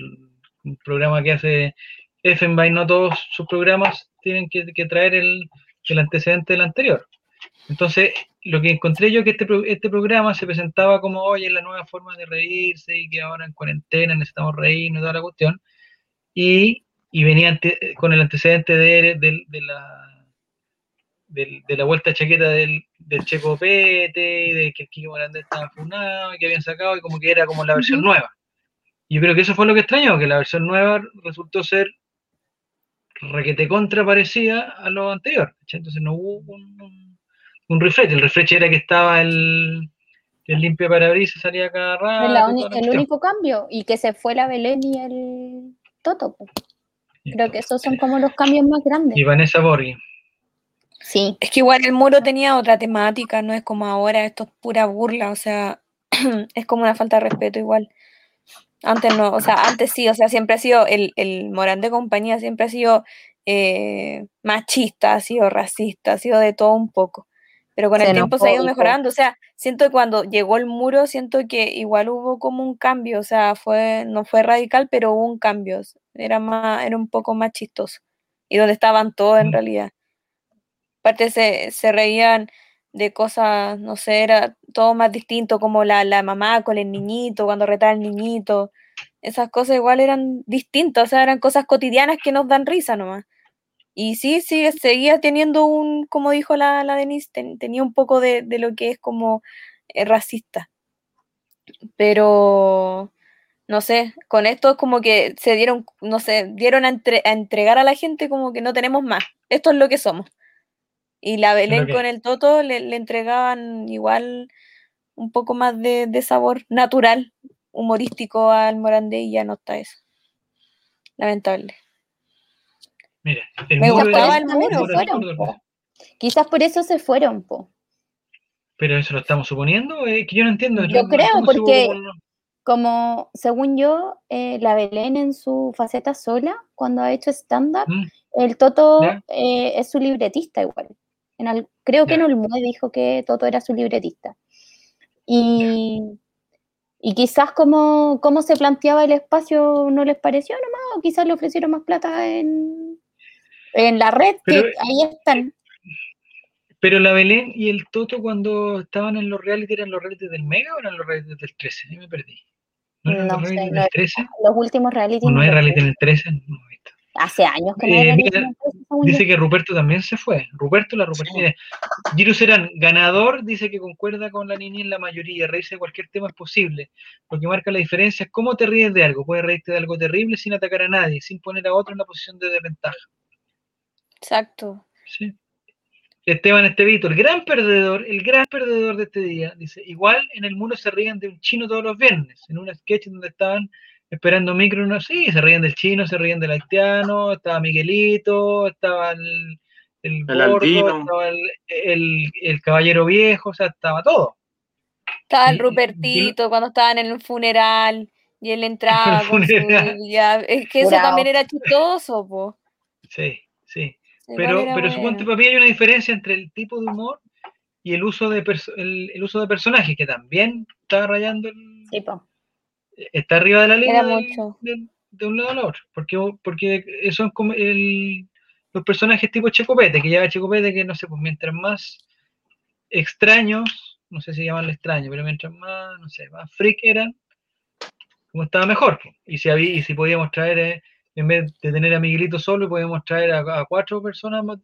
un programa que hace Effenbein, no todos sus programas tienen que, que traer el, el antecedente del anterior. Entonces, lo que encontré yo que este, este programa se presentaba como, oye, la nueva forma de reírse y que ahora en cuarentena necesitamos reírnos y toda la cuestión. Y, y venía ante- con el antecedente de, del- de la, del- de la vuelta chaqueta del, del Checo Pete, y de que el Kiko Morandé estaba funado y que habían sacado y como que era como la versión Ujú. nueva. Y yo creo que eso fue lo que extrañó, que la versión nueva resultó ser requete contra parecida a lo anterior. Entonces no hubo un, un, un refresh. El refresh era que estaba el, el limpia parabrisas, salía cada rato. El cuestión. único cambio. Y que se fue la Belén y el Toto. Creo que esos son como los cambios más grandes. Y Vanessa Borghi. Sí. Es que igual el muro tenía otra temática, no es como ahora, esto es pura burla, o sea, es como una falta de respeto igual. Antes no, o sea, antes sí, o sea, siempre ha sido, el, el Morán de compañía siempre ha sido eh, machista, ha sido racista, ha sido de todo un poco. Pero con el tiempo se ha ido mejorando, o sea, siento que cuando llegó el muro, siento que igual hubo como un cambio, o sea, fue, no fue radical, pero hubo un cambio, era más, era un poco más chistoso. Y donde estaban todos en Mm. realidad. Aparte se, se reían de cosas, no sé, era todo más distinto, como la, la mamá con el niñito, cuando retaba al niñito. Esas cosas igual eran distintas, o sea, eran cosas cotidianas que nos dan risa nomás. Y sí, sí, seguía teniendo un, como dijo la, la Denise, ten- tenía un poco de, de lo que es como eh, racista. Pero, no sé, con esto es como que se dieron, no sé, dieron a, entre- a entregar a la gente como que no tenemos más. Esto es lo que somos. Y la Belén con el Toto le, le entregaban igual un poco más de, de sabor natural, humorístico al Morandé y ya no está eso. Lamentable. Mira, el Me gustaba el muro, fueron, po. Quizás por eso se fueron, po. Pero eso lo estamos suponiendo, es que yo no entiendo. Yo no- creo, ¿cómo se hubo porque- Como, según yo, eh, la Belén en su faceta sola, cuando ha hecho stand-up, Mm, el Toto eh, es su libretista igual. En creo que en Olmue dijo que Toto era su libretista. Y, y quizás como, como se planteaba el espacio no les pareció nomás, o quizás le ofrecieron más plata en, en la red, Pero- que ahí están. Pero la Belén y el Toto cuando estaban en los reality, ¿eran los reality del Mega o eran los reality del 13? Ahí me perdí. ¿No sé, reality no del he- 13? Los últimos reality. ¿O no no hay reality en el 13? No he visto. Hace años que no hay Eh, reality mira, en el 13, según Dice yo. que Ruperto también se fue. Ruperto, la Ruperto. Sí. Mira, Giro Serán, ganador, dice que concuerda con la niña en la mayoría. Reírse de cualquier tema es posible. Lo que marca la diferencia es cómo te ríes de algo. Puedes reírte de algo terrible sin atacar a nadie, sin poner a otro en una posición de desventaja. Exacto. ¿sí? Esteban Estevito, el gran perdedor, el gran perdedor de este día, dice, igual en el mundo se rían de un chino todos los viernes, en una sketch donde estaban esperando micro, no sí, se rían del chino, se rían del haitiano, estaba Miguelito, estaba el, el, El gordo, albino. estaba el, el- el caballero viejo, o sea, estaba todo. Estaba el y- Rupertito cuando estaban en el funeral y él entraba con su- funeral. ya, es que eso Jurado. también era chistoso, po. Sí, sí. Pero, pero bueno. suponte, para mí hay una diferencia entre el tipo de humor y el uso de, el, el uso de personajes, que también está rayando el, Sí, está arriba de la línea de un lado al otro, porque, porque son como el, los personajes tipo Checopete, que lleva Checopete, que no sé, pues mientras más extraños, no sé si llamarle extraño, pero mientras más, no sé, más freak eran, como estaba mejor. Y si había, y si podíamos traer, eh, en vez de tener a Miguelito solo, podíamos traer a, a cuatro personas más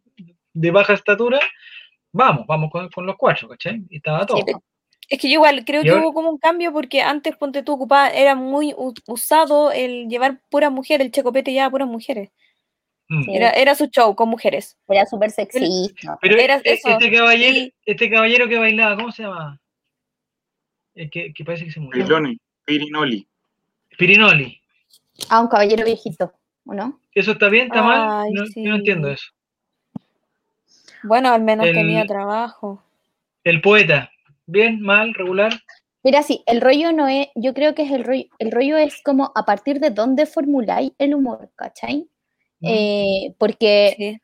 de baja estatura, vamos, vamos con, con los cuatro, ¿cachai? Y estaba todo. Sí. Es que yo igual creo Y que ahora- hubo como un cambio porque antes, ponte tú, ocupaba, era muy usado el llevar puras mujeres, el Checopete llevaba puras mujeres. Mm. Sí. Era, era su show con mujeres. Era súper sexista. Pero Era e- eso, este caballero, y- este caballero que bailaba, ¿cómo se llama? El que, que parece que se murió. Pirinoli. Pirinoli. Ah, un caballero viejito, ¿o no? ¿Eso está bien? ¿Está mal? Ay, No, Yo no entiendo eso. Bueno, al menos El- tenía trabajo. El poeta, bien, mal, regular. Mira, sí, el rollo no es, yo creo que es el rollo, el rollo es como a partir de dónde formuláis el humor, ¿cachai? ¿no? Eh, porque Sí.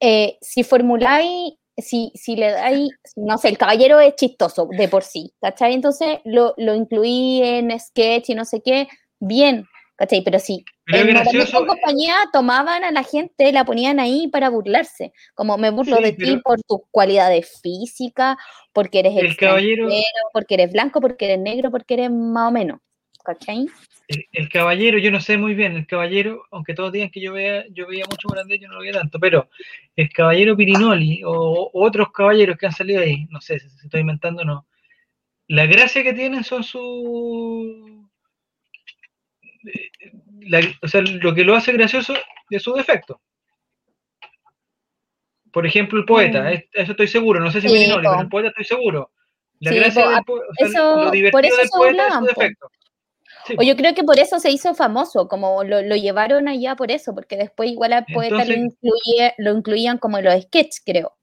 eh, si formuláis, si, si le dais, no sé, el caballero es chistoso de por sí, ¿cachai? Entonces lo, lo incluí en sketch y no sé qué, bien, ¿cachai? Pero sí, Pero en gracioso. compañía tomaban a la gente, la ponían ahí para burlarse, como me burlo Sí, de ti por tus cualidades físicas, porque eres El caballero- porque eres blanco, porque eres negro, porque eres más o menos, ¿cachai? El, el caballero, yo no sé muy bien, el caballero, aunque todos digan que yo vea, yo veía mucho Morandé, yo no lo veía tanto, pero el caballero Pirinoli o, o otros caballeros que han salido ahí, no sé si estoy inventando o no, la gracia que tienen son su eh, la- o sea, lo que lo hace gracioso es su defecto. Por ejemplo, el poeta, Mm. es- eso estoy seguro, no sé si Sí, Pirinoli, po. pero el poeta estoy seguro. La Sí, gracia po, del po- o sea, eso- lo por eso del se poeta es su defecto. Sí, O yo creo que por eso se hizo famoso, como lo, lo llevaron allá por eso, porque después igual al poeta lo, incluye- lo incluían como en los sketches, creo.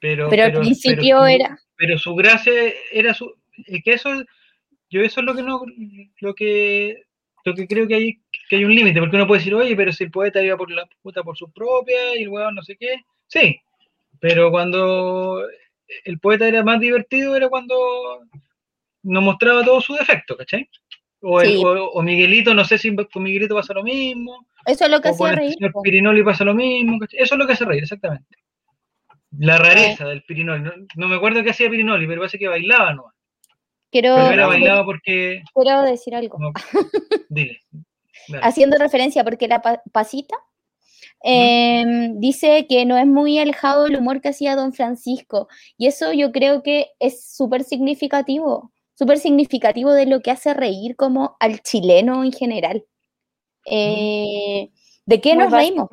pero, Pero al principio pero era- Pero su gracia era su. Es que eso. Yo eso es lo que no. Lo que. Lo que creo que hay, que hay un límite, porque uno puede decir, oye, pero si el poeta iba por la puta por su propia y el weón no sé qué. Sí, pero cuando el poeta era más divertido era cuando nos mostraba todo su defecto, ¿cachai? O, el- Sí. o- o Miguelito, no sé si con Miguelito pasa lo mismo, Eso es lo que o con hacía el reír. señor. Pirinoli pasa lo mismo. ¿cachai? Eso es lo que hace reír, exactamente. La rareza del Pirinoli. No, no me acuerdo qué hacía Pirinoli, pero parece que bailaba no. Quiero, Pero porque. decir algo. no, dile. dale. Haciendo referencia, porque la pa- pasita em, dice que no es muy alejado del humor que hacía Don Francisco. Y eso yo creo que es súper significativo, súper significativo de lo que hace reír como al chileno en general. Eh, ¿De qué Muy nos reímos?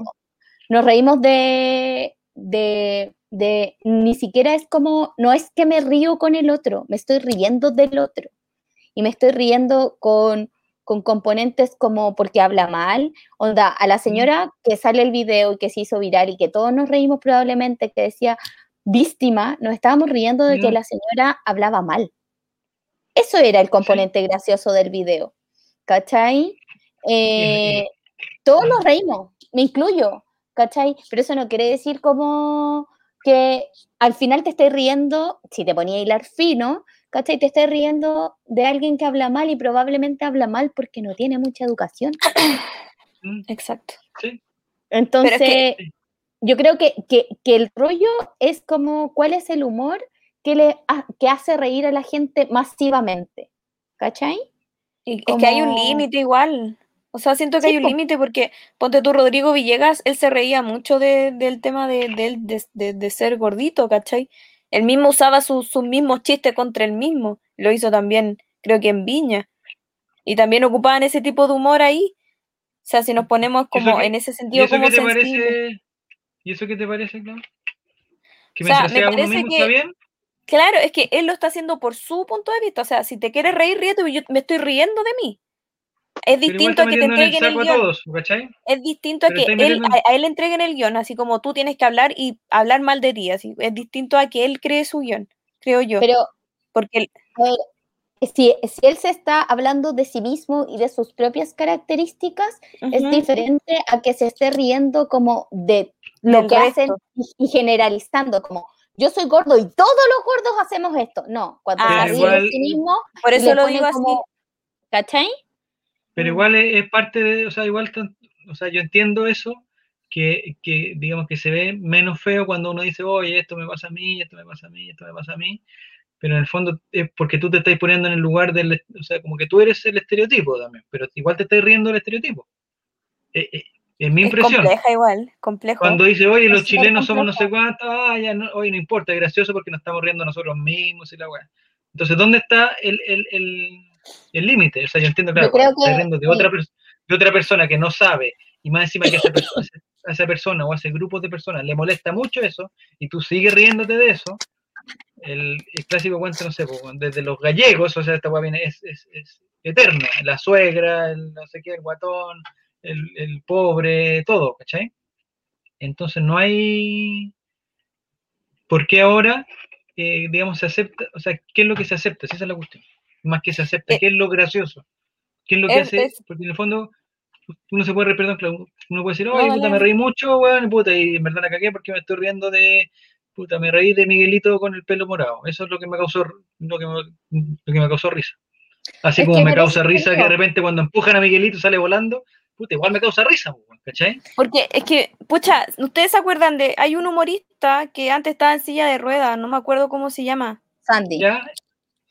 Nos reímos de, de, de, ni siquiera es como, no es que me río con el otro, me estoy riendo del otro. Y me estoy riendo con, con componentes como porque habla mal, onda, a la señora que sale el video y que se hizo viral y que todos nos reímos probablemente, que decía víctima, nos estábamos riendo de que Mm. la señora hablaba mal. Eso era el componente gracioso del video, ¿cachai? Eh, todos nos reímos, me incluyo, ¿cachai? Pero eso no quiere decir como que al final te estés riendo, si te ponía a hilar fino, ¿cachai? Te estés riendo de alguien que habla mal y probablemente habla mal porque no tiene mucha educación. Mm, Exacto. Sí, Entonces, que- yo creo que, que- que el rollo es como cuál es el humor que, le, ha- que hace reír a la gente masivamente, ¿cachai? Y es que hay un límite igual. O sea, siento que Sí, hay un po. límite porque, ponte tú, Rodrigo Villegas, él se reía mucho de- del tema de, de, de- ser gordito, ¿cachai? Él mismo usaba su- sus mismos chistes contra él mismo. Lo hizo también, creo que en Viña. Y también ocupaban ese tipo de humor ahí. O sea, si nos ponemos como que- en ese ¿Y sentido eso como te parece? ¿Y eso qué te parece? Que O sea, me parece mismo que- está bien. Claro, es que él lo está haciendo por su punto de vista. O sea, si te quieres reír, ríete, yo me estoy riendo de mí. Es distinto a que te el entreguen el a guion. todos. Es distinto a Pero que estáis él, metiendo- a, a él le entreguen el guion, así como tú tienes que hablar y hablar mal de ti. Así, es distinto a que él cree su guion, creo yo. Pero porque él- a ver, si, si él se está hablando de sí mismo y de sus propias características, es Ujú, diferente a que se esté riendo como de lo que hacen resto. y, y generalizando, como yo soy gordo y todos los gordos hacemos esto. No, cuando Ah, se ríe igual- de sí mismo, por eso lo digo así. como- ¿cachai? Pero Mm. igual es, es parte de, o sea, igual, o sea, yo entiendo eso, que, que digamos que se ve menos feo cuando uno dice, oye, esto me pasa a mí, esto me pasa a mí, esto me pasa a mí, pero en el fondo es porque tú te estás poniendo en el lugar del, o sea, como que tú eres el estereotipo también, pero igual te estás riendo del estereotipo. Eh, eh, es mi Es impresión. compleja igual, complejo. Cuando dice, oye, Es los súper chilenos somos no sé cuántos, ah, ya no, oye, no importa, es gracioso porque nos estamos riendo nosotros mismos y la weá. Entonces, ¿dónde está el el- el- el límite? O sea, yo entiendo, Yo claro, creo que- de sí. otra, de otra persona que no sabe, y más encima que esa persona, a esa persona o a ese grupo de personas le molesta mucho eso, y tú sigues riéndote de eso, el, el clásico cuento, no sé, pues, desde los gallegos, o sea, esta viene, es, es, es eterna, la suegra, el no sé qué, el guatón, el, el pobre, todo, ¿cachai? Entonces no hay, ¿por qué ahora, eh, digamos, se acepta? O sea, ¿qué es lo que se acepta? Si esa es la cuestión. Más que se acepta, Eh, ¿qué es lo gracioso? ¿Qué es lo que es- hace? es- Porque en el fondo, uno se puede reír, perdón, claro, uno puede decir, No, oye, dale, puta, me reí mucho, weón, puta, y en verdad la cagué porque me estoy riendo de, puta, me reí de Miguelito con el pelo morado. Eso es lo que me causó, lo que me, lo que me causó risa. Así Es como que me causa risa que de repente cuando empujan a Miguelito sale volando, puta, igual me causa risa, weón, ¿cachai? Porque es que, pucha, ¿ustedes se acuerdan de, hay un humorista que antes estaba en silla de ruedas, no me acuerdo cómo se llama? Sandy. Ya,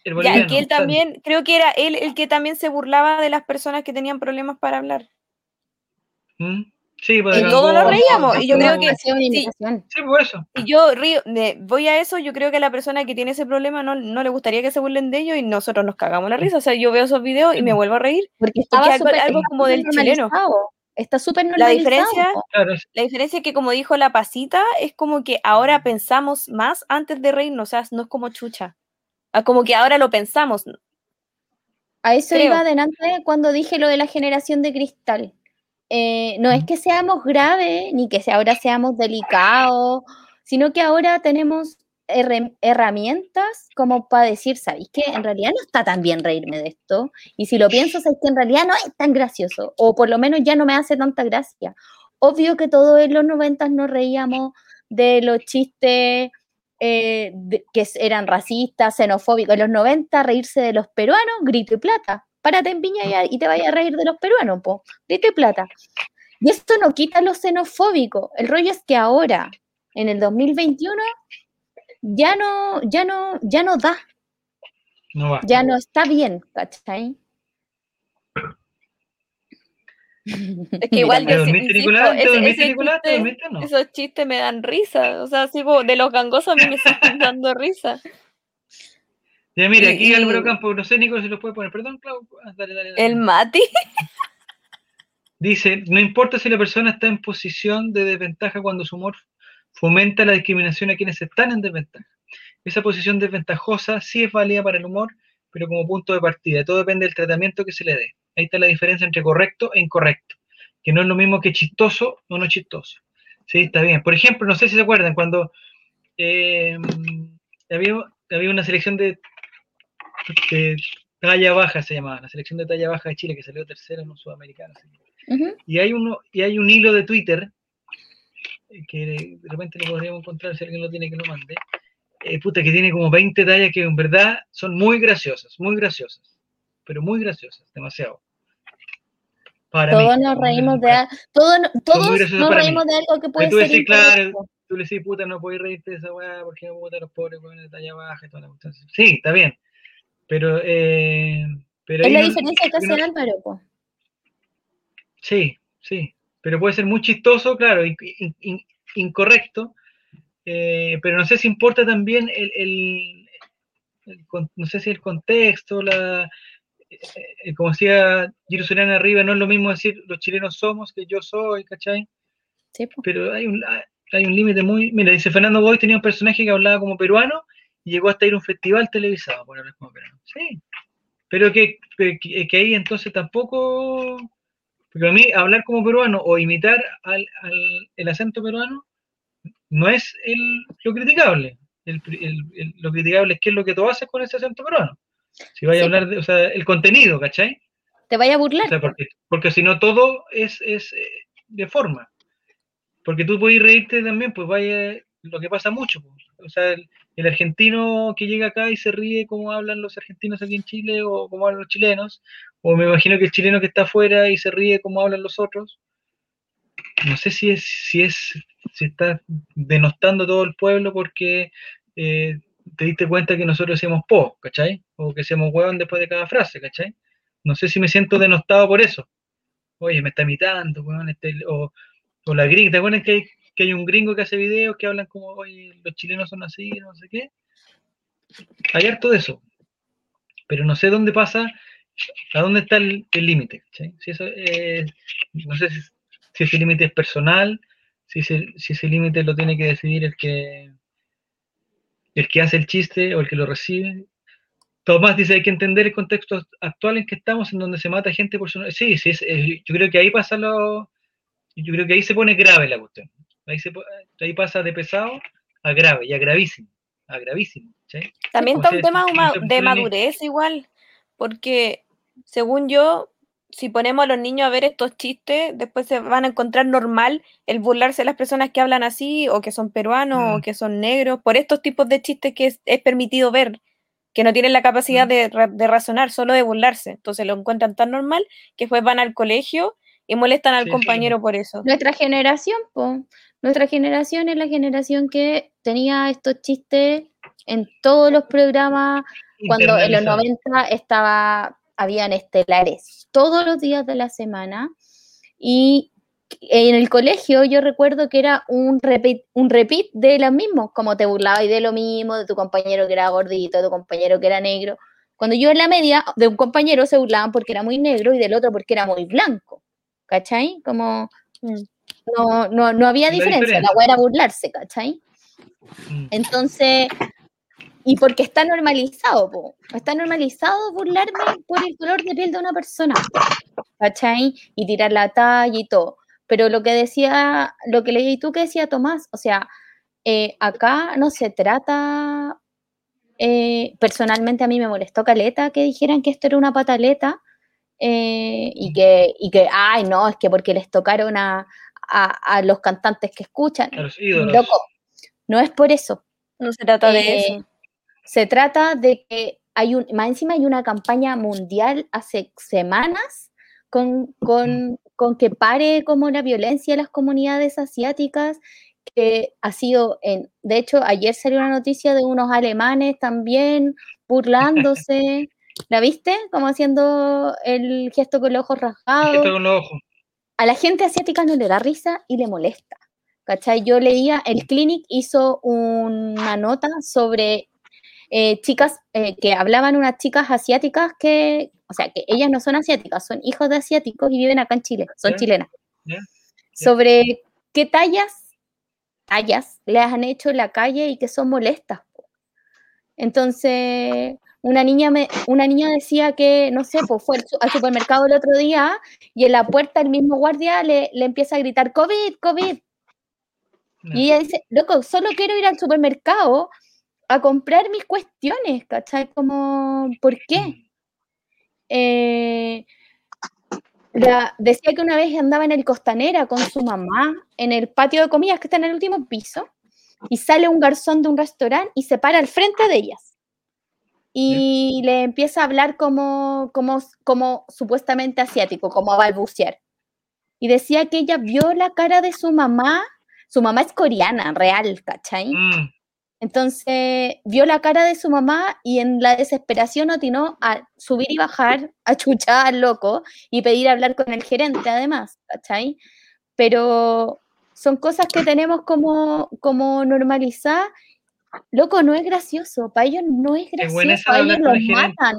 el boliviano, que él también, creo que era él el que también se burlaba de las personas que tenían problemas para hablar. ¿Mm? Sí, pues, Y todos nos reíamos, y yo creo que sí. Sí, por eso. Y yo río, de- voy a eso, yo creo que a la persona que tiene ese problema no, no le gustaría que se burlen de ellos y nosotros nos cagamos la risa. O sea, yo veo esos videos y me vuelvo a reír. Porque estaba algo- como súper del chileno. Está súper La normalizado. diferencia-. Claro, es- La diferencia es que, como dijo la pasita, es como que ahora pensamos más antes de reírnos, o sea, no es como chucha. Ah, Como que ahora lo pensamos. A eso Creo. iba adelante cuando dije lo de la generación de cristal. Eh, no es que seamos graves ni que ahora seamos delicados, sino que ahora tenemos herramientas como para decir, ¿sabéis que en realidad no está tan bien reírme de esto? Y si lo pienso, sabéis que en realidad no es tan gracioso, o por lo menos ya no me hace tanta gracia. Obvio que todos en los noventas nos reíamos de los chistes eh, de- que eran racistas, xenofóbicos. En los 90, reírse de los peruanos, grito y plata. Párate en Viña y te vayas a reír de los peruanos, po. Grito y plata. Y esto no quita lo xenofóbico. El rollo es que ahora, en el 2021, ya no, ya no, ya no da, no va. ya no está bien, ¿cachai? Es que igual ¿Te yo Nicolás? ¿Te ese- dormiste, ese Nicolás? Esos chistes me dan risa. O sea, así como de los gangosos a mí me siguen dando risa. Ya, mira, aquí y- Álvaro Campos, no sé, Nico, si lo puede poner. Perdón, Clau. Ah, Dale, dale, dale. El Mati. Dice, no importa si la persona está en posición de desventaja cuando su humor fomenta la discriminación a quienes están en desventaja. Esa posición desventajosa sí es válida para el humor, pero como punto de partida. Todo depende del tratamiento que se le dé. Ahí está la diferencia entre correcto e incorrecto, que no es lo mismo que chistoso o no chistoso. Sí, está bien. Por ejemplo, no sé si se acuerdan, cuando eh, había, había una selección de, de talla baja, se llamaba, la selección de talla baja de Chile, que salió tercera en un sudamericano. Y hay, uno, y hay un hilo de Twitter eh, que de repente lo podríamos encontrar si alguien lo tiene que lo mande. Eh, puta, que tiene como 20 tallas que en verdad son muy graciosas, muy graciosas, pero muy graciosas, demasiado. Para mí, Todos nos reímos de graciosas. al- todos, no- nos mí. reímos de algo que puede tú ser decís, claro. Tú le decís, puta, no podés reírte de esa weá porque puta, los pobres weones de talla baja y toda la cuestión. Sí, está bien. Pero, eh, pero Es la no- diferencia que hace Álvaro, po. Sí, sí, pero puede ser muy chistoso, claro, in- in- in- incorrecto, eh, pero no sé si importa también el, el- el no sé si el contexto, la, eh, eh, como decía Soriano arriba, no es lo mismo decir los chilenos somos que yo soy, ¿cachai? Sí, po. Pero hay un, hay un límite muy, mira, dice Fernando Boy tenía un personaje que hablaba como peruano y llegó hasta ir a un festival televisado por hablar como peruano, sí, pero que, que, que ahí entonces tampoco... Porque a mí hablar como peruano o imitar al, al- el acento peruano no es el, lo criticable. El- el- el- lo criticable es qué es lo que tú haces con ese acento peruano. Si vaya a hablar de, o sea, el contenido, ¿cachai? Te vaya a burlar. O sea, po. porque, porque si no todo es, es eh, de forma. Porque tú puedes reírte también, pues vaya, lo que pasa mucho. pues. O sea, el, el argentino que llega acá y se ríe como hablan los argentinos aquí en Chile o como hablan los chilenos, o me imagino que el chileno que está afuera y se ríe como hablan los otros, no sé si es, si es, si está denostando todo el pueblo porque eh, te diste cuenta que nosotros decíamos po, ¿cachai? O que decíamos hueón después de cada frase, ¿cachai? No sé si me siento denostado por eso. Oye, me está imitando, weón, este, o, la gringa, ¿te acuerdas que hay, que hay un gringo que hace videos que hablan como, oye, los chilenos son así, no sé qué? Hay harto de eso. Pero no sé dónde pasa, a dónde está el límite, ¿cachai? Si eso, eh, no sé si, si límite es personal, si ese, si ese límite lo tiene que decidir el que, el que hace el chiste o el que lo recibe. Tomás dice, hay que entender el contexto actual en que estamos, en donde se mata gente por su... Sí, sí, es- es- yo creo que ahí pasa lo... Yo creo que ahí se pone grave la cuestión. Ahí, se, ahí pasa de pesado a grave y a gravísimo, a gravísimo. ¿sí? También O está sea, un tema de madurez igual, porque según yo, si ponemos a los niños a ver estos chistes, después se van a encontrar normal el burlarse de las personas que hablan así, o que son peruanos, o Mm. que son negros, por estos tipos de chistes que es, es permitido ver, que no tienen la capacidad Mm. de, ra- de razonar, solo de burlarse. Entonces lo encuentran tan normal que después van al colegio y molestan al Sí, sí. compañero por eso. Nuestra generación, po. Nuestra generación es la generación que tenía estos chistes en todos los programas. Cuando en los Internalizado. 90 estaba, habían estelares todos los días de la semana. Y en el colegio yo recuerdo que era un repeat, un repeat de lo mismo, como te burlabas de lo mismo, de tu compañero que era gordito, de tu compañero que era negro. Cuando yo en la media, de un compañero se burlaban porque era muy negro y del otro porque era muy blanco. ¿Cachai? Como Mm. no, no, no había diferencia, la diferencia. era burlarse, ¿cachai? Mm. Entonces, y porque está normalizado, po. está normalizado burlarme por el color de piel de una persona, ¿cachai? Y tirar la talla y todo. Pero lo que decía, lo que leí tú que decía Tomás, o sea, eh, acá no se trata, eh, personalmente a mí me molestó Caleta que dijeran que esto era una pataleta eh, y, que, y que, ay, no, es que porque les tocaron a, a, a los cantantes que escuchan. A los ídolos. Loco, no es por eso. No se trata de eso. Se trata de que hay un, más encima hay una campaña mundial hace semanas con, con, con que pare como la violencia en las comunidades asiáticas, que ha sido, en, de hecho, ayer salió una noticia de unos alemanes también burlándose. ¿La viste? Como haciendo el gesto con los ojos rasgados con los ojos. a la gente asiática no le da risa y le molesta. ¿Cachai? Yo leía, el Clinic hizo una nota sobre eh, chicas eh, que hablaban unas chicas asiáticas que, o sea, que ellas no son asiáticas, son hijos de asiáticos y viven acá en Chile, son chilenas. Sobre qué tallas, tallas les han hecho en la calle y que son molestas. Entonces, una niña, me, una niña decía que, no sé, pues fue al su- al supermercado el otro día y en la puerta el mismo guardia le, le empieza a gritar, COVID, COVID. No. Y ella dice, loco, solo quiero ir al supermercado a comprar mis cuestiones, ¿cachai? Como, ¿por qué? Mm. Eh, la- decía que una vez andaba en el Costanera con su mamá en el patio de comidas que está en el último piso y sale un garzón de un restaurante y se para al frente de ellas y le empieza a hablar como, como, como supuestamente asiático, como a balbucear. Y decía que ella vio la cara de su mamá, su mamá es coreana, real, ¿cachai? Mm. Entonces vio la cara de su mamá y en la desesperación atinó a subir y bajar, a chuchar al loco y pedir hablar con el gerente además, ¿cachai? Pero son cosas que tenemos como, como normalizadas. Loco, no es gracioso, para ellos no es Es gracioso, de a ellos los matan,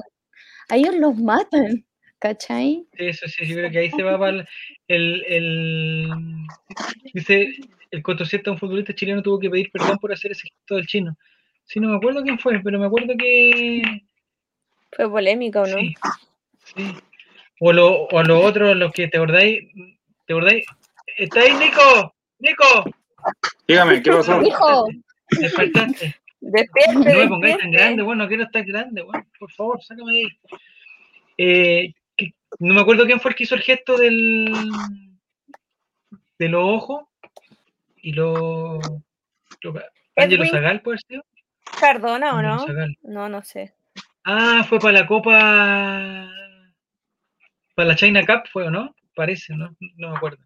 a ellos los matan, ¿cachai? Sí, Eso sí, yo creo que ahí se va para el, el, el- dice el de un futbolista chileno tuvo que pedir perdón por hacer ese gesto del chino. Sí, no me acuerdo quién fue, pero me acuerdo que Fue polémica, ¿o no? sí, sí. O lo, o lo otro, los que te acordáis, ¿te acordáis? ¿Está ahí Nico? Nico, Dígame, ¿qué pasó? Hijo, despertaste. Despierte, No me pongáis tan grande, bueno, no quiero estar grande, bueno, por favor, sácame de ahí. Eh, no me acuerdo quién fue el que hizo el gesto del de los ojos y lo, lo Ángelo Edwin. Zagal, puede ser. ¿Cardona o no? Zagal. No, no sé. Ah, fue para la Copa para la China Cup fue o no? Parece, no, no me acuerdo.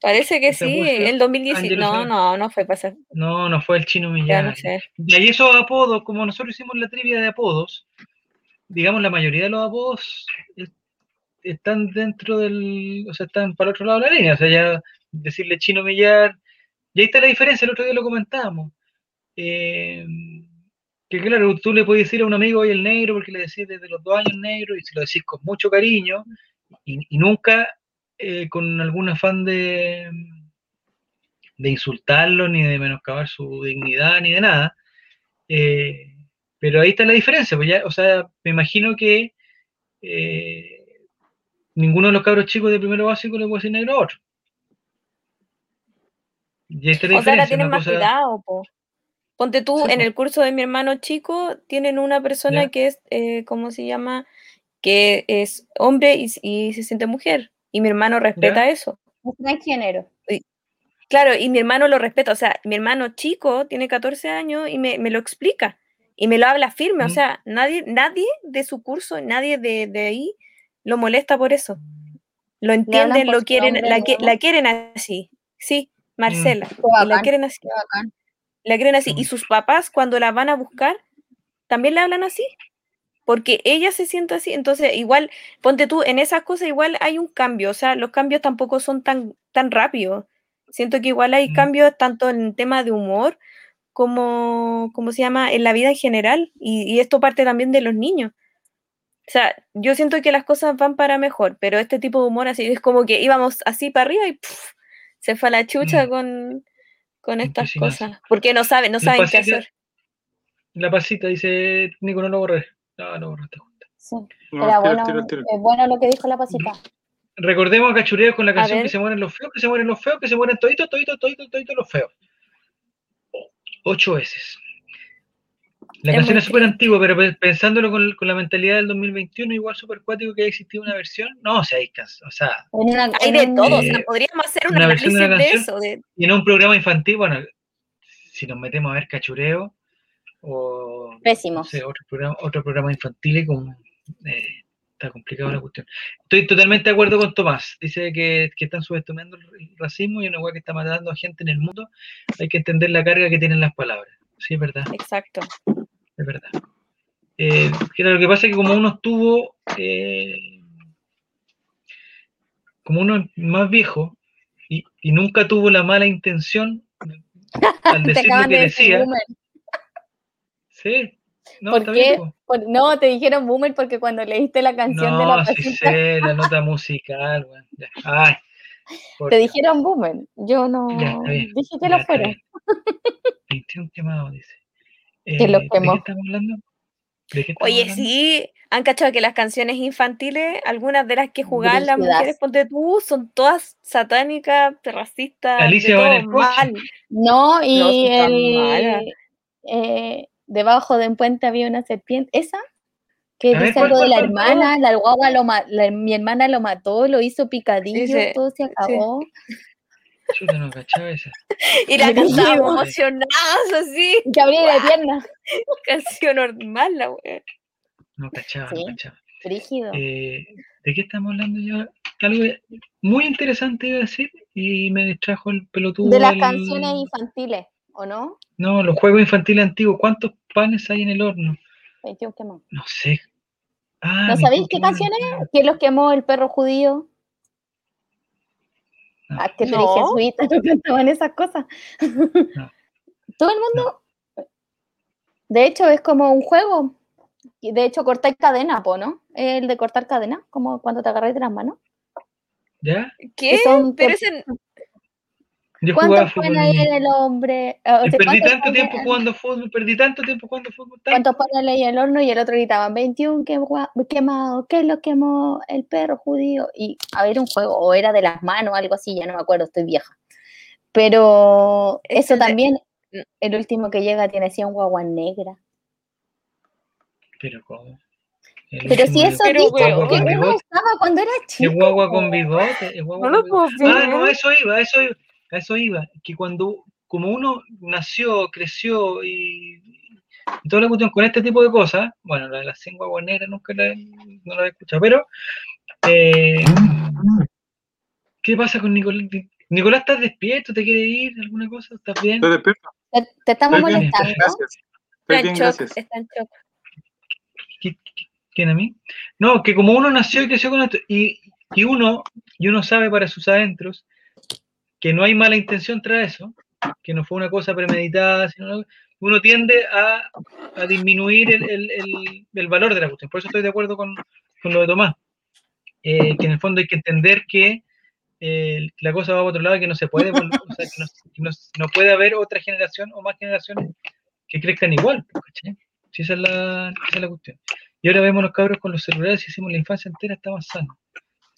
Parece que sí, el 2017. Ángelo No, no, no fue pasar. No, no fue el chino Ya Millán. no sé. Y ahí esos apodos, como nosotros hicimos la trivia de apodos, digamos la mayoría de los apodos están dentro del, o sea, están para el otro lado de la línea, o sea, ya decirle chino millar, y ahí está la diferencia, el otro día lo comentábamos. Eh, que claro, tú le puedes decir a un amigo hoy el negro, porque le decís desde los dos años negro, y si lo decís con mucho cariño, y, nunca eh, con algún afán de, de insultarlo, ni de menoscabar su dignidad, ni de nada. Eh, pero ahí está la diferencia, pues ya, o sea, me imagino que ninguno de los cabros chicos de primero básico le puede decir negro a otro. Y la O sea, la diferencia, tienen más cosa- cuidado, po. Ponte tú, Sí, en po. el curso de mi hermano chico, tienen una persona Ya. que es, eh, ¿cómo se llama? Que es hombre y, se siente mujer. Y mi hermano respeta eso. Es transgénero. Claro, y mi hermano lo respeta. O sea, mi hermano chico tiene 14 años y me, me lo explica. Y me lo habla firme. O Mm. sea, nadie, nadie de su curso, nadie de, de ahí lo molesta por eso. Lo entienden, lo quieren, nombre, la, la quieren así. Sí, Marcela. Qué y la quieren así. La quieren así. Mm. Y sus papás, cuando la van a buscar, también le hablan así. Porque ella se siente así. Entonces, igual, ponte tú, en esas cosas igual hay un cambio. O sea, los cambios tampoco son tan, tan rápidos. Siento que igual hay Mm. cambios tanto en tema de humor como, ¿cómo se llama?, en la vida en general. Y, y esto parte también de los niños. O sea, yo siento que las cosas van para mejor, pero este tipo de humor así es como que íbamos así para arriba y ¡puf! se fue a la chucha Mm. con, con estas cosas. Porque no saben, no saben qué hacer. La pasita dice, Nico, no lo borré. No, lo borraste. Sí. No, Era tiro, bueno, lo que dijo la pasita. Recordemos a Cachureo con la canción que se mueren los feos, que se mueren los feos, que se mueren toditos, toditos, toditos, toditos los feos. Ocho veces. La Es canción es súper antigua, pero pe- pensándolo con, con la mentalidad del 2021, igual súper cuático que haya existido una versión. No, o sea, hay o sea, una- Hay de todo, o sea, podríamos hacer un una versión de una canción. eso. De, y en un programa infantil, bueno, si nos metemos a ver Cachureo o no sé, otro programa, otro programa infantil, como, eh, está complicada la cuestión. Estoy totalmente de acuerdo con Tomás. Dice que, que están subestimando el racismo y una hueá que está matando a gente en el mundo. Hay que entender la carga que tienen las palabras. Sí, es verdad, exacto. Es verdad. Eh, lo que pasa es que como uno estuvo, eh, como uno es más viejo y, y nunca tuvo la mala intención al decir lo que de decía, boomer. sí, no, ¿Por está qué? bien. no, te dijeron boomer porque cuando leíste la canción de No, la sí pasita, sé, la nota musical. Ay, por te dijeron boomer. Yo no Ya, bien, dije que lo fuera. bien. 21 quemados, dice. Que Eh, ¿De quemó. qué estamos hablando? ¿De qué estamos Oye, hablando? sí, han cachado que las canciones infantiles, algunas de las que jugaban las mujeres, ponte tú, son todas satánicas, racistas, Alicia va en todo el coche. mal. No, y No, el eh, debajo de un puente había una serpiente. ¿Esa? Que ver, dice ¿cuál, algo de la hermana, la guagua lo ma- la- mi hermana lo mató, lo hizo picadillo, todo se acabó. Chuta, no cachaba esa. Y la cantábamos emocionadas así, que abría la pierna. canción normal, la wea. No cachaba, Sí. no cachaba. Brígido. Eh, ¿De qué estamos hablando ya? Algo muy interesante iba a decir y me distrajo el pelotudo. de las del- canciones infantiles, ¿o no? No, los juegos infantiles antiguos. ¿Cuántos panes hay en el horno? 21 quemó. No sé. Ah, ¿No sabéis qué Pokémon canción es? antiguo. ¿Quién los quemó el perro judío? No. Ah, que te No. dije, jesuita, no cantaban esas cosas. No. Todo el mundo. De hecho, es como un juego. Y de hecho, cortar cadena, po, ¿no? El de cortar cadena, como cuando te agarras de las manos. ¿Ya? ¿Qué? son Pero por- ese, Yo jugaba ¿Cuántos fútbol. panes hay niño. en el hombre? Ah, o Y sea, perdí ¿cuántos tanto tiempo jugando fútbol, perdí tanto tiempo jugando fútbol. tanto. ¿Cuántos panes hay en el horno? Y el otro gritaban, 21 quema- quemados, ¿qué es lo quemó el perro judío? Y a ver, un juego, o era de las manos, algo así, ya no me acuerdo, estoy vieja. Pero Es eso el también, el último que llega tiene así un guagua negra. Pero ¿cómo? El Pero si eso Pero, dicho que bigote. usaba cuando era Es chico. guagua po. con bigote. guagua No con lo puedo Ah, no, eso iba, eso iba, a eso iba. Que cuando, como uno nació, creció y, y toda la cuestión con este tipo de cosas, bueno, la de las 100 guaguas negras nunca la, no la he escuchado, pero eh, ¿qué pasa con Nicolás? Nicolás, ¿estás despierto? ¿Te quiere ir? ¿Alguna cosa? ¿Estás bien? Estoy despierto. Te, te estamos Estoy bien, molestando. Gracias. está Estoy en bien, gracias. está en shock. ¿Qui- qui- ¿Quién a mí? No, que como uno nació y creció con esto, y, y uno, y uno sabe para sus adentros que no hay mala intención tras eso, que no fue una cosa premeditada, sino uno tiende a, a disminuir el, el- el- valor de la cuestión. Por eso estoy de acuerdo con, con lo de Tomás, eh, que en el fondo hay que entender que eh, la cosa va a otro lado que no se puede, o sea, que no, que no- no puede haber otra generación o más generaciones que crezcan igual, ¿cachai? Si esa es la, esa es la cuestión. Y ahora vemos los cabros con los celulares y hicimos la infancia entera, está más sano.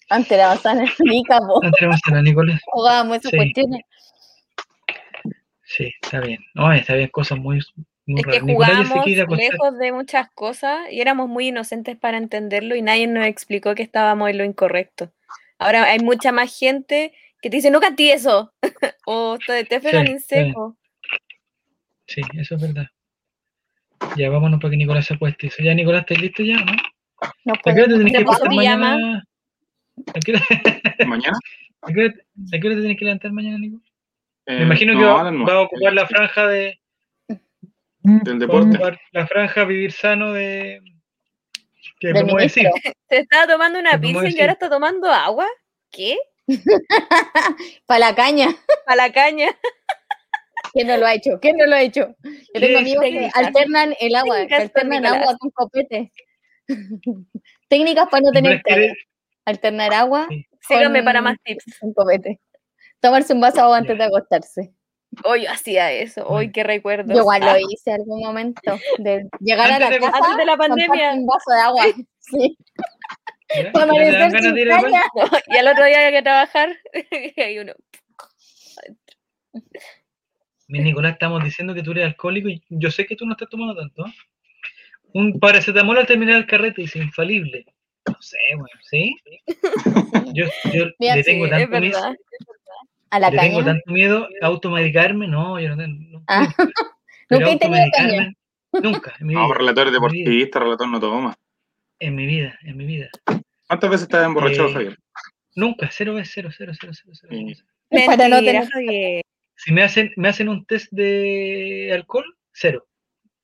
Antes era bastante rica, po. Antes sana, Nicolás. Jugábamos esas Sí. cuestiones. Sí, está bien. No, está bien, cosas muy, muy Es que raras. Nicolás ya se jugábamos lejos de muchas cosas y éramos muy inocentes para entenderlo y nadie nos explicó que estábamos en lo incorrecto. Ahora hay mucha más gente que te dice, no cantí eso, o te, te Sí, en seco. Sí, eso es verdad. Ya, vámonos para que Nicolás se acueste. Eso Ya, Nicolás, ¿estás listo ya, no? No ¿A qué hora te puedo. tenés que ¿Te mañana? ¿A qué hora, ¿Mañana? a qué hora- a qué hora te tienes que levantar mañana, Nico? Eh, Me imagino que va, a va ocupar la franja de... Del va a deporte. ocupar la franja vivir sano de... Que a decir. Se estaba tomando una ¿Qué podemos pilsen y ahora está tomando agua. ¿Qué? Para la caña. A la caña. ¿Quién no lo ha hecho? ¿Quién no lo ha hecho? Yo tengo amigos que alternan el agua, que alternan agua con copete. Técnicas para no tener. Alternar agua Sí. Síganme para más tips. con copete. Tomarse un vaso de agua antes de acostarse. Hoy yo hacía eso. Hoy qué recuerdo. Yo igual lo hice algún momento. De llegar a la de- casa, Antes de la pandemia. un vaso de agua. Sí. Caña. y al otro día había que trabajar. y ahí uno. Mi Nicolás, estamos diciendo que tú eres alcohólico y yo sé que tú no estás tomando tanto. ¿eh? Un paracetamol al terminar el carrete dice infalible. No sé, bueno, ¿sí? Yo, yo Mira, le tengo sí, tanto es miedo. A la le tengo caña. tanto miedo a automedicarme, no, yo no tengo. no, Ah, nunca. He tenido caña. Nunca, en mi No, vida. relator es en mi vida, deportista, relator no toma. En mi vida, en mi vida. ¿Cuántas veces estás emborrachado, Eh, Javier? Nunca, cero veces, cero, cero, cero, cero, cero, Sí. cero. Para no Mentira, tener-. Si me hacen, me hacen un test de alcohol, cero.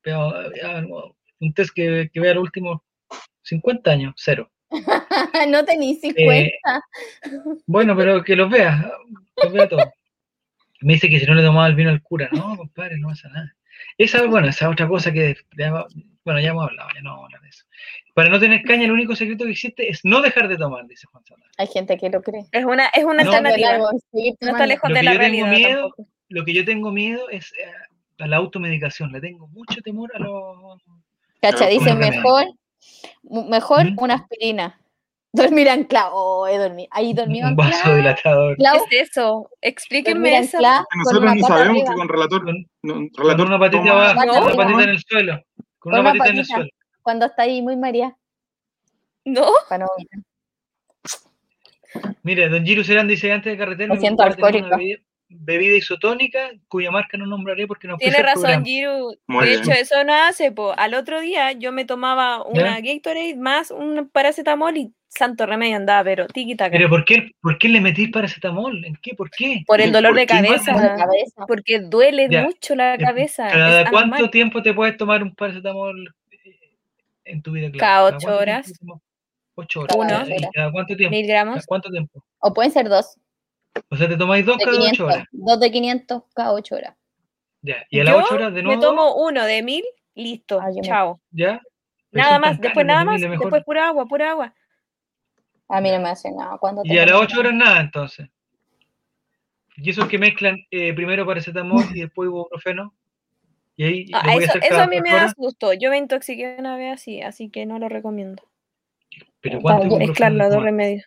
Pero no, un test que, que vea los últimos 50 años, cero. no tenéis 50. Eh, Bueno, pero que los vea, los vea todos. Me dice que si no le tomaba el vino al cura, no, compadre, no pasa nada. Esa, bueno, esa otra cosa que, bueno, ya hemos hablado, ya no vamos a hablar de eso. Para no tener caña, el único secreto que existe es no dejar de tomar, dice Juan Sala. Hay gente que lo cree. Es una, es una No, alternativa. No está lejos Lo de la realidad miedo-. Lo que yo tengo miedo es eh, a la automedicación, le tengo mucho temor a los... Cacha, dice mejor, mejor ¿Mm? una aspirina. Dormir anclado. Oh, he dormido. Ahí dormido Un vaso dilatador. Clau, ¿Qué es eso? Explíquenme eso. con Nosotros ni sabemos arriba. que con relator, Con, no, con relator una patita toma- abajo, con una patita en el suelo. Con una Con una patita en el suelo. Cuando está ahí muy María. ¿No? Para no vomitar. Mire, don Giro Serán dice antes de carretera Me siento alcohólica. bebida, bebida isotónica cuya marca no nombraré porque no Tiene razón. Giru. Muy de bien. hecho, eso no hace. Po. Al otro día yo me tomaba una Gatorade más un paracetamol y santo remedio andaba, pero tiki taka. Pero ¿por qué, ¿por qué le metís paracetamol? ¿En qué? ¿Por qué? Por el dolor de cabeza. cabeza. Porque duele Ya. mucho la Eh, cabeza. ¿Cada es cuánto anormal. tiempo te puedes tomar un paracetamol eh, en tu vida? Cada ocho horas. Ocho horas. Uno. ¿Y cada cuánto tiempo? Mil ¿Cada gramos. cuánto tiempo? O pueden ser dos. O sea, te tomáis dos De cada ocho 500. horas. Dos de 500 cada ocho horas. Ya. Y a las Yo ocho horas de me nuevo. tomo uno de mil, listo. Ah, me- Chao. ¿Ya? Nada más. Después caros, nada más. mejor. Después pura agua, pura agua. A mí no me hace nada. Cuando Y a las 8 horas nada, entonces. Y eso es que mezclan eh, primero paracetamol y después ibuprofeno. Y ahí Ah, a eso, a mí me da susto. Yo me intoxiqué una vez así, así que no lo recomiendo. Pero ¿cuánto Para Mezclar los dos remedios.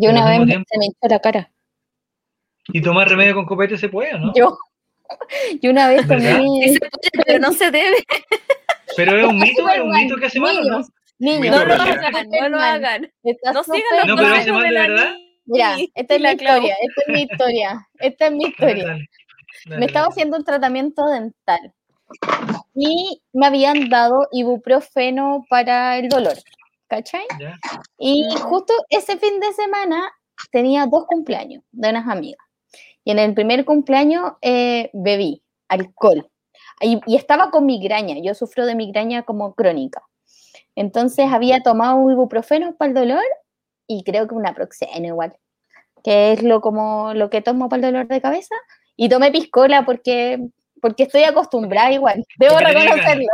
Yo una vez tiempo- se me hinchó la cara. Y tomar remedio con copete se puede, ¿o ¿no? Yo, yo una vez ¿Verdad? tomé. Sí se puede, pero no se debe. Pero es un mito, es un mito que hace mal, ¿o ¿no? Niños, No lo hagan, no lo hagan. Está No sigan los No, pero hace mal de la verdad. Mira, esta es mi la historia, esta es mi historia, esta es mi historia. dale, dale, Me estaba haciendo un tratamiento dental y me habían dado ibuprofeno para el dolor, ¿cachai? Y justo ese fin de semana tenía dos cumpleaños de unas amigas. Y en el primer cumpleaños eh, bebí alcohol. Y, y estaba con migraña. Yo sufro de migraña como crónica. Entonces había tomado un ibuprofeno para el dolor y creo que una proxeno igual, que es lo, como, lo que tomo para el dolor de cabeza. Y tomé piscola porque, porque estoy acostumbrada igual. Debo reconocerlo.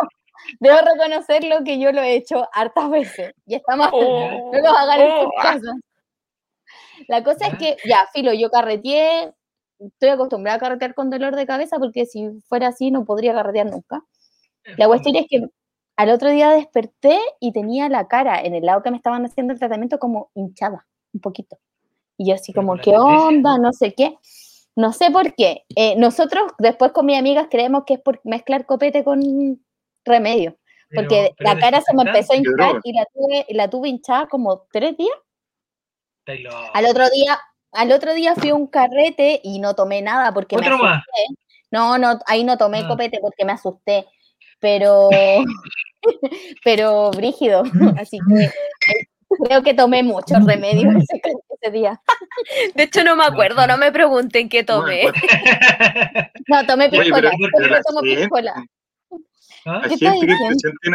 Debo reconocerlo que yo lo he hecho hartas veces. Y está mal. Oh, No los hagan en oh, sus casas. La cosa es Ya. que, ya, filo, yo carreteé, estoy acostumbrada a carretear con dolor de cabeza porque si fuera así no podría carretear nunca. La cuestión es que al otro día desperté y tenía la cara en el lado que me estaban haciendo el tratamiento como hinchada, un poquito. Y yo así como, ¿qué onda? No sé qué. No sé por qué. Eh, nosotros después con mis amigas creemos que es por mezclar copete con remedio. Porque Pero- pero la cara se me empezó a hinchar y la tuve, la tuve hinchada como tres días. Al otro día, al otro día fui a un carrete y no tomé nada porque me Otro asusté. más. No, no, ahí no tomé Ah. copete porque me asusté. Pero, pero brígido. Así que creo que tomé muchos remedios ese, ese día. De hecho, no me acuerdo, no me pregunten qué tomé. Bueno, No, tomé Oye, piscola. pero- siempre pero tomo gente- piscola. ¿Ah?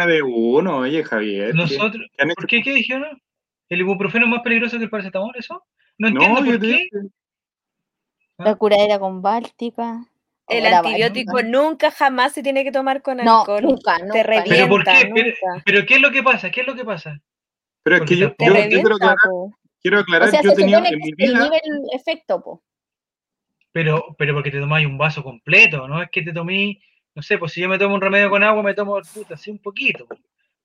De uno, oye, Javier. ¿qué- Nosotros, qué? ¿Por qué? ¿Qué dijeron? ¿El ibuprofeno es más peligroso que el paracetamol, eso? No No, entiendo por te qué. dije. La curadera con báltica. El o antibiótico báltica. nunca jamás se tiene que tomar con No, alcohol. nunca, nunca. Te ¿Pero revienta, por qué? Pero- nunca. Pero ¿qué es lo que pasa? ¿Qué es lo que pasa? Pero es que yo, Te quiero aclarar, po. quiero O aclarar, sea, yo se supone en mi vida, el efecto, po. Pero, pero porque te tomáis un vaso completo, no es que te tomé, no sé, pues si yo me tomo un remedio con agua, me tomo, puta, así un poquito. po.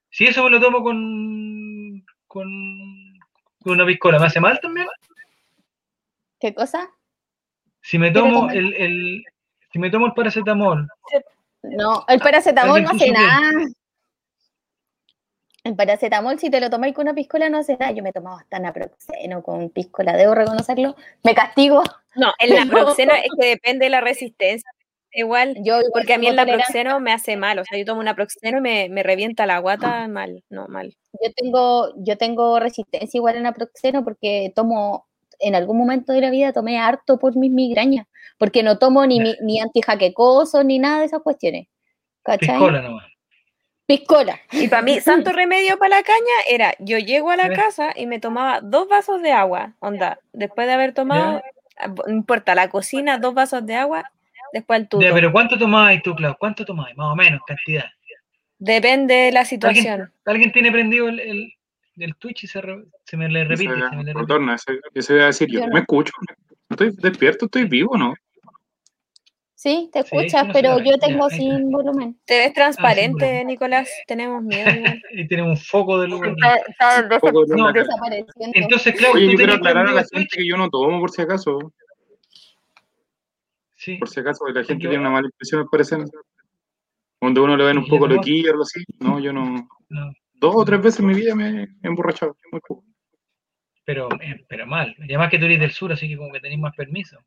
Si eso me lo tomo con, con, con una piscola, ¿me hace mal también? ¿Qué cosa? Si me tomo el, el, si me tomo el paracetamol, No, el paracetamol no hace nada. El paracetamol, si te lo tomáis con una piscola, no hace nada. Yo me tomaba hasta naproxeno con piscola, debo reconocerlo. Me castigo. No, el naproxeno es que depende de la resistencia. Igual, Yo igual porque a mí el naproxeno me hace mal. O sea, yo tomo un naproxeno y me, me revienta la guata mal. No, mal. Yo tengo, yo tengo resistencia igual en naproxeno porque tomo, en algún momento de la vida tomé harto por mis migrañas, porque no tomo ni, mi- ni antijaquecoso ni nada de esas cuestiones. ¿Cachai? piscola nomás. Piscola. Y para mí, santo remedio para la caña era, yo llego a la casa y me tomaba dos vasos de agua, onda, después de haber tomado, ah, no importa, la cocina, dos vasos de agua, después el tuto. Ya, pero ¿cuánto tomáis tú, Clau? ¿Cuánto tomáis? Más o menos, cantidad. Depende de la situación. ¿Alguien tiene prendido el, el, el Twitch y se, re- se me le repite? Se me le repite. retorna, eso, eso iba a decir yo. Yo no. ¿Me escucho? ¿Estoy despierto? ¿Estoy vivo no? Sí, te escuchas, sí, no se pero yo tengo está. sin volumen. Te ves transparente. Nicolás, tenemos miedo. Y tiene un foco de luz. Está, está de No, desapareciendo. Entonces, Oye, tú yo quiero aclarar a la gente que yo no tomo por si acaso. Sí. Por si acaso, porque la gente Yo- tiene una mala impresión, me parece. Donde uno le ven un ¿Y poco loquillo o algo así. No, yo no. No, Dos o tres veces en mi vida me he emborrachado. muy poco. pero, eh, pero mal. Y además que tú eres del sur, así que como que tenés más permiso.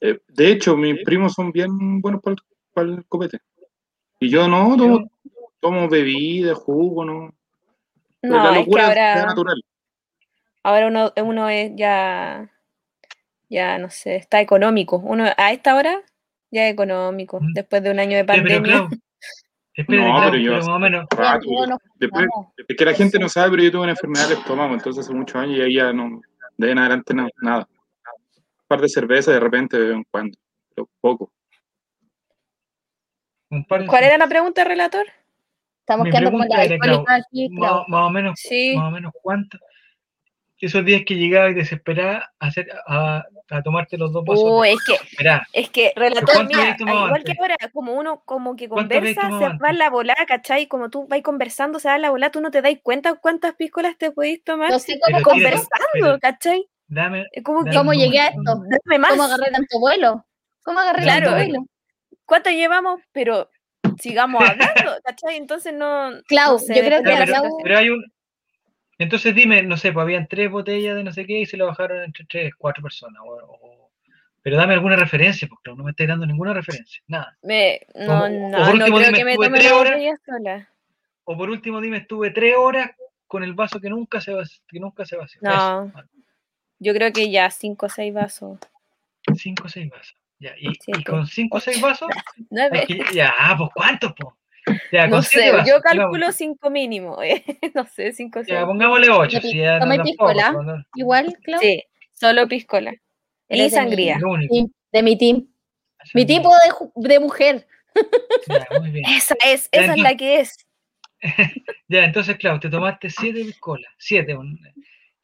Eh, de hecho, mis primos son bien buenos para el, para el copete. Y yo no, tomo, tomo bebida, jugo, no. No, la es que locura es ahora, natural. ahora uno, uno es ya, ya no sé, está económico. Uno a esta hora ya es económico, Mm. después de un año de pero pandemia. No, pero yo- pero más o menos. rato, todos nos después-. Es que la gente no sabe, pero yo tuve una enfermedad del estómago, entonces hace muchos años y ahí ya no, de ahí en adelante no, nada. Un par de cerveza de repente de vez en cuando, pero poco. ¿Cuál era la pregunta, relator? Estamos Mi quedando como la era, alcohólica aquí, más, más o menos, Sí. más o menos cuánto. Esos días que llegaba y desesperada a, hacer, a, a tomarte los dos vasos. Oh, es que, Esperá, es que, relator, mira, igual antes? que ahora, como uno como que ¿Cuánto habías conversa, se va antes? la volada, ¿cachai? Como tú vas conversando, se va la volada, tú no te das cuenta cuántas piscolas te podéis tomar No sé cómo, conversando, pero- ¿cachai? dame, cómo llegué a esto. dame más. ¿Cómo agarré tanto vuelo? ¿Cómo agarré Claro, tanto vuelo? ¿Cuánto llevamos? Pero sigamos hablando, ¿cachai? Entonces no. Clau, no sé, yo creo que pero, pero hay un. Entonces dime, no sé, pues habían tres botellas de no sé qué y se lo bajaron entre tres, cuatro personas. o- o- pero dame alguna referencia, porque no me estáis dando ninguna referencia, nada. Me, no, o no, por no último, creo dime, que me estuve tome tres la horas. sola. O por último, dime, estuve tres horas con el vaso que nunca se. Que nunca se vació. No. Eso, Yo creo que ya cinco o seis vasos. cinco o seis vasos. Ya, y, con cinco o seis vasos, Nueve. ya, pues ¿cuántos, pues? Ya, No sé, yo calculo cinco mínimo. eh, No sé, cinco o seis. Ya, pongámosle ocho. ¿Tomáis Si ya no piscola? no- Igual, Clau. Sí, solo piscola. Y mi- sangría. Sí, de mi team. Mi tipo de, de mujer. Ya, muy bien. Esa es, esa es la que es. Ya, entonces, claro, te tomaste siete piscolas, siete, un-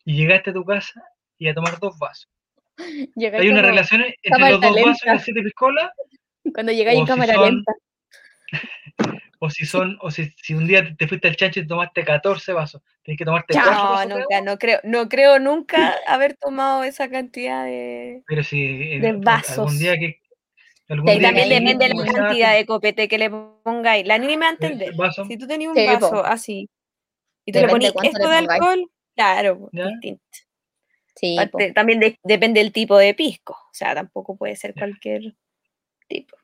y llegaste a tu casa y a tomar dos vasos. Llegáis ¿Hay una relación entre los dos vasos y lenta. las siete piscolas? Cuando llegáis en si cámara son- lenta. o si son, o si, si un día te, te fuiste al chancho y tomaste 14 vasos, tienes que tomarte Chao. cuatro No, vasos de nunca, agua, no creo, no creo nunca haber tomado esa cantidad de. pero si de algún vasos. día que algún Sí, Y día también que depende de la cantidad de copete que le pongáis. La niña me va a entender. vaso, Si tú tenías un Sí, po. vaso así y te le ponías esto de alcohol, claro, distinto. Sí, también de- depende del tipo de pisco. O sea, tampoco puede ser Ya. cualquier tipo.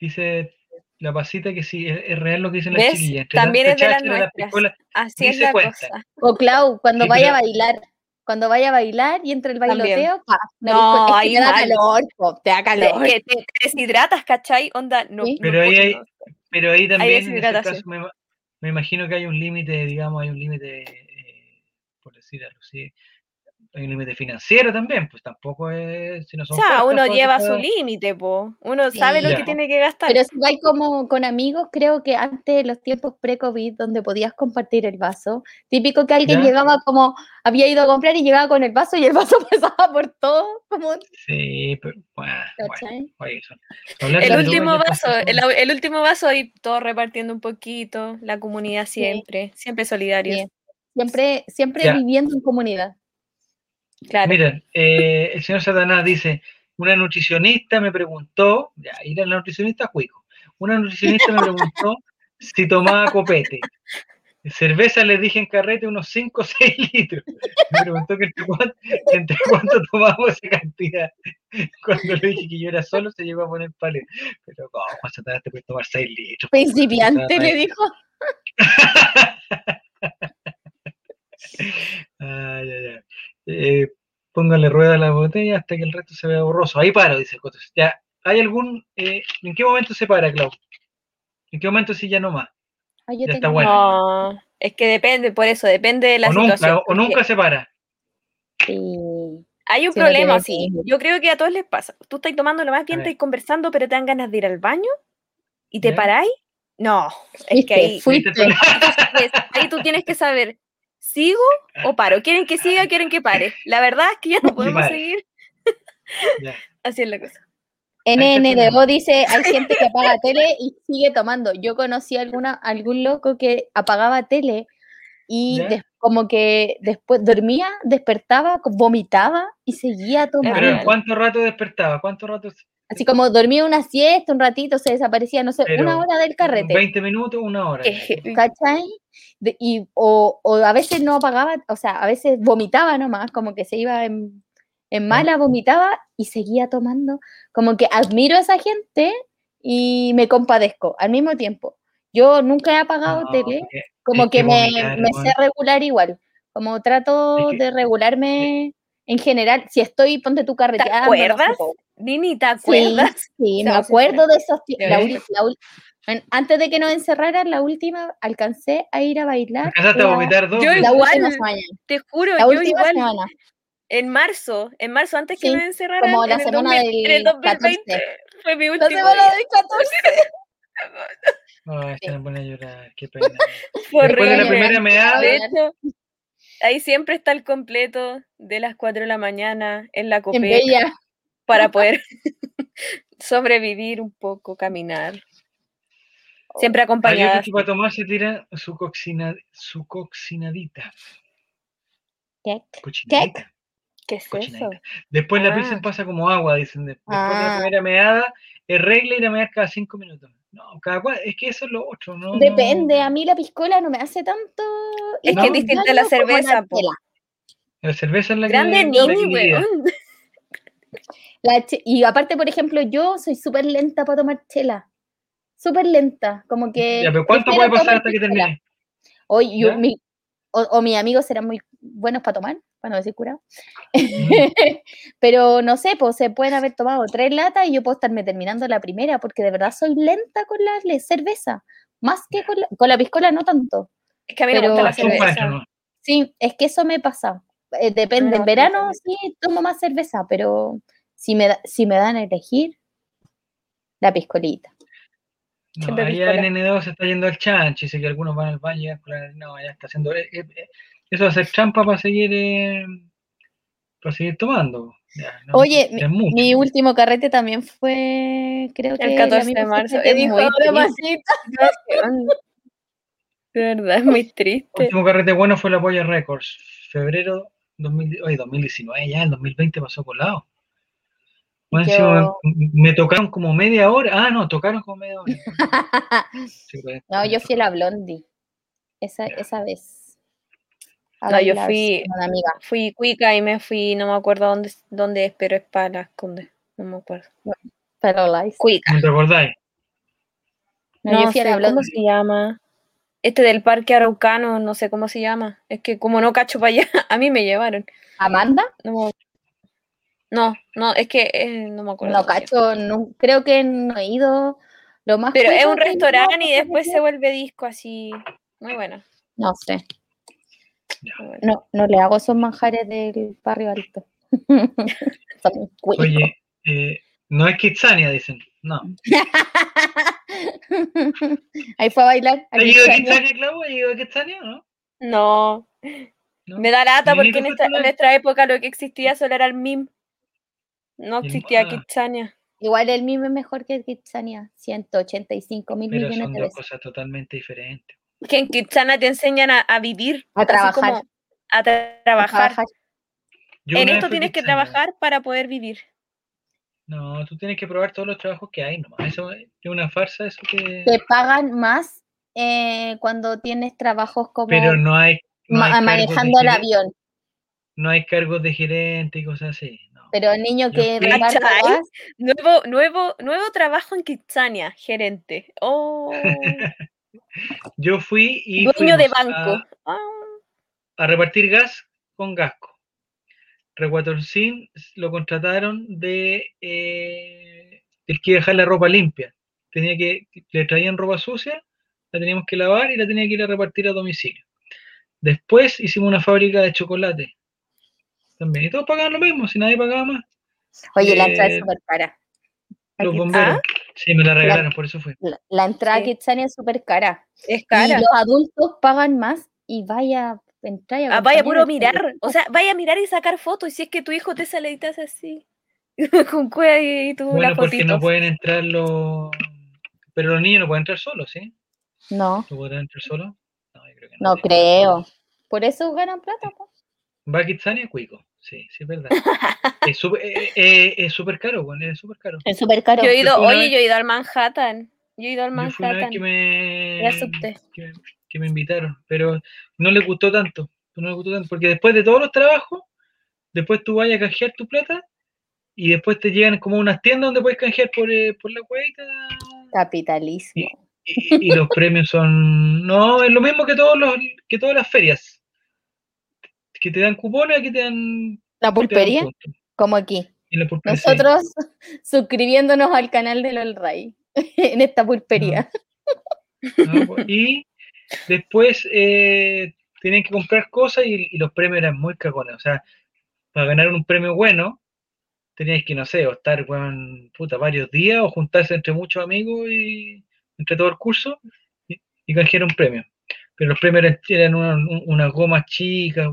dice la pasita que sí, es, es real lo que dicen las chiquillas. También es de las nuestras. piscolas, Así es la cuenta. cosa. O Clau, cuando Sí, vaya a bailar, cuando vaya a bailar y entre el bailoteo, pa, la No, es que ahí te da calor, po, te da Te- calor. que te, te deshidratas, ¿cachai? Onda, no. Sí. no Pero ahí hay-. Pero ahí también, en ese caso, me, ma- me imagino que hay un límite, digamos, hay un límite, eh, por decir algo así, hay un límite financiero también, pues tampoco es, si no O son sea, puertas, uno lleva su límite, po. Uno sabe lo Sí. que Ya. tiene que gastar. Pero si vais como con amigos, creo que antes, los tiempos pre-COVID, donde podías compartir el vaso, típico que alguien Ya. llegaba como, había ido a comprar y llegaba con el vaso y el vaso pasaba por todo, como, Sí, pero bueno, bueno, oye, son- El último y vaso, el, el último vaso ahí todos repartiendo un poquito, la comunidad siempre, siempre solidarios. Sí. Siempre, siempre Ya. viviendo en comunidad. Claro. Mira, eh, el señor Satanás dice, una nutricionista me preguntó, ya, ir a la nutricionista cuico, una nutricionista me preguntó si tomaba copete. Cerveza le dije en carrete unos 5 o 6 litros. Me preguntó que entre cuánto, entre cuánto esa cantidad. Cuando le dije que yo era solo, se llegó a poner paleta. Pero, ¿cómo, Satanás, te puedes tomar 6 litros? Principiante, le dijo. Ay, ay, ay. Eh, póngale rueda a la botella hasta que el resto se vea borroso. Ahí paro, dice el Cotos. Ya, ¿hay algún. eh, ¿En qué momento se para, Clau? ¿En qué momento sí ya no más? Ay, yo Ya está bueno. No, es que depende, por eso, depende de la o situación. nunca, o nunca se para. Sí. Hay un problema, sí. Yo creo que a todos les pasa. Tú estás tomando lo más bien, estás conversando, pero te dan ganas de ir al baño y te Ya. paráis. No, es que Fuiste, ahí, fuiste. ¿Viste el es- ahí tú tienes que saber, ¿sigo o paro? ¿Quieren que siga? ¿Quieren que pare? La verdad es que ya no podemos seguir Ya. así es la cosa. NNDO dice, hay gente que apaga tele y sigue tomando. Yo conocí alguna, algún loco que apagaba tele y como que después dormía, despertaba, vomitaba y seguía tomando. Pero ¿en cuánto rato despertaba? ¿Cuánto rato? Así como dormía una siesta, un ratito, se desaparecía, no sé, Pero, una hora del carrete. 20 minutos, una hora. ¿Cachai? De- y, o, o a veces no apagaba, o sea, a veces vomitaba nomás, como que se iba en, en mala, vomitaba y seguía tomando. Como que admiro a esa gente y me compadezco al mismo tiempo. Yo nunca he apagado No, tele, como es que, que me, vomitar, me sé regular igual. Como trato Es que- de regularme en general. Si estoy, ponte tu carreteando. no sé, acuerdas? po. Nini, ¿te Sí, acuerdas? Sí, me Seamos acuerdo de esos tiempos. La ¿Sí? la antes de que nos encerraran, la última, alcancé a ir a bailar. Alcanzaste a la- vomitar dos Yo veces. La Igual, última semana. Te juro, La yo última igual semana. en marzo, en marzo antes que Sí, me encerraran como la en, el semana 2000 en el del 2020 14. fue mi La último semana del 14. Ay, Sí. se me pone a llorar, qué pena. Fue Después de la primera meada, De hecho, ahí siempre está el completo de las 4 de la mañana en la Bella. Para poder sobrevivir un poco, caminar. Siempre otros acompañada. que para tomar se tira su, coxina, su coxinadita. ¿Qué? Cochinadita. ¿Qué es eso? Después la Ah. pilsen pasa como agua, dicen. de- Después de la Ah. primera meada, es regla ir a mear cada cinco minutos. No, cada cual, es que eso es lo otro, ¿no? Depende, a mí la piscola no me hace tanto. Es que es distinta daño la cerveza, chela. La cerveza es la Grande que. la que Nini, liquida. weón. La y aparte, por ejemplo, yo soy súper lenta para tomar chela. Súper lenta. Como que. Ya, pero ¿cuánto puede pasar hasta que termine? Yo, ¿Ya? mi- o, o mis amigos serán muy buenos para tomar, para no decir curado. Mm. Pero no sé, pues se pueden haber tomado tres latas y yo puedo estarme terminando la primera, porque de verdad soy lenta con la le- cerveza. Más que con la, con la piscola, no tanto. Es que a mí me Pero- gusta la cerveza. ¿no? Sí, es que eso me pasa. Eh, depende, no, en verano sí tomo más cerveza, pero si me, da- si me dan a elegir, la piscolita. No, allá en N2 se está yendo al chancho, dice que algunos van al baño y no, ya está haciendo, eh, eh, eso va a ser trampa para seguir, eh, para seguir tomando. Ya, no, Oye. Mi último carrete también fue, creo que El la 14 de marzo. Es dijo muy ahora triste. Masita. De verdad, es muy El triste. último carrete bueno fue la Polla Records, febrero 2000, oye, 2019, ya el 2020 pasó colado. Yo- me, tocaron como media hora. Ah, no, tocaron como media hora. Sí, pues, No, yo fui a la Blondie. Esa, esa vez. A No, yo fui- una amiga. Fui cuica y me fui, no me acuerdo dónde, dónde es, pero es para las Condes. No me acuerdo. Pero live. Cuica. ¿No te acordáis? No, No, yo fui a la cómo Blondie. se llama. Este del parque araucano, no sé cómo se llama. Es que como no cacho para allá, a mí me llevaron. ¿Amanda? No, me- no, no, es que eh, no me acuerdo. No, cacho, no, creo que no he ido. Lo más Pero es un restaurante y después se vuelve disco así. Muy bueno. No sé. bueno. No, no le hago esos manjares del barrio alto. Oye, eh, no es Kitsania, dicen. No. Ahí fue a bailar. ¿Has aquí ido a está. Kitsania, Clau? ¿Has ido a Kitsania o no? No, ¿No? me da lata porque en, esta- en nuestra época lo que existía solo era el MIM. No existía. Kitsania. Igual el mismo es mejor que Kitsania. 185 mil millones son de dos veces. cosas totalmente diferentes. Que en Kitsania te enseñan a, a vivir. A trabajar. a tra- trabajar. Trabajar. Yo En esto tienes que trabajar para poder vivir. No, tú tienes que probar todos los trabajos que hay nomás. Eso es una farsa, eso que... Te pagan más eh, cuando tienes trabajos como Pero no hay... No manejando el avión. No hay cargos de gerente y cosas así. No. Pero el niño que Nuevo, nuevo, nuevo trabajo en Kitsania, gerente. Oh, Yo fui y dueño de banco. A, Ah, a repartir gas con Gasco. Reguatorcín lo contrataron de eh, el que iba a dejar la ropa limpia. Tenía que, le traían ropa sucia, la teníamos que lavar y la tenía que ir a repartir a domicilio. Después hicimos una fábrica de chocolate. También. Y todos pagaban lo mismo, si nadie pagaba más. oye, la entrada es Eh, súper cara. Los Kitsania. bomberos. Sí, me la regalaron, por eso fue. La, la entrada a Sí. Kitsania es súper cara. es Y cara. los adultos pagan más y vaya entrar y Ah, vaya puro al mirar. O sea, vaya a mirar y sacar fotos. Y si es que tu hijo te sale y te hace así. con cueva y, y tú Bueno, porque no fotito. pueden entrar los... Pero los niños no pueden entrar solos, ¿sí? No, ¿No podrán entrar solos? No, yo creo que no que creo. Por eso ganan plata. po. Kitsania, cuico. Sí, sí, es verdad. es súper eh, eh, caro, bueno, es súper caro. Es súper caro. Yo he ido, oye, vez- yo he ido al Manhattan. Yo he ido al Manhattan. que me, que, me- que me invitaron, pero no les gustó tanto. No les gustó tanto, porque después de todos los trabajos, después tú vayas a canjear tu plata y después te llegan como unas tiendas donde puedes canjear por, eh, por la huevita Capitalismo. y, y los premios son. No, es lo mismo que, todos los, que todas las ferias. Que te dan cupones, aquí te dan. La dan pulpería, como aquí. Sí. Nosotros suscribiéndonos al canal de LOL Ray en esta pulpería. ¿no? Pues, Y después eh, tenían que comprar cosas y, y los premios eran muy cagones. O sea, para ganar un premio bueno, tenías que, no sé, o estar weón, puta, varios días o juntarse entre muchos amigos y entre todo el curso y, y canjear un premio. Pero los premios eran, eran una- un- unas gomas chicas,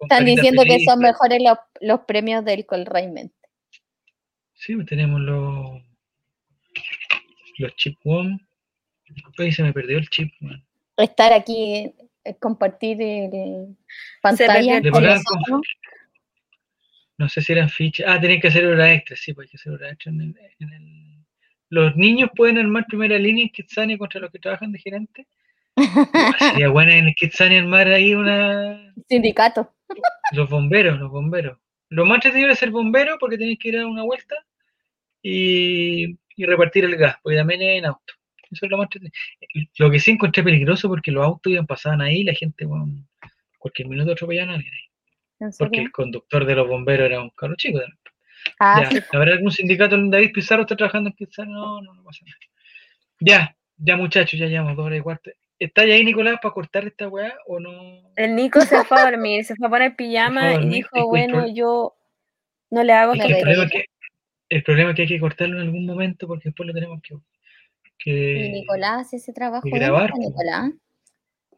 Están diciendo que son mejores los, los premios del Colraimente. Sí, pues tenemos los, los chip one. Ay, se me perdió el chip, weón. Estar aquí, eh, compartir el pantalla el con chip. nosotros. No sé si eran fichas. Ah, tenían que hacer hora extra, sí, pues hay que hacer hora extra en el, en el- Los niños pueden armar primera línea en Kitsania contra los que trabajan de gerente. Sería bueno en Kitsania armar ahí una. Sindicato. Los bomberos, los bomberos. Lo más entretenido era ser bombero porque tenéis que ir a una vuelta y, y repartir el gas, porque también es en auto. Eso es lo más entretenido. Lo que sí encontré peligroso porque los autos iban pasaban ahí y la gente, bueno, cualquier minuto atropellaban a alguien ahí. ¿En Porque el conductor de los bomberos era un cabro chico. Ah, Ya, sí. ¿Habrá algún sindicato en David Pizarro está trabajando en Kitsania? No, no, no pasa nada. Ya, ya muchachos, ya llevamos dos horas y cuarto. ¿Está ahí Nicolás para cortar esta weá o no? El Nico se fue a dormir, se fue a poner pijama y dijo, bueno, yo no le hago Es que el, problema es que, el problema es que hay que cortarlo en algún momento porque después lo tenemos que... que Y Nicolás hace ese trabajo. y ¿dónde grabar, po. Nicolás?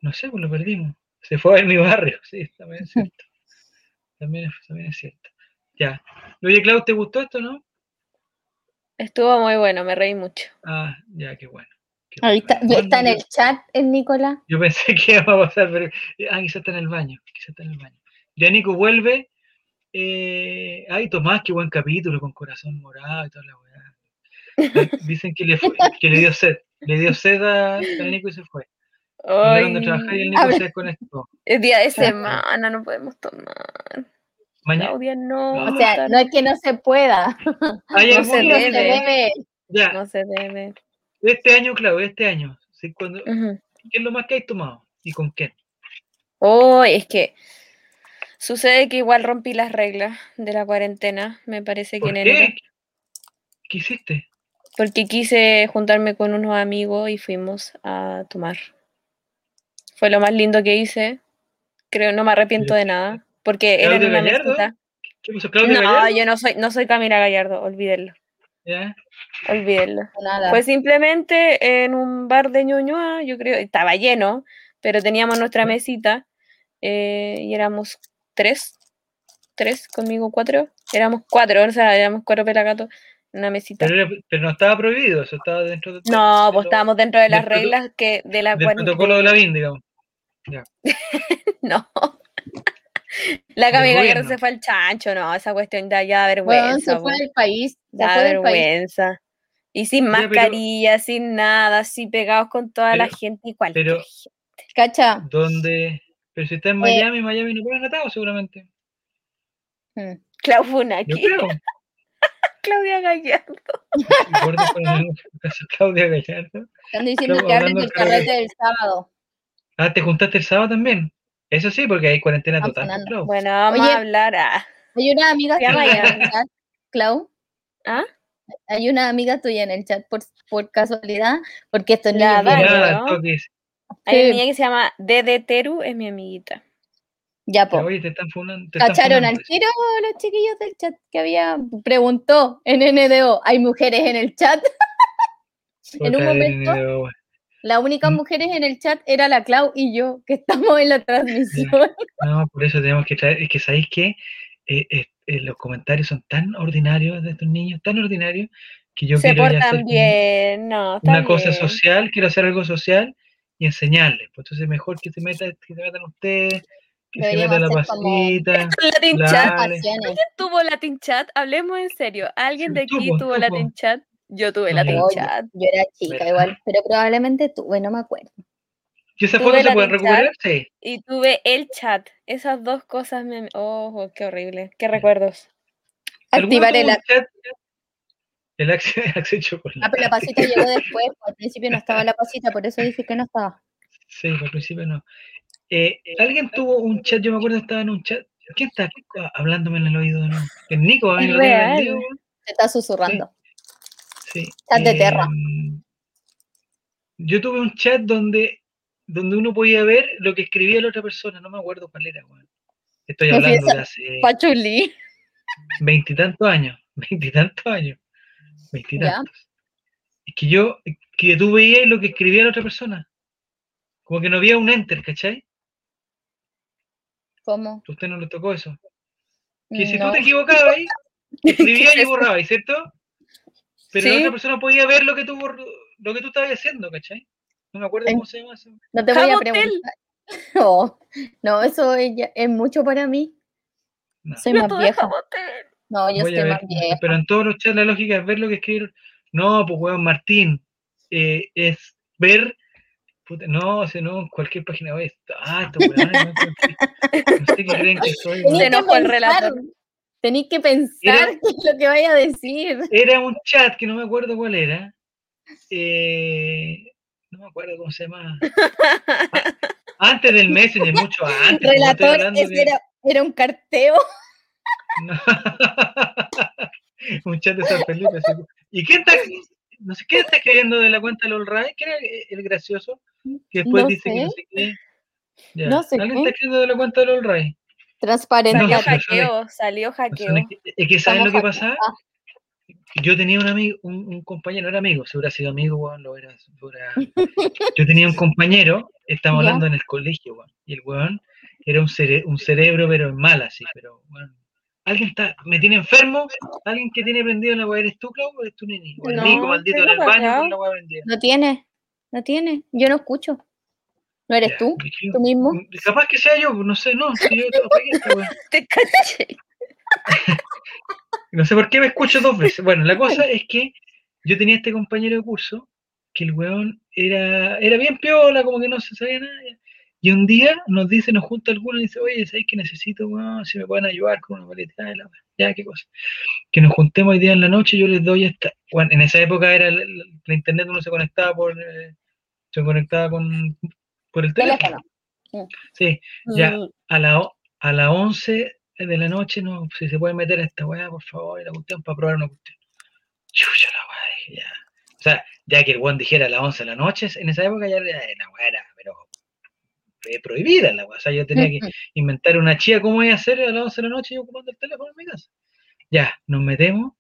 No sé, pues lo perdimos. Se fue a ver mi barrio, sí, también es cierto. también es, también es cierto. Ya. Oye, Clau, ¿te gustó esto, no? Estuvo muy bueno, me reí mucho. Ah, ya, qué bueno. Ahí está, está en el chat el Nicolás. Yo pensé que iba a pasar, pero. Ah, quizá está en el baño. Quizá está en el baño. Ya Nico vuelve. Eh... Ay, Tomás, qué buen capítulo con corazón morado y toda la weá. Dicen que le, fue- que le dio sed. Le dio sed a, al Nico y se fue. Mandaron de trabajar y el Nico se desconectó. Es día de semana, no podemos tomar. Mañana. Claudia, no. No. O sea, no es que no se pueda, no se no se debe. debe. No se debe. Este año, Clau, este año. sí, cuando, Ujú. ¿Qué es lo más que hay tomado? ¿Y con quién? Oh, es que sucede que igual rompí las reglas de la cuarentena, me parece que ¿Por en qué? enero, ¿Qué hiciste? porque quise juntarme con unos amigos y fuimos a tomar. Fue lo más lindo que hice. Creo, no me arrepiento de nada, porque era en ¿Claudia una Gallardo? mesita. ¿Qué pasó, Claudia No, Gallardo? yo no soy, no soy Camila Gallardo, olvídenlo, Ya. olvídenlo. Nada. Fue simplemente en un bar de Ñuñoa, yo creo, estaba lleno, pero teníamos nuestra mesita eh, y éramos tres, tres conmigo cuatro, éramos cuatro, o sea, éramos cuatro pelagatos en una mesita. Pero, pero no estaba prohibido, eso estaba dentro de No, de pues lo- estábamos dentro de las reglas que de la del protocolo de la BIN, digamos. no. La Camila gobierno. se fue al chancho, no, esa cuestión da ya vergüenza. se fue del país. Se Da fue del país. vergüenza. Y sin pero- mascarilla, sin nada, así pegados con toda la gente y cualquier pero- gente. ¿Cacha? Donde. Pero si está en Miami, Miami no ponen atado seguramente. Mm. Clau Funaki. Claudia Gallardo. Claudia Gallardo. Están diciendo que hablen del carrete del sábado. Ah, ¿te juntaste el sábado también? Eso sí, porque hay cuarentena total. sonando. Bueno, vamos Oye. a hablar a. Hay una amiga Se llama en el chat, Clau. ¿Ah? Hay una amiga tuya en el chat por, por casualidad, porque La vienen- Nada, ¿no? toques. Hay una niña que se llama Dede Teru, es mi amiguita. Ya, po. Oye, te están funando. te están Cacharon al tiro los chiquillos del chat que había preguntó en NDO, ¿hay mujeres en el chat? en un momento-. Las únicas Mm. mujeres en el chat era la Clau y yo, que estamos en la transmisión. No, por eso tenemos que traer. Es que sabéis que eh, eh, eh, los comentarios son tan ordinarios de estos niños, tan ordinarios, que yo Se quiero ya hacer bien, no, una cosa social, quiero hacer algo social y enseñarles. Pues entonces mejor que se meta, que se metan ustedes, que se Deberíamos meta la hacer como- pasita. Latin La- Chat. Pasiones. tuvo Latin Chat? Hablemos en serio. ¿Alguien Sí, de aquí tuvo tuvo. Latin Chat? Yo tuve No, Latin yo- Oye, Chat. yo era chica ¿Verdad? igual, pero probablemente tuve, no me acuerdo. ¿Y esa Tuve foto se la puede recuperar? Sí. Y tuve el chat. Esas dos cosas me... Oh, qué horrible. Qué recuerdos. ¿Alguno Activar el... chat? El Axel, Axel Chocolate. Ah, pero la pasita llegó después, pues, al principio no estaba la pasita, por eso dije que no estaba. Sí, al principio no. Eh, Alguien tuvo un chat, yo me acuerdo estaba en un chat. ¿Quién está hablándome en el oído de nuevo? El Nico, Es. Se está susurrando. Sí. Chat de Terra. em, Yo tuve un chat donde, donde uno podía ver lo que escribía la otra persona, no me acuerdo cuál era, weón. Estoy hablando de hace Pachuli. veintitantos años, veintitantos años, veintitantos. Es que yo, que tú veías lo que escribía la otra persona. Como que no había un enter, ¿cachai? ¿Cómo? Usted no le tocó eso. Que si No. tú te equivocabas, escribías y borrabas, ¿cierto? Pero la otra persona podía ver lo que tú lo que tú estabas haciendo, ¿cachai? No me acuerdo En- cómo se llama eso. No te voy a preguntar. No, no, eso es, mucho para mí. No. Soy Yo más vieja. No, yo Voy soy ver, más vieja. pero en todos los chats la lógica es ver lo que escribieron. No, pues weón, Martín, eh, es ver, puta, no, o sea, no, en cualquier página web. Ah, weones, no, no sé qué creen que soy. Se enojó el relator. Tenéis que pensar Era- qué es lo que vaya a decir. Era un chat que no me acuerdo cuál era. eh, no me acuerdo cómo se llama. Antes del Messenger, mucho antes. Relator, de- era, era un carteo. No. un chat de San Felipe. ¿Y quién está, no sé, quién está escribiendo de la cuenta del Ray? ¿Quién era el- gracioso? Que después No dice que no sé. qué. Ya. No sé ¿Alguien qué. está escribiendo de la cuenta All Ray? Transparente. Salió hackeo, salió No son- hackeo. Es que ¿saben lo que hackeados. pasaba? Yo tenía un amigo, un, un compañero, era amigo, si hubiera sido amigo, weón, lo hubiera, Yo tenía un compañero, estamos Ya. hablando en el colegio, weón, y el weón era un, cere- un cerebro, pero en mal así, pero bueno. ¿Alguien está, me tiene enfermo? ¿Alguien que tiene prendido la weá? ¿Eres tú, Clau? ¿O eres tú, Nini? O el No, Nico, maldito, en el baño apagado. con la weá prendida. No tiene, no tiene. Yo no escucho. ¿No eres Ya, tú? ¿Tú mismo? mm, Capaz que sea yo, no sé, no, si yo. Te caché. No sé por qué me escucho dos veces. Bueno, la cosa es que yo tenía este compañero de curso que el weón era, era bien piola, como que no se sabía nada. Y un día nos dice, nos junta alguno y dice, oye, ¿sabes que necesito, weón? Si me pueden ayudar con una boleta de la. Ya, qué cosa. Que nos juntemos hoy día en la noche, yo les doy esta. Bueno, en esa época era la internet, uno se conectaba por, eh, se conectaba con, por el teléfono. Teléfono. Sí, Ya. Mm, a la, a las 11 de la noche, no, si se puede meter a esta weá, por favor, y la cuestión para probar una cuestión. Chucha la weá, dije, ya. O sea, ya que el weón dijera a las 11 de la noche, en esa época ya era, la weá era, pero eh, prohibida la weá. O sea, yo tenía que inventar una chía cómo iba a hacer a las 11 de la noche yo ocupando el teléfono en mi casa. Ya, nos metemos.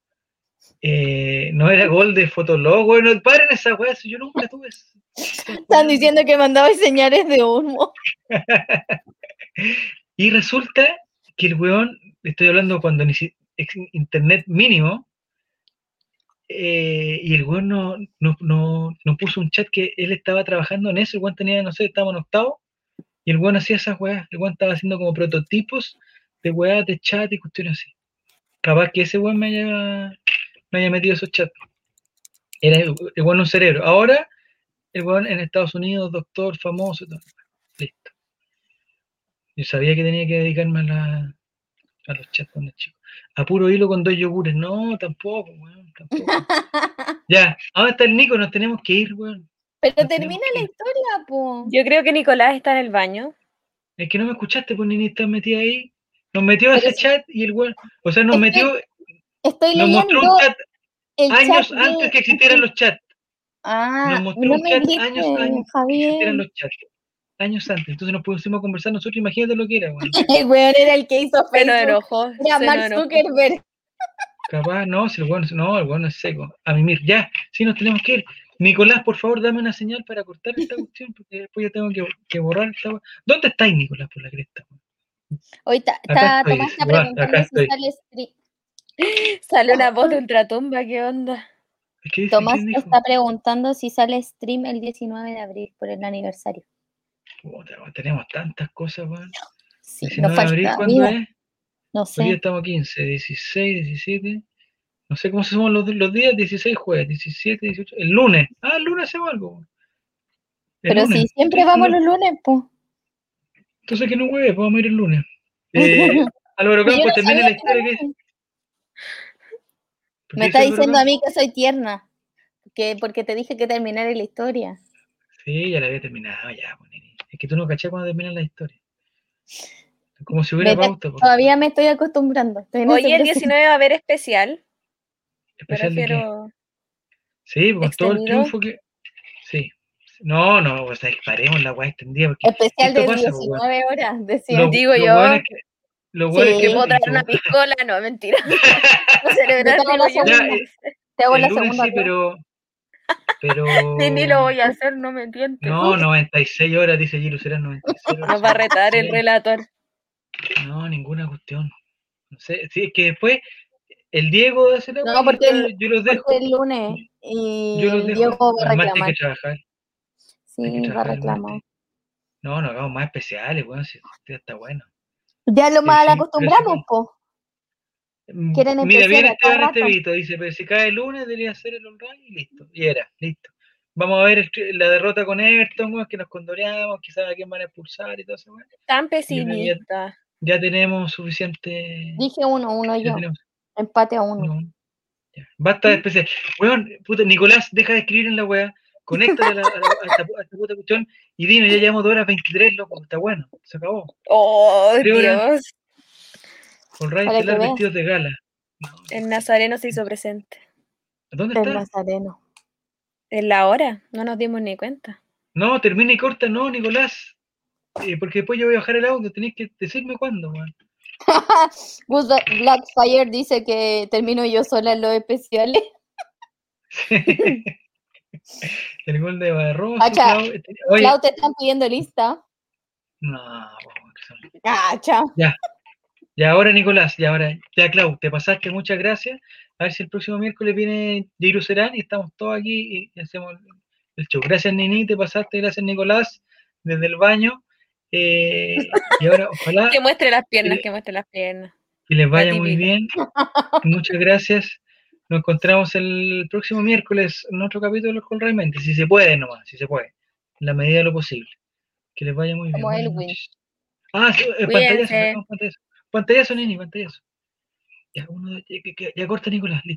Eh, no era gol de Fotolog, bueno, paren esa weá, yo nunca tuve. Están diciendo que mandaba señales de humo. Y resulta que el weón, estoy hablando cuando internet mínimo, eh, y el weón no, no, no, no puso un chat que él estaba trabajando en eso, el weón tenía, no sé, estábamos en octavo, y el weón hacía esas weas, el weón estaba haciendo como prototipos de weas de chat y cuestiones así. Capaz que ese weón me haya, me haya metido esos chats. Era el weón un cerebro. Ahora, el weón en Estados Unidos, doctor, famoso, y todo. listo. Yo sabía que tenía que dedicarme a, la, a los chats cuando chico. A puro hilo con dos yogures. No, tampoco, weón, tampoco. ya, ahora está el Nico, nos tenemos que ir, weón. Pero termina la historia, po. Yo creo que Nicolás está en el baño. Es que no me escuchaste, pues ni estás metida ahí. Nos metió a ese chat y el weón, o sea, nos Es que metió, Estoy nos mostró leyendo un chat el años chat antes que existieran los chats. Ah, Nos mostró no un me chat grites, años Javier. los chats. Años antes. Entonces nos pusimos a conversar nosotros, imagínate lo que era, weón. El weón era el que hizo Se nos Facebook. enojó. Era se Mark enojó. Zuckerberg. Capaz, no, si el weón, no, el weón es seco. A mimir, ya, sí nos tenemos que ir. Nicolás, por favor, dame una señal para cortar esta cuestión, porque después ya tengo que, que borrar esta. ¿Dónde estáis, Nicolás, por la cresta? Hoy está, Tomás está preguntando si sale stream. Sale una voz de ultratumba, ¿qué onda? ¿Qué dice? Tomás está preguntando si sale stream el 19 de abril por el aniversario. Puta, tenemos tantas cosas, weón. Sí, 19 nos de abril, ¿cuándo es? No Hoy día sé. estamos 15, 16, 17. No sé cómo se suman los, los días, 16 jueves, 17, 18. El lunes. Ah, el lunes hacemos algo. Pero lunes. si siempre vamos los lunes, pues. Entonces que no hueve, pues vamos a ir el lunes. Eh, Álvaro Yo no Campos, termina la historia que lunes. ¿Por Me está diciendo a mí que soy tierna. Que porque te dije que terminara la historia. Sí, ya la había terminado, ya, pues. Es que tú no cachás cuando termina la historia. Como si hubiera Vete, pauta. pues. Todavía me estoy acostumbrando. Estoy Hoy el proceso. 19 va a haber especial. Me ¿Especial de qué? Sí, con todo el triunfo que. Sí. No, no, o sea, paremos la weá extendida. Porque Especial de pasa, pues, 19 horas, decía. lo, digo lo yo. bueno es que. Lo bueno Sí, es que. Puedo traer una piscola, no, mentira. Celebrar, te hago la segunda. eh, Te hago el la lunes segunda. sí, pero. Pero. Sí, ni lo voy a hacer, no me entiendes. No, 96 horas, dice Giro, serán 96 horas. Nos va a retar el relator. No, ninguna cuestión. No sé, sí, es que después el Diego hace la No, porque el- yo los dejo. Porque el lunes y Yo los dejo. Diego va a Además, hay reclamar. que trabajar. hay que Sí, va a reclamar. No, no hagamos más especiales, weón, si ya está bueno. Ya lo mal acostumbramos, po. Mm, Quieren Mira, viene Esteban. Estevito, dice, pero si cae el lunes debería ser el online y listo. Y era, listo. Vamos a ver la derrota con Everton, weón, que nos condoreamos, quizás a quién van a expulsar y todo eso, weón. Tan ya- pesimista. Ya tenemos suficiente. Dije uno, uno ya yo. tenemos Empate a uno. uno. Ya. Basta de especial. Weón, puta, Nicolás, deja de escribir en la weá. Conéctate a, la, a, la- a esta, a esta puta cuestión y dime, ya llevamos dos horas 23, loco. Está bueno, se acabó. Oh, horas. Dios. Con Ray Para que Estelar vestidos de gala. No, El nazareno se hizo presente. ¿Dónde El está? Nazareno. En la hora, no nos dimos ni cuenta. No, termina y corta, no, Nicolás. Eh, porque después yo voy a bajar el audio, tenéis que decirme cuándo, weón. Gus Blackfire dice que termino yo sola en los especiales. el gol de Barroso. Cacha, Clau, te están pidiendo lista. No, que son- Cacha. Y ahora, Nicolás, y ahora, ya, Clau, te pasaste, muchas gracias. A ver si el próximo miércoles viene Jairo Serán y estamos todos aquí y hacemos el show. Gracias, Nini, te pasaste, gracias, Nicolás, desde el baño. Eh, y ahora, ojalá Que muestre las piernas, Eh, que muestre las piernas. que les vaya muy bien. Muchas gracias. Nos encontramos el próximo miércoles en otro capítulo con Realmente, si se puede nomás, si se puede, en la medida de lo posible. Que les vaya muy bien. Como Elwin. Ah, sí, eh, pantallazo, pantallazo. Pantallazo, Nini, pantallazo. Ya, uno, ya, ya, ya corta, Nicolás, listo.